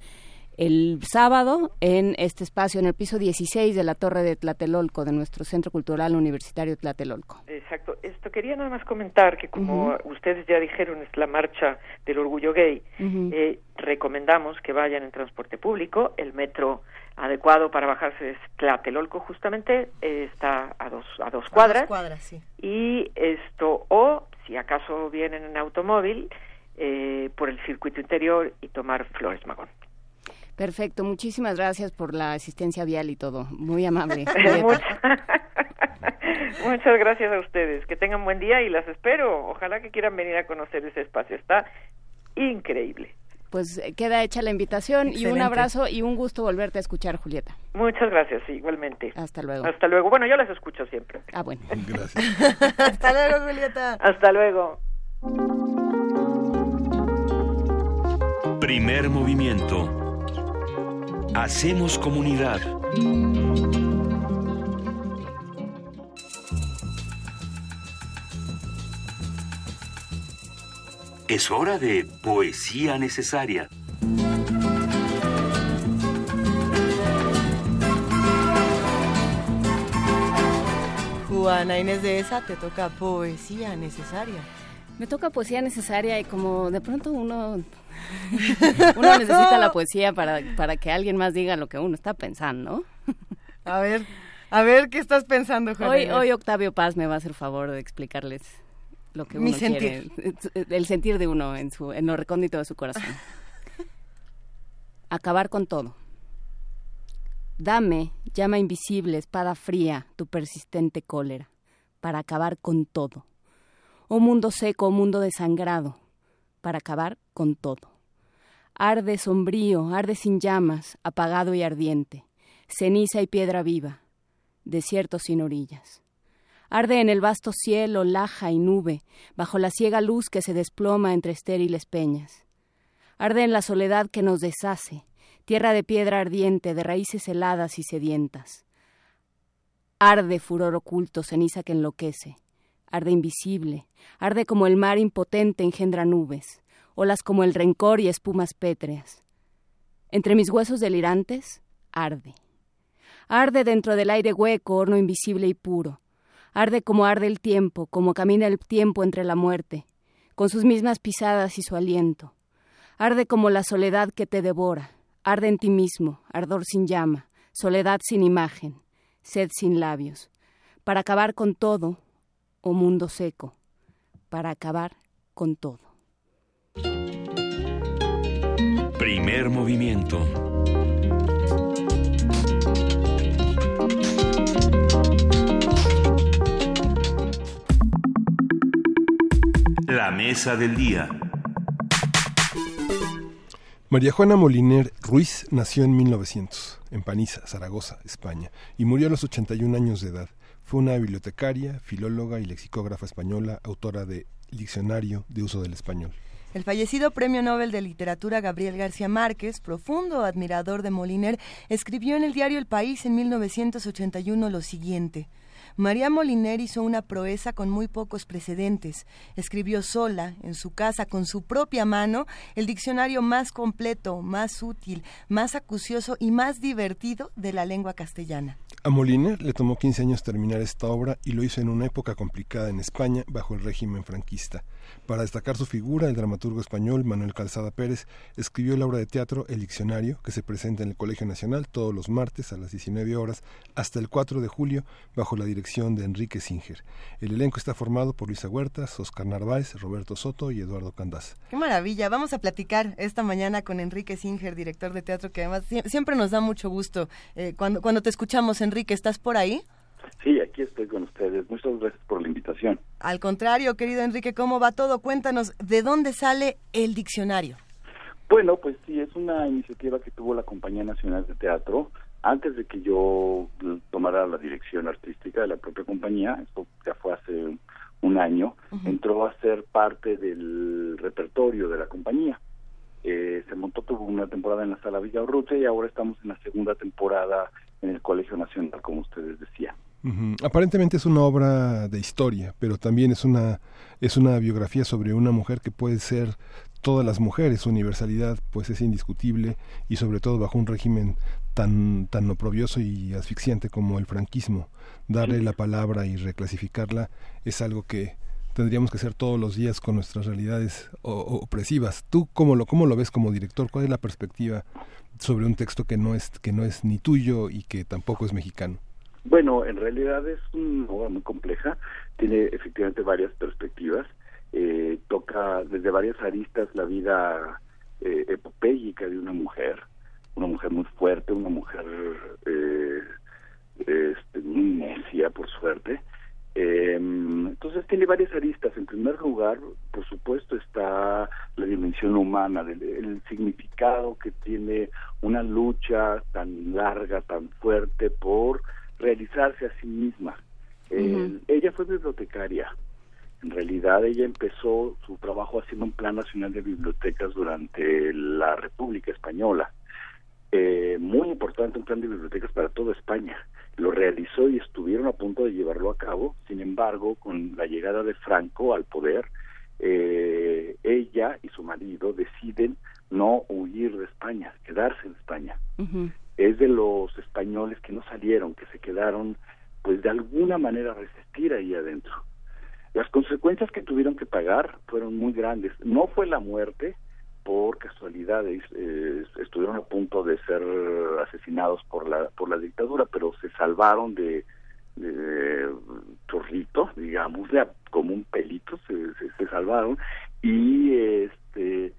el sábado en este espacio, en el piso 16 de la Torre de Tlatelolco, de nuestro Centro Cultural Universitario Tlatelolco. Exacto. Esto quería nada más comentar que como ustedes ya dijeron es la marcha del orgullo gay. Eh, recomendamos que vayan en transporte público. El metro adecuado para bajarse es Tlatelolco justamente eh, está a dos a dos cuadras. Dos cuadras, sí. Y esto o si acaso vienen en automóvil eh, por el circuito interior y tomar Flores Magón. Perfecto, muchísimas gracias por la asistencia vial y todo. Muy amable. Muchas- gracias a ustedes. Que tengan buen día y las espero. Ojalá que quieran venir a conocer ese espacio. Está increíble. Pues eh, queda hecha la invitación y un abrazo y un gusto volverte a escuchar, Julieta. Muchas gracias, igualmente. Hasta luego. Hasta luego. Bueno, yo las escucho siempre. Ah, bueno. Gracias. Hasta luego, Julieta. Hasta luego. Primer movimiento. Hacemos comunidad. Es hora de poesía necesaria. Juana Inés de esa te toca poesía necesaria. Me toca poesía necesaria y como de pronto uno uno necesita la poesía para, para que alguien más diga lo que uno está pensando. A ver, a ver qué estás pensando, Juana Hoy, hoy Octavio Paz me va a hacer favor de explicarles lo que uno Mi quiere, el sentir de uno en su en lo recóndito de su corazón. Acabar con todo. Dame, llama invisible, espada fría, tu persistente cólera, para acabar con todo. Oh mundo seco, oh mundo desangrado, para acabar con todo. Arde sombrío, arde sin llamas, apagado y ardiente, ceniza y piedra viva, desierto sin orillas. Arde en el vasto cielo laja y nube, bajo la ciega luz que se desploma entre estériles peñas. Arde en la soledad que nos deshace, tierra de piedra ardiente, de raíces heladas y sedientas. Arde furor oculto, ceniza que enloquece. Arde invisible, arde como el mar impotente engendra nubes, olas como el rencor y espumas pétreas. Entre mis huesos delirantes, arde. Arde dentro del aire hueco, horno invisible y puro. Arde como arde el tiempo, como camina el tiempo entre la muerte, con sus mismas pisadas y su aliento. Arde como la soledad que te devora. Arde en ti mismo, ardor sin llama, soledad sin imagen, sed sin labios. Para acabar con todo, oh mundo seco, para acabar con todo. Primer movimiento. La mesa del día. María Juana Moliner Ruiz nació en 1900, en Paniza, Zaragoza, España, y murió a los 81 años de edad. Una bibliotecaria, filóloga y lexicógrafa española, autora de Diccionario de Uso del Español. El fallecido Premio Nobel de Literatura Gabriel García Márquez, profundo admirador de Moliner, escribió en el diario El País en 1981 lo siguiente. María Moliner hizo una proeza con muy pocos precedentes. Escribió sola, en su casa, con su propia mano, el diccionario más completo, más útil, más acucioso y más divertido de la lengua castellana. A Moliner le tomó 15 años terminar esta obra y lo hizo en una época complicada en España bajo el régimen franquista. Para destacar su figura, el dramaturgo español Manuel Calzada Pérez escribió la obra de teatro El Diccionario, que se presenta en el Colegio Nacional todos los martes a las 19 horas hasta el 4 de julio bajo la dirección de Enrique Singer. El elenco está formado por Luisa Huertas, Oscar Narváez, Roberto Soto y Eduardo Candás. Qué maravilla. Vamos a platicar esta mañana con Enrique Singer, director de teatro, que además sie- siempre nos da mucho gusto eh, cuando, cuando te escuchamos. Enrique, ¿estás por ahí? Sí, aquí estoy con ustedes. Muchas gracias por la invitación. Al contrario, querido Enrique, ¿cómo va todo? Cuéntanos, ¿de dónde sale el diccionario? Bueno, pues sí, es una iniciativa que tuvo la Compañía Nacional de Teatro antes de que yo tomara la dirección artística de la propia compañía. Esto ya fue hace un año. Entró a ser parte del repertorio de la compañía. Eh, se montó, tuvo una temporada en la Sala Villarruche y ahora estamos en la segunda temporada en el Colegio Nacional, como ustedes decían. Aparentemente es una obra de historia, pero también es una es una biografía sobre una mujer que puede ser todas las mujeres. Su universalidad, pues, es indiscutible y sobre todo bajo un régimen tan tan oprobioso y asfixiante como el franquismo. Darle la palabra y reclasificarla es algo que tendríamos que hacer todos los días con nuestras realidades opresivas. ¿Tú cómo lo cómo lo ves como director? ¿Cuál es la perspectiva sobre un texto que no es que no es ni tuyo y que tampoco es mexicano? Bueno, en realidad es una obra muy compleja, tiene efectivamente varias perspectivas, eh, toca desde varias aristas la vida eh, epopéyica de una mujer, una mujer muy fuerte, una mujer eh, este, muy necia, por suerte. Eh, entonces tiene varias aristas. En primer lugar, por supuesto, está la dimensión humana, del, el significado que tiene una lucha tan larga, tan fuerte por realizarse a sí misma. Eh, Ella fue bibliotecaria. En realidad ella empezó su trabajo haciendo un plan nacional de bibliotecas durante la República Española. Eh, muy importante un plan de bibliotecas para toda España. Lo realizó y estuvieron a punto de llevarlo a cabo. Sin embargo, con la llegada de Franco al poder, eh, ella y su marido deciden no huir de España, quedarse en España es de los españoles que no salieron, que se quedaron, pues de alguna manera resistir ahí adentro. Las consecuencias que tuvieron que pagar fueron muy grandes. No fue la muerte, por casualidades, eh, estuvieron a punto de ser asesinados por la por la dictadura, pero se salvaron de, de digamos, de como un pelito, se, se, se salvaron y este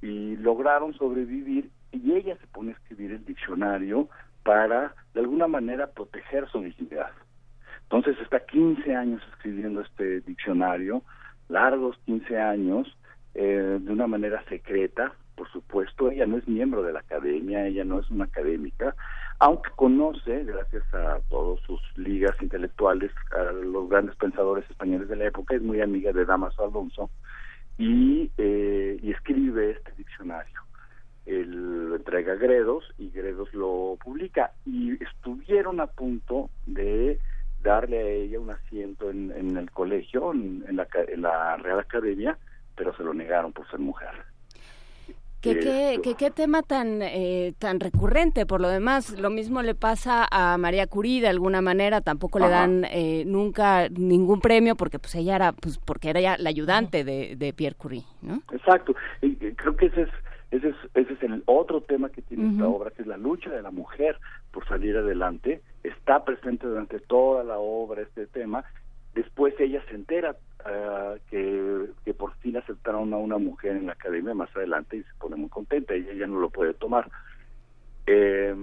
y lograron sobrevivir y ella se pone a escribir el diccionario para de alguna manera proteger su dignidad. Entonces está 15 años escribiendo este diccionario, largos 15 años, eh, de una manera secreta, por supuesto, ella no es miembro de la academia, ella no es una académica, aunque conoce, gracias a todas sus ligas intelectuales, a los grandes pensadores españoles de la época, es muy amiga de Damaso Alonso y, eh, y escribe este diccionario. Él lo entrega a Gredos y Gredos lo publica y estuvieron a punto de darle a ella un asiento en, en el colegio, en, en la, en la Real Academia, pero se lo negaron por ser mujer. ¿Qué, qué, Esto. qué- qué tema tan, eh, tan recurrente? Por lo demás, lo mismo le pasa a María Curie de alguna manera, tampoco le dan eh, nunca ningún premio porque pues ella era pues porque era ya la ayudante de, de Pierre Curie, ¿no? Exacto. Y creo que ese es ese es ese es el otro tema que tiene esta obra, que es la lucha de la mujer por salir adelante. Está presente durante toda la obra este tema. Después ella se entera ah, que, que por fin aceptaron a una mujer en la academia más adelante y se pone muy contenta. Ella ya no lo puede tomar. Eh,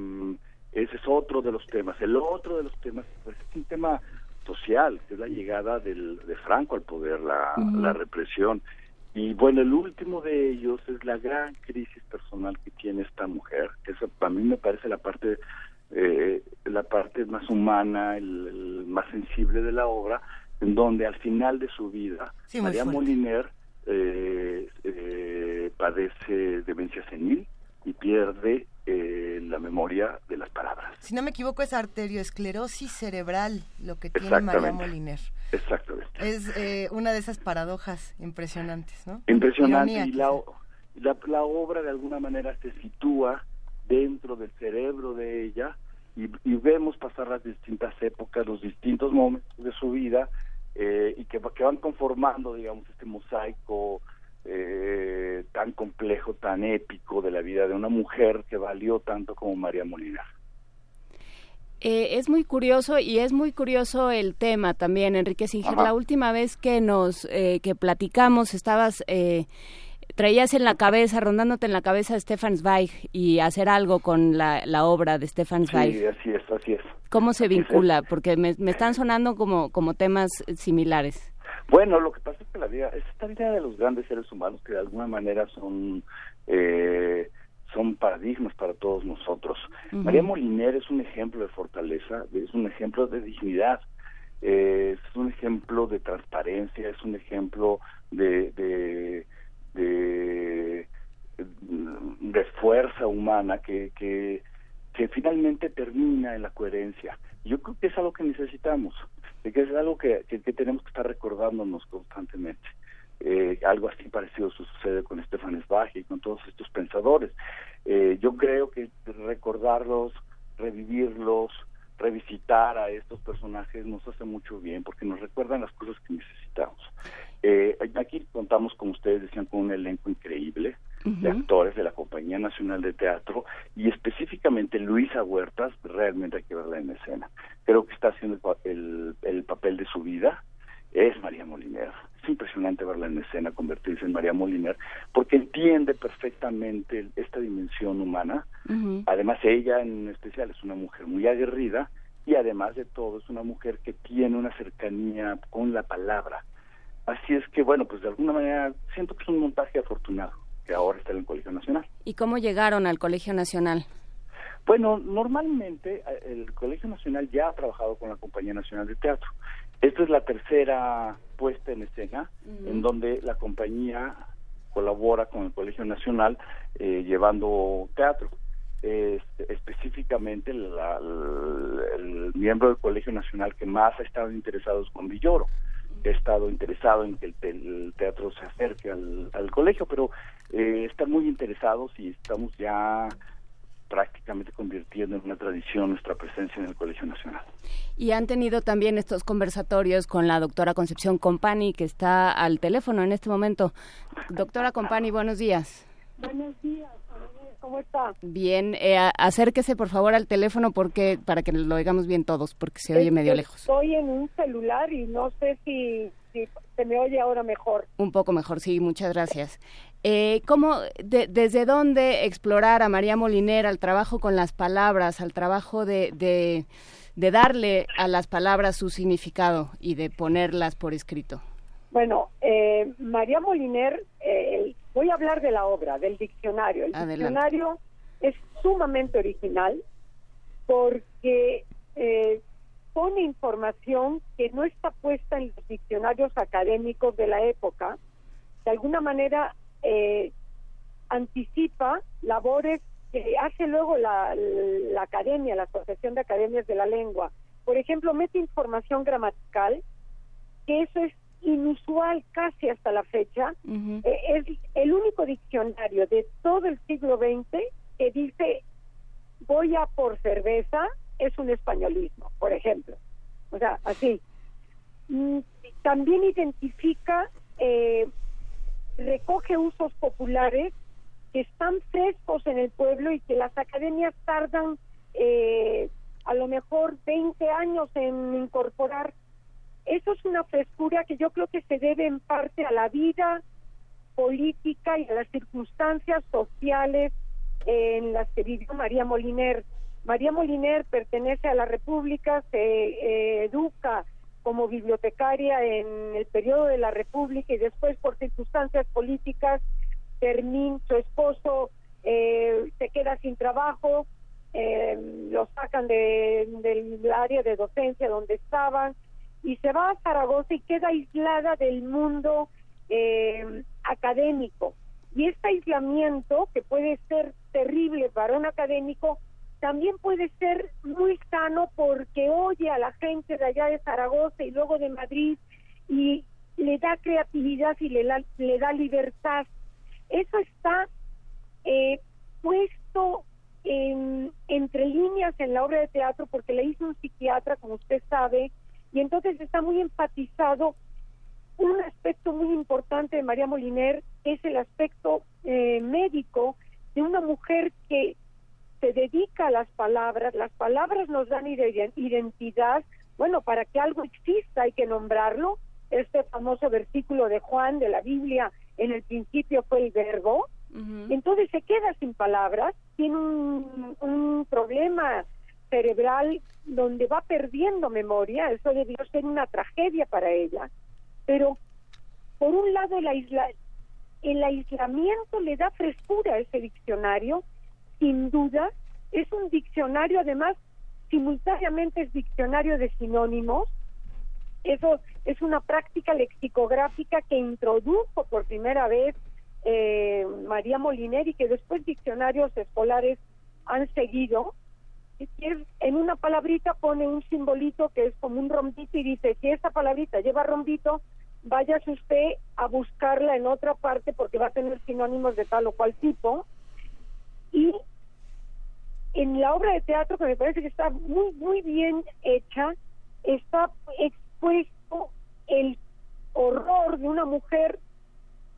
ese es otro de los temas. El otro de los temas pues, es un tema social, que es la llegada del, de Franco al poder, la, la represión. Y bueno, el último de ellos es la gran crisis personal que tiene esta mujer, eso a mí me parece la parte eh, la parte más humana, el, el más sensible de la obra, en donde al final de su vida Sí, María fuerte. Moliner eh, eh, padece demencia senil y pierde eh, la memoria de las palabras. Si no me equivoco, es arteriosclerosis cerebral lo que tiene María. Moliner. Exactamente. Es eh, una de esas paradojas impresionantes, ¿no? Impresionante. Ironía, y la, la, la obra de alguna manera se sitúa dentro del cerebro de ella y, y vemos pasar las distintas épocas, los distintos momentos de su vida eh, y que, que van conformando, digamos, este mosaico eh, tan complejo, tan épico de la vida de una mujer que valió tanto como María Molina. Eh, es muy curioso y es muy curioso el tema también, Enrique Singer. Ajá. La última vez que nos eh, que platicamos estabas eh, traías en la cabeza, rondándote en la cabeza a Stefan Zweig y hacer algo con la, la obra de Stefan Zweig. Sí, así es, así es. ¿Cómo se Así es. vincula? Porque me, me están sonando como, como temas similares. Bueno, lo que pasa es que la vida, es esta vida de los grandes seres humanos que de alguna manera son eh, son paradigmas para todos nosotros. María Moliner es un ejemplo de fortaleza, es un ejemplo de dignidad, eh, es un ejemplo de transparencia, es un ejemplo de, de, de, de fuerza humana que, que, que finalmente termina en la coherencia. Yo creo que es algo que necesitamos, de que es algo que, que, que tenemos que estar recordándonos constantemente. Eh, algo así parecido sucede con Stefan Zweig y con todos estos pensadores. Eh, yo creo que recordarlos, revivirlos, revisitar a estos personajes nos hace mucho bien porque nos recuerdan las cosas que necesitamos. Eh, aquí contamos, como ustedes decían, con un elenco increíble de actores de la Compañía Nacional de Teatro y específicamente Luisa Huertas, realmente hay que verla en escena. Creo que está haciendo el, el, el papel de su vida, es María Moliner. Es impresionante verla en escena, convertirse en María Moliner, porque entiende perfectamente esta dimensión humana. Además, ella en especial es una mujer muy aguerrida y además de todo es una mujer que tiene una cercanía con la palabra. Así es que, bueno, pues de alguna manera siento que es un montaje afortunado que ahora está en el Colegio Nacional. ¿Y cómo llegaron al Colegio Nacional? Bueno, normalmente eh, el Colegio Nacional ya ha trabajado con la Compañía Nacional de Teatro. Esta es la tercera puesta en escena en donde la compañía colabora con el Colegio Nacional eh, llevando teatro. Eh, específicamente la- el, el miembro del Colegio Nacional que más ha estado interesado es Juan Villoro, ha estado interesado en que el teatro se acerque al, al colegio, pero eh, están muy interesados y estamos ya prácticamente convirtiendo en una tradición nuestra presencia en el Colegio Nacional. Y han tenido también estos conversatorios con la doctora Concepción Compani, que está al teléfono en este momento. Doctora Compani, buenos días. Buenos días, ¿cómo está? Bien, eh, acérquese por favor al teléfono porque para que lo oigamos bien todos, porque se oye medio lejos. Estoy en un celular y no sé si, si se me oye ahora mejor. Un poco mejor, sí, muchas gracias. Eh, ¿cómo, de- desde dónde explorar a María Moliner al trabajo con las palabras, al trabajo de, de, de darle a las palabras su significado y de ponerlas por escrito? Bueno, eh, María Moliner, eh, voy a hablar de la obra, del diccionario. El Adelante. diccionario es sumamente original porque eh, pone información que no está puesta en los diccionarios académicos de la época. De alguna manera eh, anticipa labores que hace luego la, la academia, la Asociación de Academias de la Lengua. Por ejemplo, mete información gramatical, que eso es inusual casi hasta la fecha. Eh, es el único diccionario de todo el siglo XX que dice voy a por cerveza es un españolismo, por ejemplo. O sea, así. Mm, También identifica, eh, recoge usos populares que están frescos en el pueblo y que las academias tardan eh, a lo mejor 20 años en incorporar. Eso es una frescura que yo creo que se debe en parte a la vida política y a las circunstancias sociales en las que vivió María Moliner. María Moliner pertenece a la República, se eh, educa como bibliotecaria en el periodo de la República y después por circunstancias políticas Fermín, su esposo, eh, se queda sin trabajo, eh, lo sacan de- del área de docencia donde estaban y se va a Zaragoza y queda aislada del mundo eh, académico. Y este aislamiento, que puede ser terrible para un académico, también puede ser muy sano porque oye a la gente de allá de Zaragoza y luego de Madrid y le da creatividad y le, la- le da libertad. Eso está eh, puesto en- entre líneas en la obra de teatro porque le hizo un psiquiatra, como usted sabe, y entonces está muy enfatizado un aspecto muy importante de María Moliner es el aspecto eh, médico de una mujer que se dedica a las palabras, las palabras nos dan ide- identidad, bueno, para que algo exista hay que nombrarlo, este famoso versículo de Juan de la Biblia, en el principio fue el verbo, entonces se queda sin palabras, tiene un, un problema cerebral donde va perdiendo memoria, eso debió ser una tragedia para ella, pero por un lado el, aisla- el aislamiento le da frescura a ese diccionario, sin duda, es un diccionario además simultáneamente es diccionario de sinónimos, eso es una práctica lexicográfica que introdujo por primera vez eh, María Moliner y que después diccionarios escolares han seguido. En una palabrita pone un simbolito que es como un rombito y dice, si esa palabrita lleva rombito, váyase usted a buscarla en otra parte porque va a tener sinónimos de tal o cual tipo. Y en la obra de teatro, que me parece que está muy, muy bien hecha, está expuesto el horror de una mujer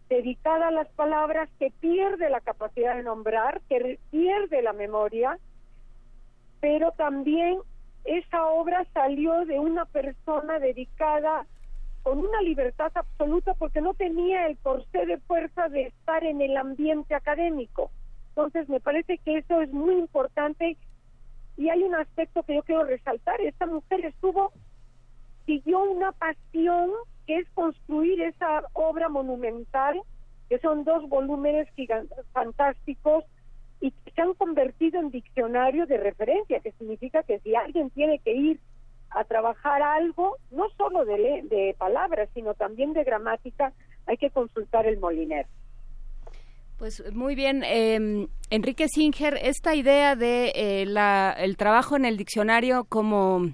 dedicada a las palabras que pierde la capacidad de nombrar, que pierde la memoria, pero también esa obra salió de una persona dedicada con una libertad absoluta porque no tenía el corsé de fuerza de estar en el ambiente académico. Entonces me parece que eso es muy importante y hay un aspecto que yo quiero resaltar. Esta mujer estuvo, siguió una pasión que es construir esa obra monumental, que son dos volúmenes fantásticos y que se han convertido en diccionario de referencia, que significa que si alguien tiene que ir a trabajar algo, no solo de, le- de palabras, sino también de gramática, hay que consultar el Moliner. Pues muy bien, eh, Enrique Singer, esta idea de eh, la, el trabajo en el diccionario como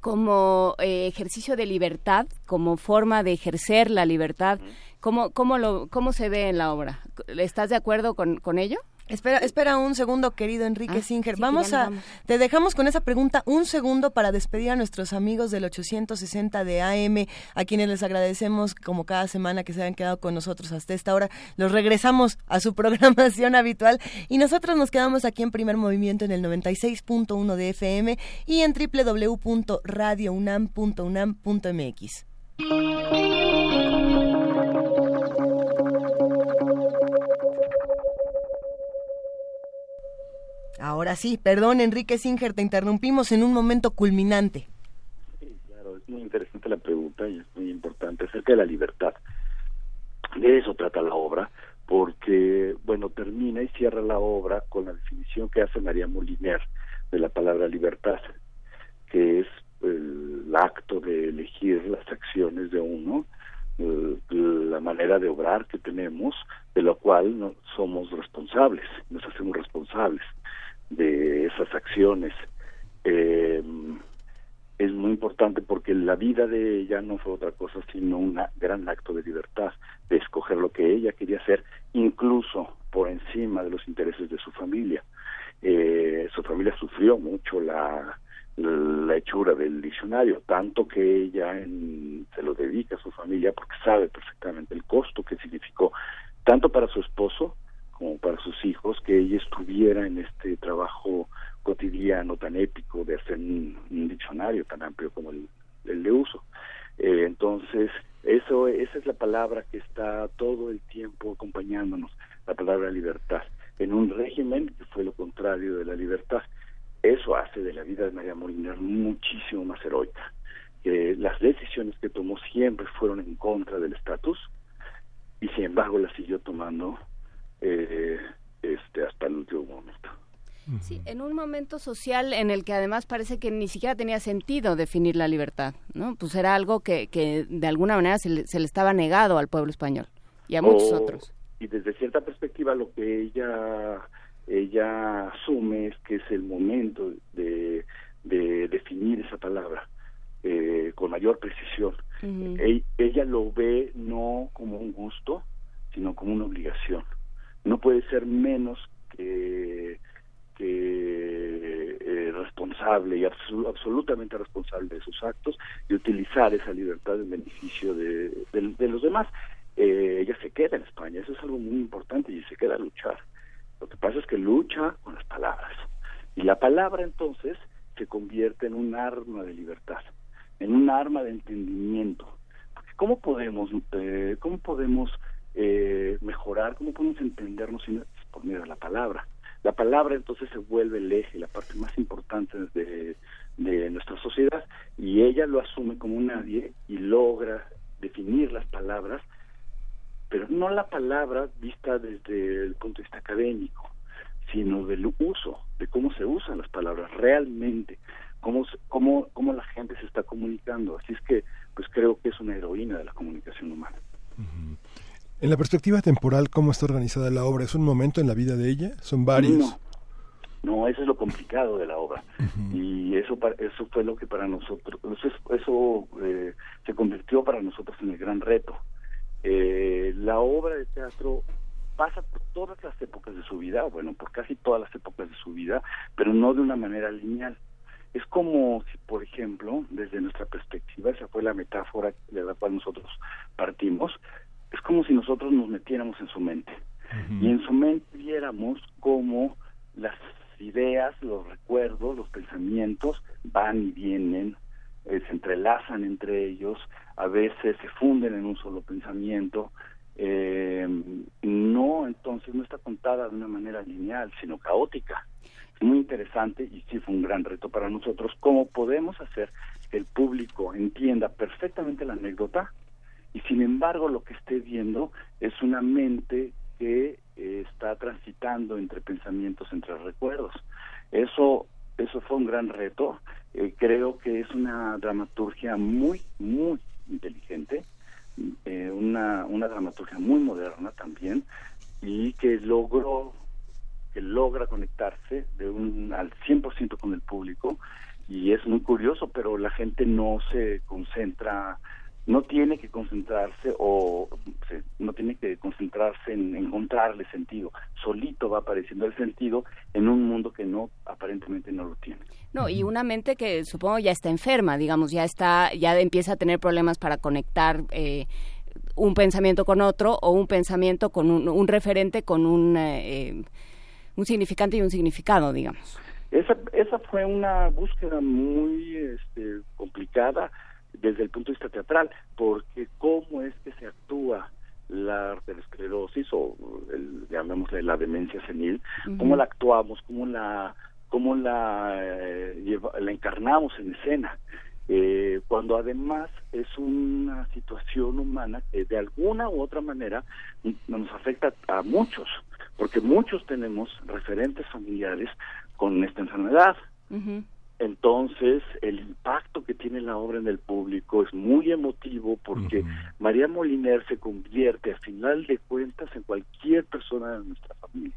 como eh, ejercicio de libertad, como forma de ejercer la libertad, ¿cómo, cómo, lo, ¿cómo se ve en la obra? ¿Estás de acuerdo con, con ello? Espera, espera un segundo, querido Enrique Ah, Singer. sí, vamos a, vamos. te dejamos con esa pregunta un segundo para despedir a nuestros amigos del 860 de AM, a quienes les agradecemos como cada semana que se hayan quedado con nosotros hasta esta hora. Los regresamos a su programación habitual y nosotros nos quedamos aquí en Primer Movimiento en el 96.1 de FM y en www.radiounam.unam.mx. Ahora sí, perdón Enrique Singer, te interrumpimos en un momento culminante. Claro, es muy interesante la pregunta y es muy importante acerca de la libertad. De eso trata la obra, porque, bueno, termina y cierra la obra con la definición que hace María Moliner de la palabra libertad, que es el acto de elegir las acciones de uno, eh, la manera de obrar que tenemos, de lo cual no somos responsables, nos hacemos responsables de esas acciones. Eh, es muy importante porque la vida de ella no fue otra cosa sino un gran acto de libertad, de escoger lo que ella quería hacer, incluso por encima de los intereses de su familia. Eh, su familia sufrió mucho la, la hechura del diccionario, tanto que ella se lo dedica a su familia porque sabe perfectamente el costo que significó, tanto para su esposo como para sus hijos, que ella estuviera en este trabajo cotidiano tan épico de hacer un, diccionario tan amplio como el, de uso. Eh, entonces, eso, esa es la palabra que está todo el tiempo acompañándonos, la palabra libertad, en un régimen que fue lo contrario de la libertad. Eso hace de la vida de María Moliner muchísimo más heroica. Que las decisiones que tomó siempre fueron en contra del estatus y sin embargo las siguió tomando eh, este hasta el último momento. Sí, en un momento social en el que además parece que ni siquiera tenía sentido definir la libertad, ¿no? Pues era algo que, que de alguna manera se le, se le estaba negado al pueblo español y a muchos O- otros. Y desde cierta perspectiva lo que ella ella asume es que es el momento de, de definir esa palabra eh, con mayor precisión. E- ella lo ve no como un gusto, sino como una obligación. No puede ser menos que, que eh, responsable y absolutamente responsable de sus actos y utilizar esa libertad en beneficio de los demás. Eh, ella se queda en España, eso es algo muy importante y se queda a luchar. Lo que pasa es que lucha con las palabras. Y la palabra entonces se convierte en un arma de libertad, en un arma de entendimiento. Porque ¿Cómo podemos, eh, cómo podemos eh, mejorar, cómo podemos entendernos por medio de la palabra? La palabra entonces se vuelve el eje, la parte más importante de, nuestra sociedad y ella lo asume como nadie y logra definir las palabras pero no la palabra vista desde el punto de vista académico, sino del uso, de cómo se usan las palabras realmente, cómo, cómo, cómo la gente se está comunicando. Así es que, pues creo que es una heroína de la comunicación humana. En la perspectiva temporal, ¿cómo está organizada la obra? ¿Es un momento en la vida de ella? ¿Son varios? No, no, eso es lo complicado de la obra. Y eso eso fue lo que para nosotros, eso, es- eso eh, se convirtió para nosotros en el gran reto. Eh, la obra de teatro pasa por todas las épocas de su vida, bueno, por casi todas las épocas de su vida, pero no de una manera lineal. Es como si, por ejemplo, desde nuestra perspectiva, esa fue la metáfora de la cual nosotros partimos, es como si nosotros nos metiéramos en su mente y en su mente viéramos cómo las ideas, los recuerdos, los pensamientos van y vienen, eh, se entrelazan entre ellos, a veces se funden en un solo pensamiento. eh, no, entonces no está contada de una manera lineal, sino caótica. Es muy interesante y sí fue un gran reto para nosotros cómo podemos hacer que el público entienda perfectamente la anécdota y sin embargo lo que esté viendo es una mente que eh, está transitando entre pensamientos, entre recuerdos. Eso, eso fue un gran reto. Eh, creo que es una dramaturgia muy, muy inteligente, eh, una, una dramaturgia muy moderna también y que logró que logra conectarse de un al 100% con el público y es muy curioso, pero la gente no se concentra, no tiene que concentrarse o se- no tiene que concentrarse en encontrarle sentido, solito va apareciendo el sentido en un mundo que no aparentemente no lo tiene. No, y una mente que supongo ya está enferma, digamos, ya está, ya empieza a tener problemas para conectar eh, un pensamiento con otro o un pensamiento con un, un referente con un, eh, eh, un significante y un significado, digamos. Esa, esa fue una búsqueda muy este, complicada desde el punto de vista teatral, porque cómo es que se actúa la arteriosclerosis o el, llamémosle la demencia senil, cómo la actuamos, cómo la cómo la, eh, lleva- la encarnamos en escena. eh, cuando además es una situación humana que de alguna u otra manera nos afecta a muchos, porque muchos tenemos referentes familiares con esta enfermedad. Entonces, el impacto que tiene la obra en el público es muy emotivo porque María Moliner se convierte, a final de cuentas, en cualquier persona de nuestra familia.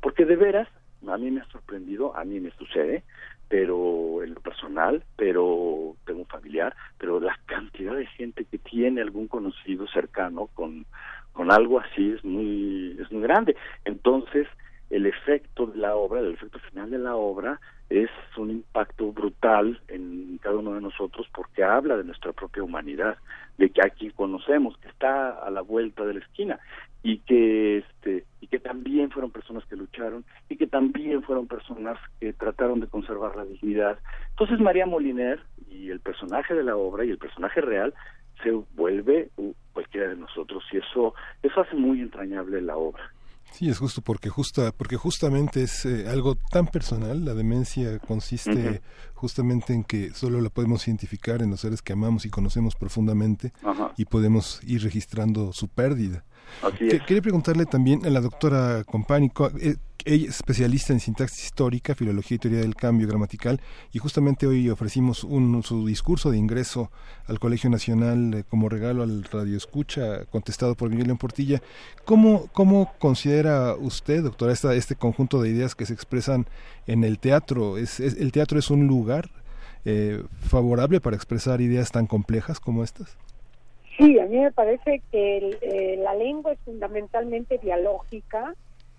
Porque de veras, a mí me ha sorprendido, a mí me sucede, pero en lo personal, pero tengo un familiar, pero la cantidad de gente que tiene algún conocido cercano con, con algo así es muy, es muy grande. Entonces, el efecto de la obra, el efecto final de la obra es un impacto brutal en cada uno de nosotros porque habla de nuestra propia humanidad, de que a quien conocemos, que está a la vuelta de la esquina y que este y que también fueron personas que lucharon y que también fueron personas que trataron de conservar la dignidad. Entonces María Moliner y el personaje de la obra y el personaje real se vuelve cualquiera de nosotros y eso eso hace muy entrañable la obra. Sí, es justo porque justa porque justamente es eh, algo tan personal. La demencia consiste. Justamente en que solo la podemos identificar en los seres que amamos y conocemos profundamente Ajá. y podemos ir registrando su pérdida. Así es. Quería preguntarle también a la doctora Compánico, eh, ella es especialista en sintaxis histórica, filología y teoría del cambio gramatical, y justamente hoy ofrecimos un, su discurso de ingreso al Colegio Nacional eh, como regalo al Radio Escucha, contestado por Miguel León Portilla. ¿Cómo, ¿Cómo considera usted, doctora, esta, este conjunto de ideas que se expresan en el teatro? ¿Es, es- ¿El teatro es un lugar eh, favorable para expresar ideas tan complejas como estas? Sí, a mí me parece que el- eh, la lengua es fundamentalmente dialógica.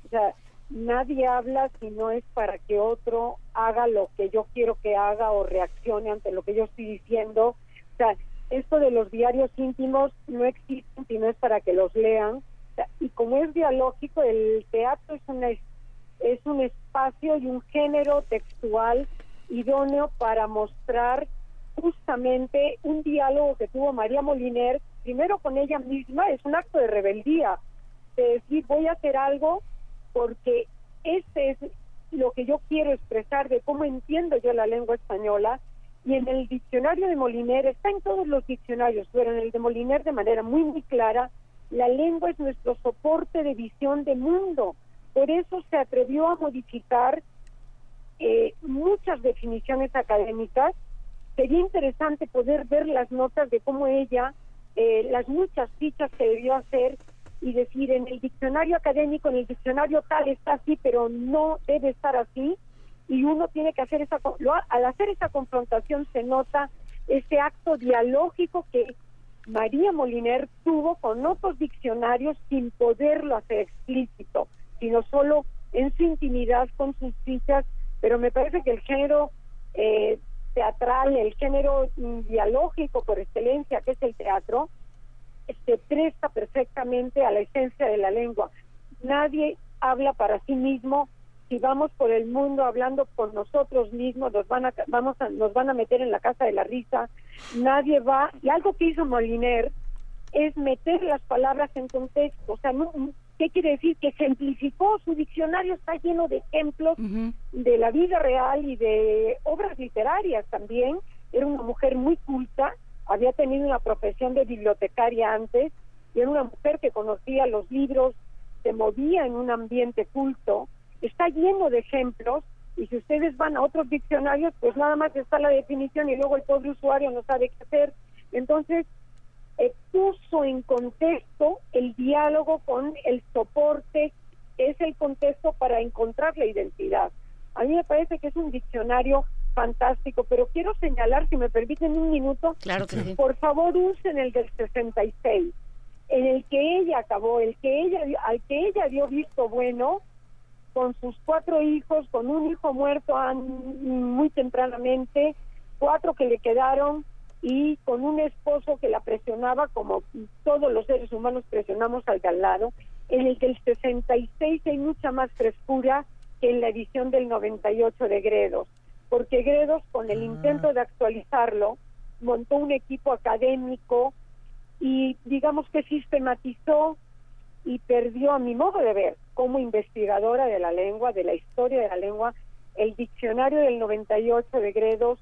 O sea, nadie habla si no es para que otro haga lo que yo quiero que haga o reaccione ante lo que yo estoy diciendo. O sea, esto de los diarios íntimos no existen si no es para que los lean. Y como es dialógico, el teatro es una es un espacio y un género textual idóneo para mostrar justamente un diálogo que tuvo María Moliner, primero con ella misma, es un acto de rebeldía, de decir voy a hacer algo porque este es lo que yo quiero expresar de cómo entiendo yo la lengua española y en el diccionario de Moliner, está en todos los diccionarios, pero en el de Moliner de manera muy muy clara, la lengua es nuestro soporte de visión de mundo. Por eso se atrevió a modificar eh, muchas definiciones académicas. Sería interesante poder ver las notas de cómo ella, eh, las muchas fichas que debió hacer y decir en el diccionario académico, en el diccionario tal está así, pero no debe estar así. Y uno tiene que hacer esa, al hacer esa confrontación se nota ese acto dialógico que María Moliner tuvo con otros diccionarios sin poderlo hacer explícito, sino solo en su intimidad con sus fichas, pero me parece que el género eh, teatral, el género dialógico por excelencia, que es el teatro, se presta perfectamente a la esencia de la lengua. Nadie habla para sí mismo. Si vamos por el mundo hablando con nosotros mismos, nos van a, vamos a, nos van a meter en la casa de la risa. Nadie va. Y algo que hizo Moliner es meter las palabras en contexto. O sea, no- ¿qué quiere decir? Que ejemplificó, su diccionario está lleno de ejemplos de la vida real y de obras literarias también. Era una mujer muy culta, había tenido una profesión de bibliotecaria antes, y era una mujer que conocía los libros, se movía en un ambiente culto. Está lleno de ejemplos y si ustedes van a otros diccionarios, pues nada más está la definición y luego el pobre usuario no sabe qué hacer. Entonces, eh, puso en contexto el diálogo con el soporte, que es el contexto para encontrar la identidad. A mí me parece que es un diccionario fantástico, pero quiero señalar, si me permiten un minuto, Claro que sí. por favor usen el del 66, en el que ella acabó, el que ella al que ella dio visto bueno con sus cuatro hijos, con un hijo muerto muy tempranamente, cuatro que le quedaron y con un esposo que la presionaba como todos los seres humanos presionamos al de al lado. En el del 66 hay mucha más frescura que en la edición del 98 de Gredos, porque Gredos con el intento de actualizarlo montó un equipo académico y digamos que sistematizó y perdió a mi modo de ver como investigadora de la lengua, de la historia de la lengua, el diccionario del 98 de Gredos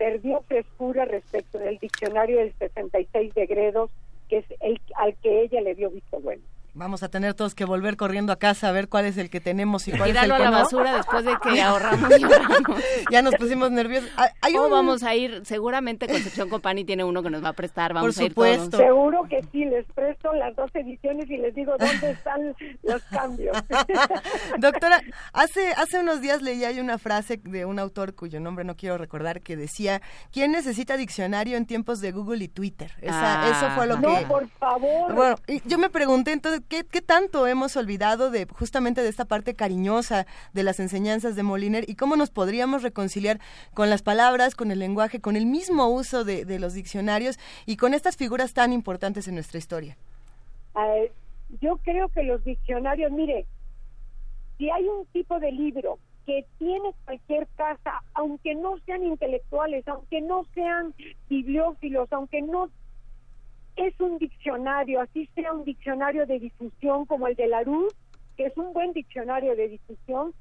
perdió frescura respecto del diccionario del 66 de Gredos, que es el al que ella le dio visto bueno. Vamos a tener todos que volver corriendo a casa a ver cuál es el que tenemos y cuál Tirarlo es a el la que no. basura después de que ahorramos y ahorramos. ya nos pusimos nerviosos. Ah, Hay o un- vamos a ir, seguramente Concepción Company tiene uno que nos va a prestar, vamos Por a ir supuesto. todos. Seguro que sí, les presto las dos ediciones y les digo dónde están los cambios. Doctora, hace, hace unos días leí ahí una frase de un autor cuyo nombre no quiero recordar que decía, ¿quién necesita diccionario en tiempos de Google y Twitter? Esa, Ah, eso fue lo no, que... por favor. Bueno, y yo me pregunté entonces, ¿qué, ¿qué tanto hemos olvidado de justamente de esta parte cariñosa de las enseñanzas de Moliner y cómo nos podríamos reconciliar con las palabras, con el lenguaje, con el mismo uso de, los diccionarios y con estas figuras tan importantes en nuestra historia? Yo creo que los diccionarios, mire, si hay un tipo de libro que tiene cualquier casa, aunque no sean intelectuales, aunque no sean bibliófilos, aunque no es un diccionario, así sea un diccionario de difusión como el de Larousse, que es un buen diccionario de difusión,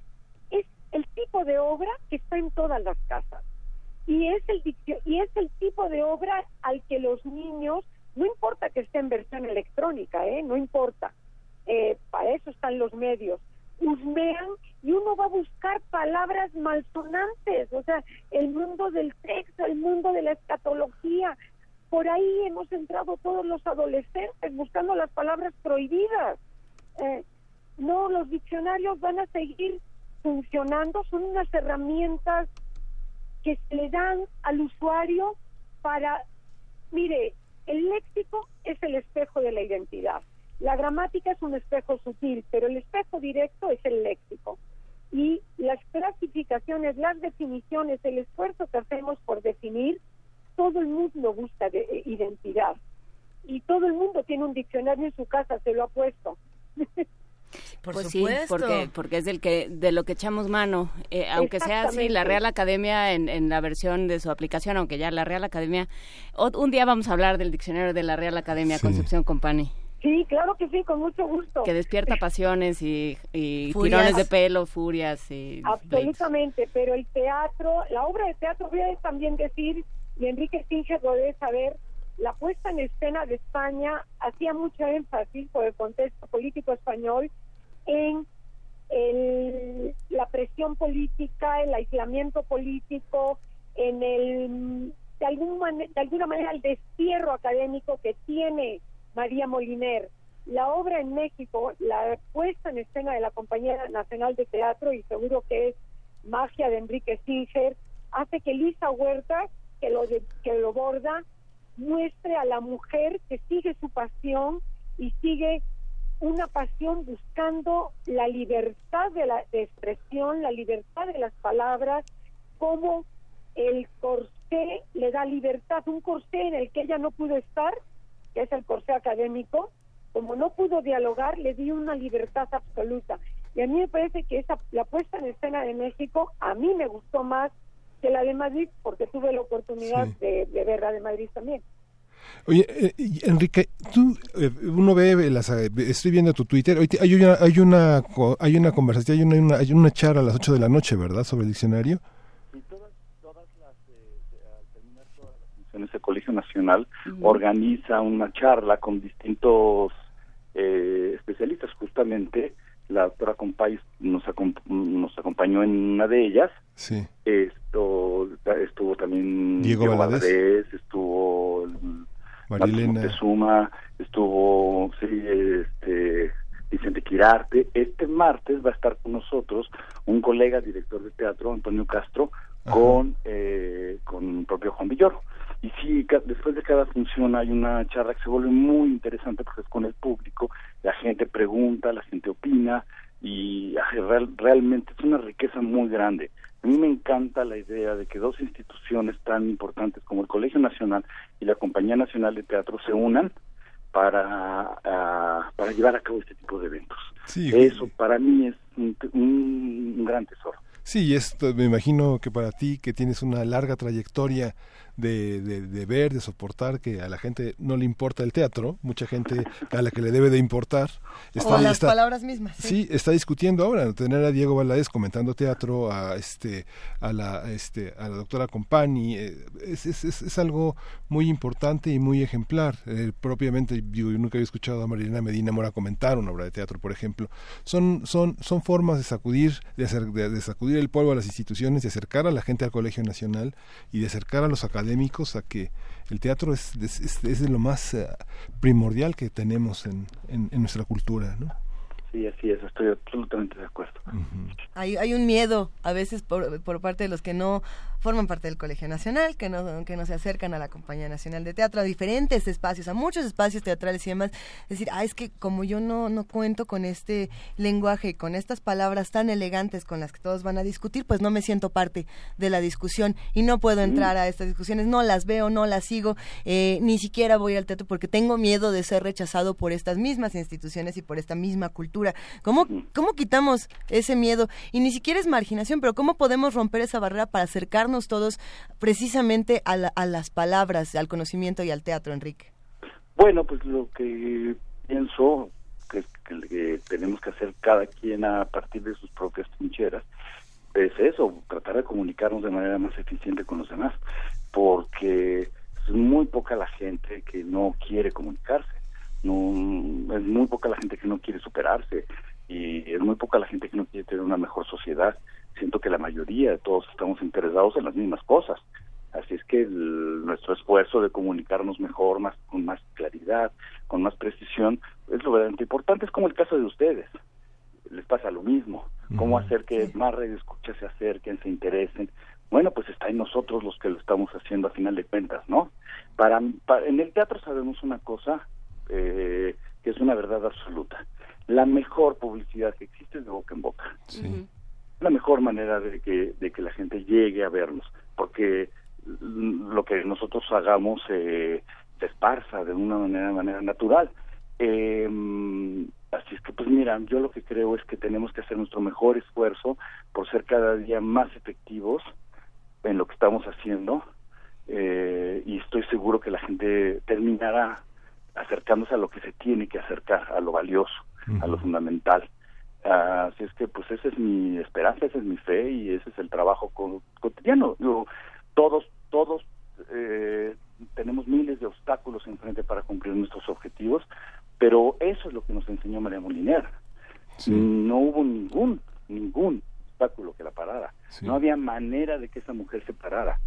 es el tipo de obra que está en todas las casas. Y es el y es el tipo de obra al que los niños, no importa que esté en versión electrónica, ¿eh? no importa, eh, para eso están los medios, husmean y uno va a buscar palabras malsonantes, o sea, el mundo del sexo, el mundo de la escatología, por ahí hemos entrado todos los adolescentes buscando las palabras prohibidas. Eh, no, los diccionarios van a seguir funcionando, son unas herramientas que se le dan al usuario para, mire, el léxico es el espejo de la identidad. La gramática es un espejo sutil, pero el espejo directo es el léxico. Y las clasificaciones, las definiciones, el esfuerzo que hacemos por definir, todo el mundo busca de, eh, identidad. Y todo el mundo tiene un diccionario en su casa, se lo ha puesto. Por pues supuesto. sí, porque, porque es del que, de lo que echamos mano. Eh, aunque sea así, la. Real Academia en, en la versión de su aplicación, aunque ya la Real Academia... un día vamos a hablar del diccionario de la Real Academia Sí. Concepción Company, Sí, claro que sí, con mucho gusto. que despierta pasiones y, y tirones de pelo, furias y... Absolutamente, pero el teatro, la obra de teatro, voy a también decir, y Enrique Singer lo debe saber, la puesta en escena de España hacía mucho énfasis por el contexto político español en el- la presión política, el aislamiento político, en el de, algún de alguna manera el destierro académico que tiene María Moliner. La obra en México, la puesta en escena de la Compañía Nacional de Teatro, y seguro que es magia de Enrique Singer, hace que Lisa Huerta, que lo, de- que lo borda, muestre a la mujer que sigue su pasión y sigue una pasión buscando la libertad de la de expresión, la libertad de las palabras, como el corsé le da libertad, un corsé en el que ella no pudo estar, que es el corsé académico, como no pudo dialogar, le dio una libertad absoluta. Y a mí me parece que esa, la puesta en escena de México a mí me gustó más que la de Madrid, porque tuve la oportunidad Sí. de, de ver la de Madrid también. Oye, eh, y Enrique, tú, eh, uno ve, las, eh, estoy viendo tu Twitter, hoy te- hay una, hay una, co- hay una conversación, hay una, una- hay una charla a las 8 de la noche, ¿verdad?, sobre el diccionario. Funciones el Colegio Nacional organiza una charla con distintos eh, especialistas. Justamente la doctora Compay nos, acom- nos acompañó en una de ellas. Sí. Esto estuvo también Diego Valadez. Valadez, estuvo Marilena. Marcos Moctezuma, estuvo sí, este, Vicente Quirarte. Este martes va a estar con nosotros un colega director de teatro, Antonio Castro, con, eh, con el propio Juan Villoro. Y sí, después de cada función hay una charla que se vuelve muy interesante porque es con el público, la gente pregunta, la gente opina y real- realmente es una riqueza muy grande. A mí me encanta la idea de que dos instituciones tan importantes como el Colegio Nacional y la Compañía Nacional de Teatro se unan para, ah, para llevar a cabo este tipo de eventos. Sí. Eso para mí es un, un- gran tesoro. Sí, esto me imagino que para ti, que tienes una larga trayectoria de, de, de ver, de soportar que a la gente no le importa el teatro, mucha gente a la que le debe de importar. o las palabras mismas. Sí. está discutiendo ahora, tener a Diego Valadez comentando teatro, a este, a la, este, a la doctora Compani, eh, es, es, es, es algo muy importante y muy ejemplar. Eh, propiamente, yo nunca había escuchado a Marilena Medina Mora comentar una obra de teatro, por ejemplo. Son, son, son formas de sacudir, de, hacer, de, de sacudir el polvo a las instituciones, de acercar a la gente al Colegio Nacional y de acercar a los académicos a que el teatro es, es, es, de lo más uh, primordial que tenemos en, en, en nuestra cultura, ¿no? Sí, así es, estoy absolutamente de acuerdo. Uh -huh. hay, hay un miedo a veces por, por parte de los que no forman parte del Colegio Nacional, que no, que no se acercan a la Compañía Nacional de Teatro, a diferentes espacios, a muchos espacios teatrales y demás. Es decir, ah, es que como yo no, no cuento con este lenguaje, con estas palabras tan elegantes con las que todos van a discutir, pues no me siento parte de la discusión y no puedo entrar a estas discusiones, no las veo, no las sigo, eh, ni siquiera voy al teatro porque tengo miedo de ser rechazado por estas mismas instituciones y por esta misma cultura. ¿Cómo, cómo quitamos ese miedo? Y ni siquiera es marginación, pero ¿cómo podemos romper esa barrera para acercarnos todos precisamente a, la, a, las palabras, al conocimiento y al teatro, Enrique? Bueno, pues lo que pienso que, que, que, tenemos que hacer cada quien a partir de sus propias trincheras es eso, tratar de comunicarnos de manera más eficiente con los demás, porque es muy poca la gente que no quiere comunicarse, no es muy poca la gente que no quiere superarse y es muy poca la gente que no quiere tener una mejor sociedad siento que la mayoría de todos estamos interesados en las mismas cosas. Así es que el, nuestro esfuerzo de comunicarnos mejor, más con más claridad, con más precisión, es lo verdaderamente importante. Es como el caso de ustedes. Les pasa lo mismo. Cómo hacer que más radioescuchas se acerquen, se interesen. Bueno, pues está en nosotros los que lo estamos haciendo a final de cuentas, ¿no? Para, para en el teatro sabemos una cosa eh, que es una verdad absoluta. La mejor publicidad que existe es de boca en boca. Sí la mejor manera de que, de que la gente llegue a vernos, porque lo que nosotros hagamos eh, se esparza de una manera natural. Eh, así es que, pues mira, yo lo que creo es que tenemos que hacer nuestro mejor esfuerzo por ser cada día más efectivos en lo que estamos haciendo eh, y estoy seguro que la gente terminará acercándose a lo que se tiene que acercar, a lo valioso, uh -huh. a lo fundamental. Así es que, pues, esa es mi esperanza, esa es mi fe y ese es el trabajo cotidiano. Todos, todos eh, tenemos miles de obstáculos enfrente para cumplir nuestros objetivos, pero eso es lo que nos enseñó María Moliner. Sí. No hubo ningún, ningún obstáculo que la parara. Sí. No había manera de que esa mujer se parara.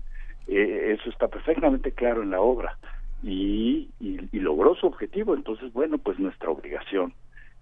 Eh, eso está perfectamente claro en la obra. Y, y, y logró su objetivo. Entonces, bueno, pues nuestra obligación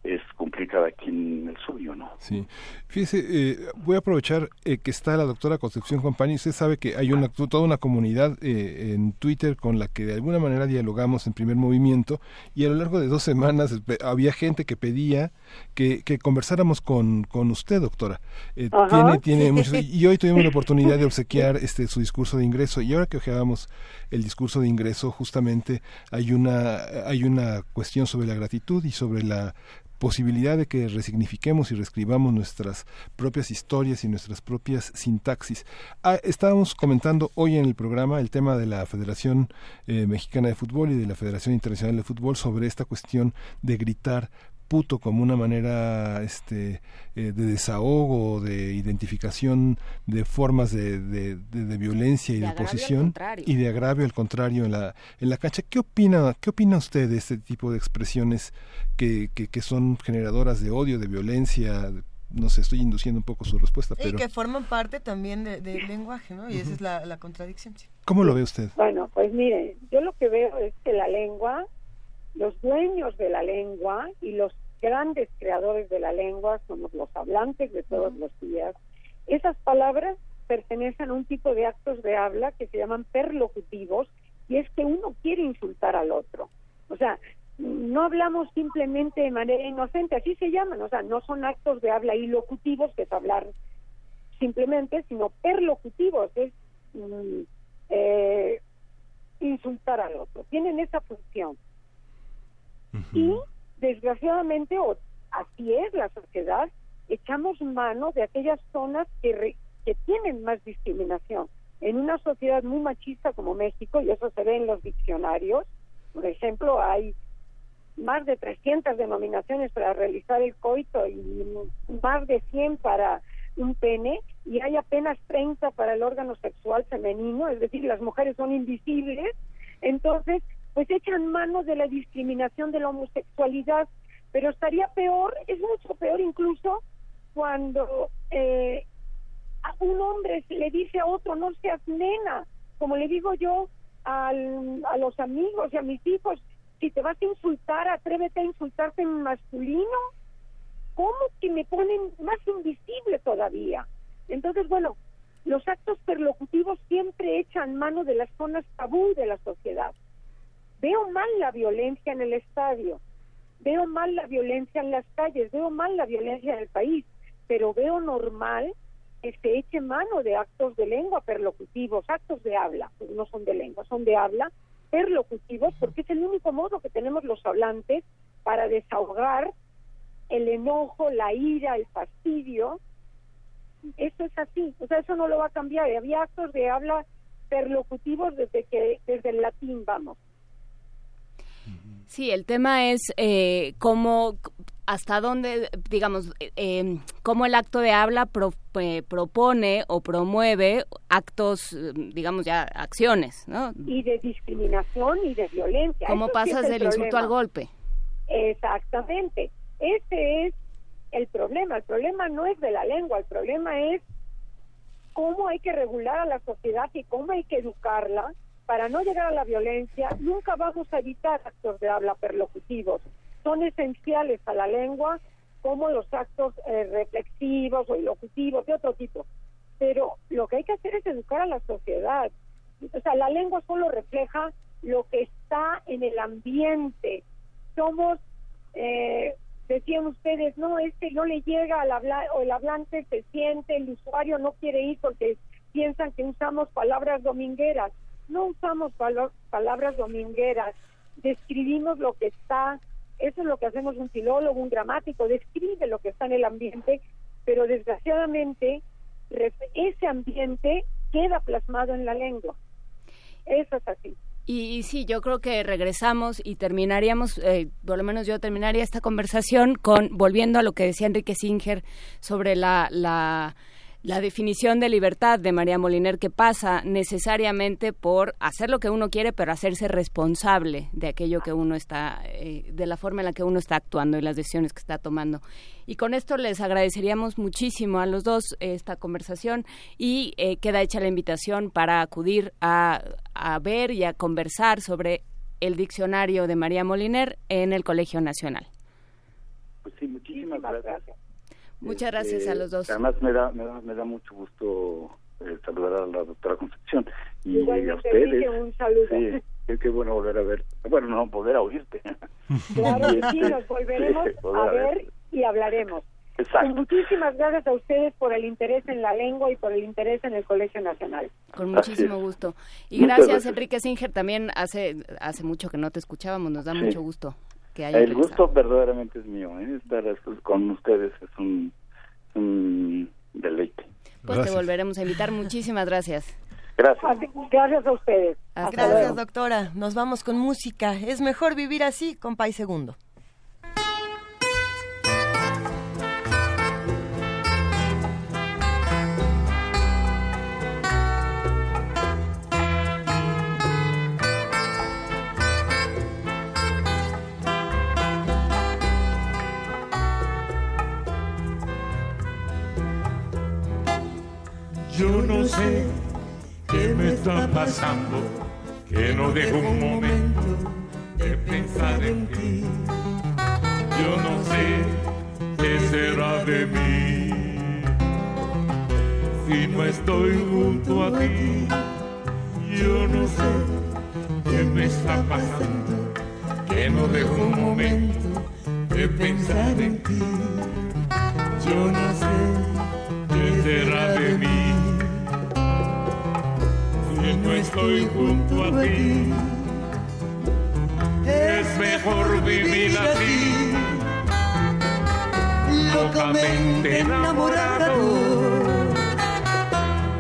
es cumplir cada quien el suyo, ¿no? Sí. Fíjese, eh, voy a aprovechar eh, que está la doctora Concepción Compañía. Usted sabe que hay una, toda una comunidad eh, en Twitter con la que de alguna manera dialogamos en primer movimiento y a lo largo de dos semanas había gente que pedía que, que conversáramos con, con usted, doctora. tiene, tiene mucho, y hoy tuvimos la oportunidad de obsequiar este su discurso de ingreso y ahora que ojeábamos el discurso de ingreso justamente hay una hay una cuestión sobre la gratitud y sobre la posibilidad de que resignifiquemos y reescribamos nuestras propias historias y nuestras propias sintaxis. Ah, estábamos comentando hoy en el programa el tema de la Federación eh, Mexicana de Fútbol y de la Federación Internacional de Fútbol sobre esta cuestión de gritar puto como una manera este eh, de desahogo de identificación de formas de, de, de, de violencia y de, oposición y de agravio al contrario en la en la cancha qué opina qué opina usted de este tipo de expresiones que, que, que son generadoras de odio de violencia no sé, estoy induciendo un poco su respuesta, pero... Y que forman parte también del de lenguaje, ¿no? Y uh -huh. esa es la, la contradicción. Sí. ¿Cómo lo ve usted? Bueno, pues mire, yo lo que veo es que la lengua los dueños de la lengua y los grandes creadores de la lengua somos los hablantes de todos los días. Esas palabras pertenecen a un tipo de actos de habla que se llaman perlocutivos y es que uno quiere insultar al otro. O sea, no hablamos simplemente de manera inocente, así se llaman, o sea, no son actos de habla ilocutivos, que es hablar simplemente, sino perlocutivos, es mm, eh, insultar al otro. Tienen esa función. Uh -huh. Y desgraciadamente, o así es la sociedad, echamos mano de aquellas zonas que, re, que tienen más discriminación. en una sociedad muy machista como México, y eso se ve en los diccionarios, por ejemplo, hay más de 300 denominaciones para realizar el coito y más de 100 para un pene y hay apenas 30 para el órgano sexual femenino, es decir, las mujeres son invisibles, entonces pues echan mano de la discriminación de la homosexualidad, pero estaría peor, es mucho peor incluso cuando eh, a un hombre le dice a otro no seas nena, como le digo yo al- a los amigos y a mis hijos, si te vas a insultar, atrévete a insultarte en masculino. ¿Cómo que me ponen más invisible todavía? Entonces, bueno, los actos perlocutivos siempre echan mano de las zonas tabú de la sociedad. Veo mal la violencia en el estadio, veo mal la violencia en las calles, veo mal la violencia en el país, pero veo normal que se eche mano de actos de lengua perlocutivos, actos de habla, pues no son de lengua, son de habla, perlocutivos, porque es el único modo que tenemos los hablantes para desahogar el enojo, la ira, el fastidio. Eso es así, o sea, eso no lo va a cambiar. Había actos de habla perlocutivos desde que desde el latín, vamos. Sí, el tema es eh, cómo, hasta dónde, digamos, eh, cómo el acto de habla pro- eh, propone o promueve actos, digamos ya, acciones, ¿no? Y de discriminación y de violencia. ¿Cómo Eso pasas del insulto al golpe? Exactamente. Ese es el problema. El problema no es de la lengua, el problema es cómo hay que regular a la sociedad y cómo hay que educarla para no llegar a la violencia. Nunca vamos a evitar actos de habla perlocutivos. Son esenciales a la lengua como los actos eh, reflexivos o ilocutivos de otro tipo. Pero lo que hay que hacer es educar a la sociedad. O sea, la lengua solo refleja lo que está en el ambiente. Somos, eh, decían ustedes, no, este no le llega al hablar, o el hablante se siente, el usuario no quiere ir porque piensan que usamos palabras domingueras. No usamos palabras domingueras, describimos lo que está, eso es lo que hacemos un filólogo, un gramático, describe lo que está en el ambiente, pero desgraciadamente ese ambiente queda plasmado en la lengua. Eso es así. Y, y sí, yo creo que regresamos y terminaríamos, eh, por lo menos yo terminaría esta conversación con, volviendo a lo que decía Enrique Singer sobre la, la, la definición de libertad de María Moliner, que pasa necesariamente por hacer lo que uno quiere, pero hacerse responsable de aquello que uno está, eh, de la forma en la que uno está actuando y las decisiones que está tomando. Y con esto les agradeceríamos muchísimo a los dos eh, esta conversación y eh, queda hecha la invitación para acudir a, a ver y a conversar sobre el diccionario de María Moliner en el Colegio Nacional. Pues sí, muchísimas gracias. Muchas gracias Este, a los dos. Además, me da, me da, me da mucho gusto eh, saludar a la doctora Concepción y a ustedes. Un saludo. Sí, qué, qué bueno volver a ver. Bueno, no, volver a oírte. Claro sí, este, nos volveremos a ver y hablaremos. Exacto. Y muchísimas gracias a ustedes por el interés en la lengua y por el interés en el Colegio Nacional. Con muchísimo gusto. Y gracias, gracias. Enrique Singer. También hace, hace mucho que no te escuchábamos. Nos da Sí. mucho gusto que haya El gusto verdaderamente es mío. ¿eh? Estar con ustedes es un, un deleite. Pues te volveremos a invitar. Muchísimas gracias. Gracias. Gracias a ustedes. Hasta Gracias, luego. doctora. Nos vamos con música. Es mejor vivir así con Pay Segundo. Yo no sé qué me está pasando, que no dejo un momento de pensar en ti. Yo no sé qué será de mí si no estoy junto a ti. Yo no sé qué me está pasando, que no dejo un momento de pensar en ti. Yo no sé qué será de mí si no estoy junto a ti. Es mejor vivir así, locamente enamorado.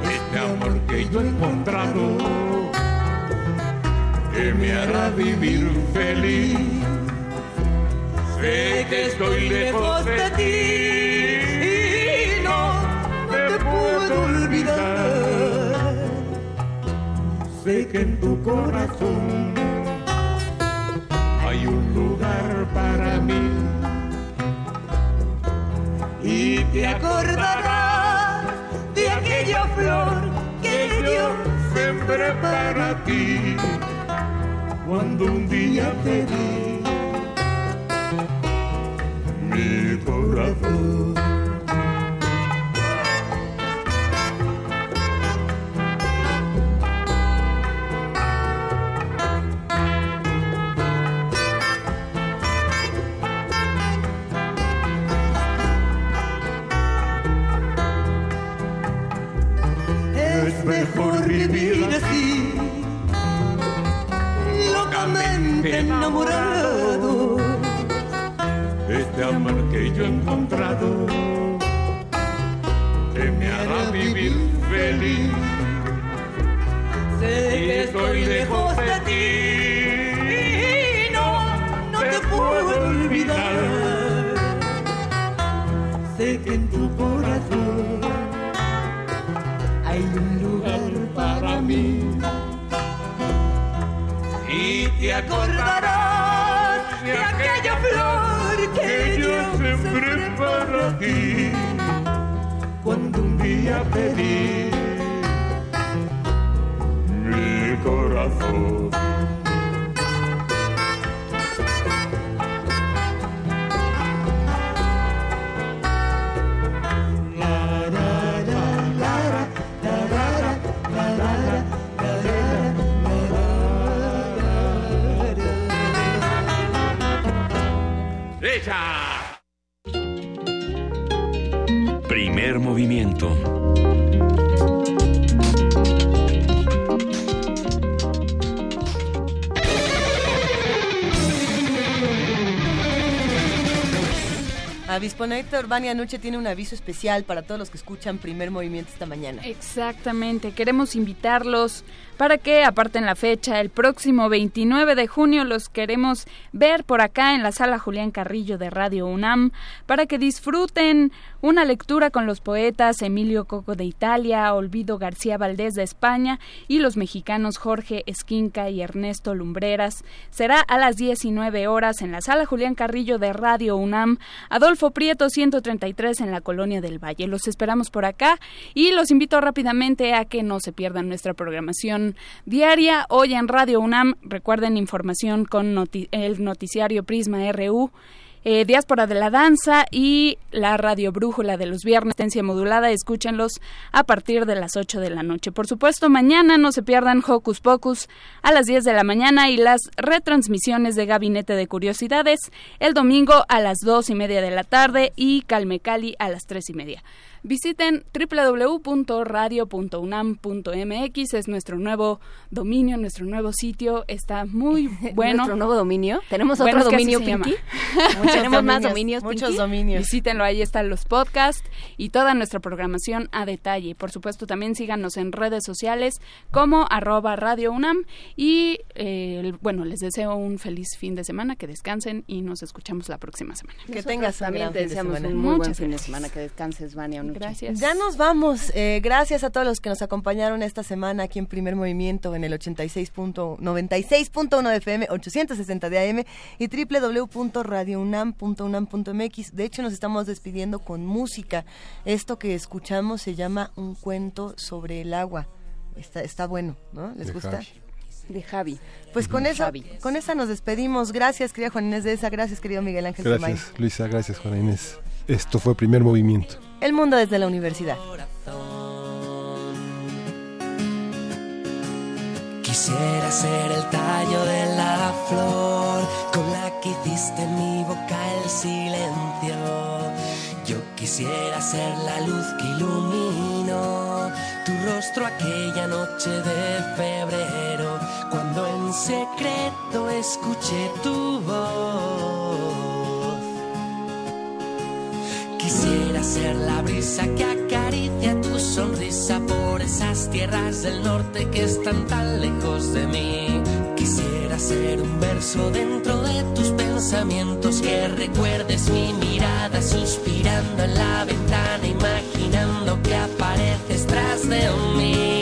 Este amor que yo he encontrado que me hará vivir feliz. Sé que estoy lejos de ti Sé que en tu corazón hay un lugar para mí y te acordarás de aquella flor que yo sembré para ti cuando un día te di mi corazón. Locamente enamorado. Este amor que yo he encontrado, que me hará vivir feliz. Sé que estoy lejos te acordarás de aquella flor que yo sembré para ti cuando un día pedí mi corazón. Primer movimiento. Avisponeta Urbania Nuche tiene un aviso especial para todos los que escuchan Primer Movimiento esta mañana. Exactamente, queremos invitarlos para que aparten la fecha. El próximo 29 de junio los queremos ver por acá en la sala Julián Carrillo de Radio UNAM para que disfruten una lectura con los poetas Emilio Coco de Italia, Olvido García Valdés de España y los mexicanos Jorge Esquinca y Ernesto Lumbreras. Será a las 19 horas en la sala Julián Carrillo de Radio UNAM, Adolfo Prieto 133 en la Colonia del Valle. Los esperamos por acá y los invito rápidamente a que no se pierdan nuestra programación diaria hoy en Radio UNAM. Recuerden información con noti- el noticiario Prisma RU. Eh, Diáspora de la Danza y la Radio Brújula de los viernes, tendencia modulada, escúchenlos a partir de las 8 de la noche. Por supuesto, mañana no se pierdan Hocus Pocus a las 10 de la mañana y las retransmisiones de Gabinete de Curiosidades el domingo a las 2 y media de la tarde y Calme Cali a las 3 y media. Visiten www.radio.unam.mx, es nuestro nuevo dominio, nuestro nuevo sitio, está muy bueno. ¿Nuestro nuevo dominio? ¿Tenemos Bueno, otro dominio. Pinky? ¿Tenemos más dominios, muchos Pinky? dominios. Visítenlo, ahí están los podcasts y toda nuestra programación a detalle. Por supuesto, también síganos en redes sociales como arroba Radio UNAM y eh, el- bueno, les deseo un feliz fin de semana, que descansen y nos escuchamos la próxima semana. Que tengas también te deseamos semana. un muy buen fin de semana, que descanses, Vania. Gracias. Ya nos vamos. Eh, gracias a todos los que nos acompañaron esta semana aquí en Primer Movimiento en el 86.96.1 de FM, 860 de AM y www.radiounam.unam.mx. De hecho, nos estamos despidiendo con música. Esto que escuchamos se llama Un cuento sobre el agua. Está, está bueno, ¿no? ¿Les De gusta? Javi. De Javi. Pues con Ujú. esa, Javi. con esa nos despedimos. Gracias, querida Juan Inés de esa. Gracias, querido Miguel Ángel. Gracias, Luisa. Gracias, Juana Inés. Esto fue Primer Movimiento. El mundo desde la universidad. Quisiera ser el tallo de la flor con la que hiciste en mi boca el silencio. Yo quisiera ser la luz que iluminó tu rostro aquella noche de febrero, cuando en secreto escuché tu voz. Quisiera ser la brisa que acaricia tus sonrisa por esas tierras del norte que están tan lejos de mí. Quisiera ser un verso dentro de tus pensamientos que recuerdes mi mirada suspirando en la ventana, imaginando que apareces tras de mí.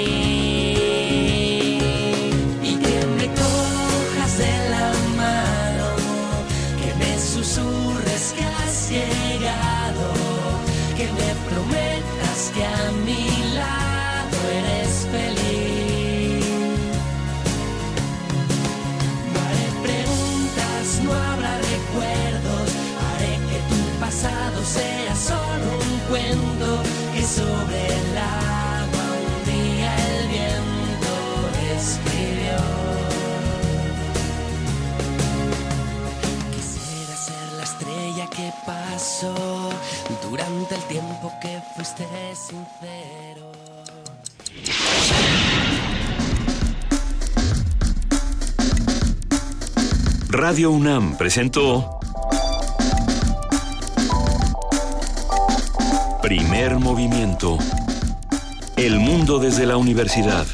Durante el tiempo que fuiste sincero. Radio UNAM presentó Primer Movimiento. El mundo desde la universidad.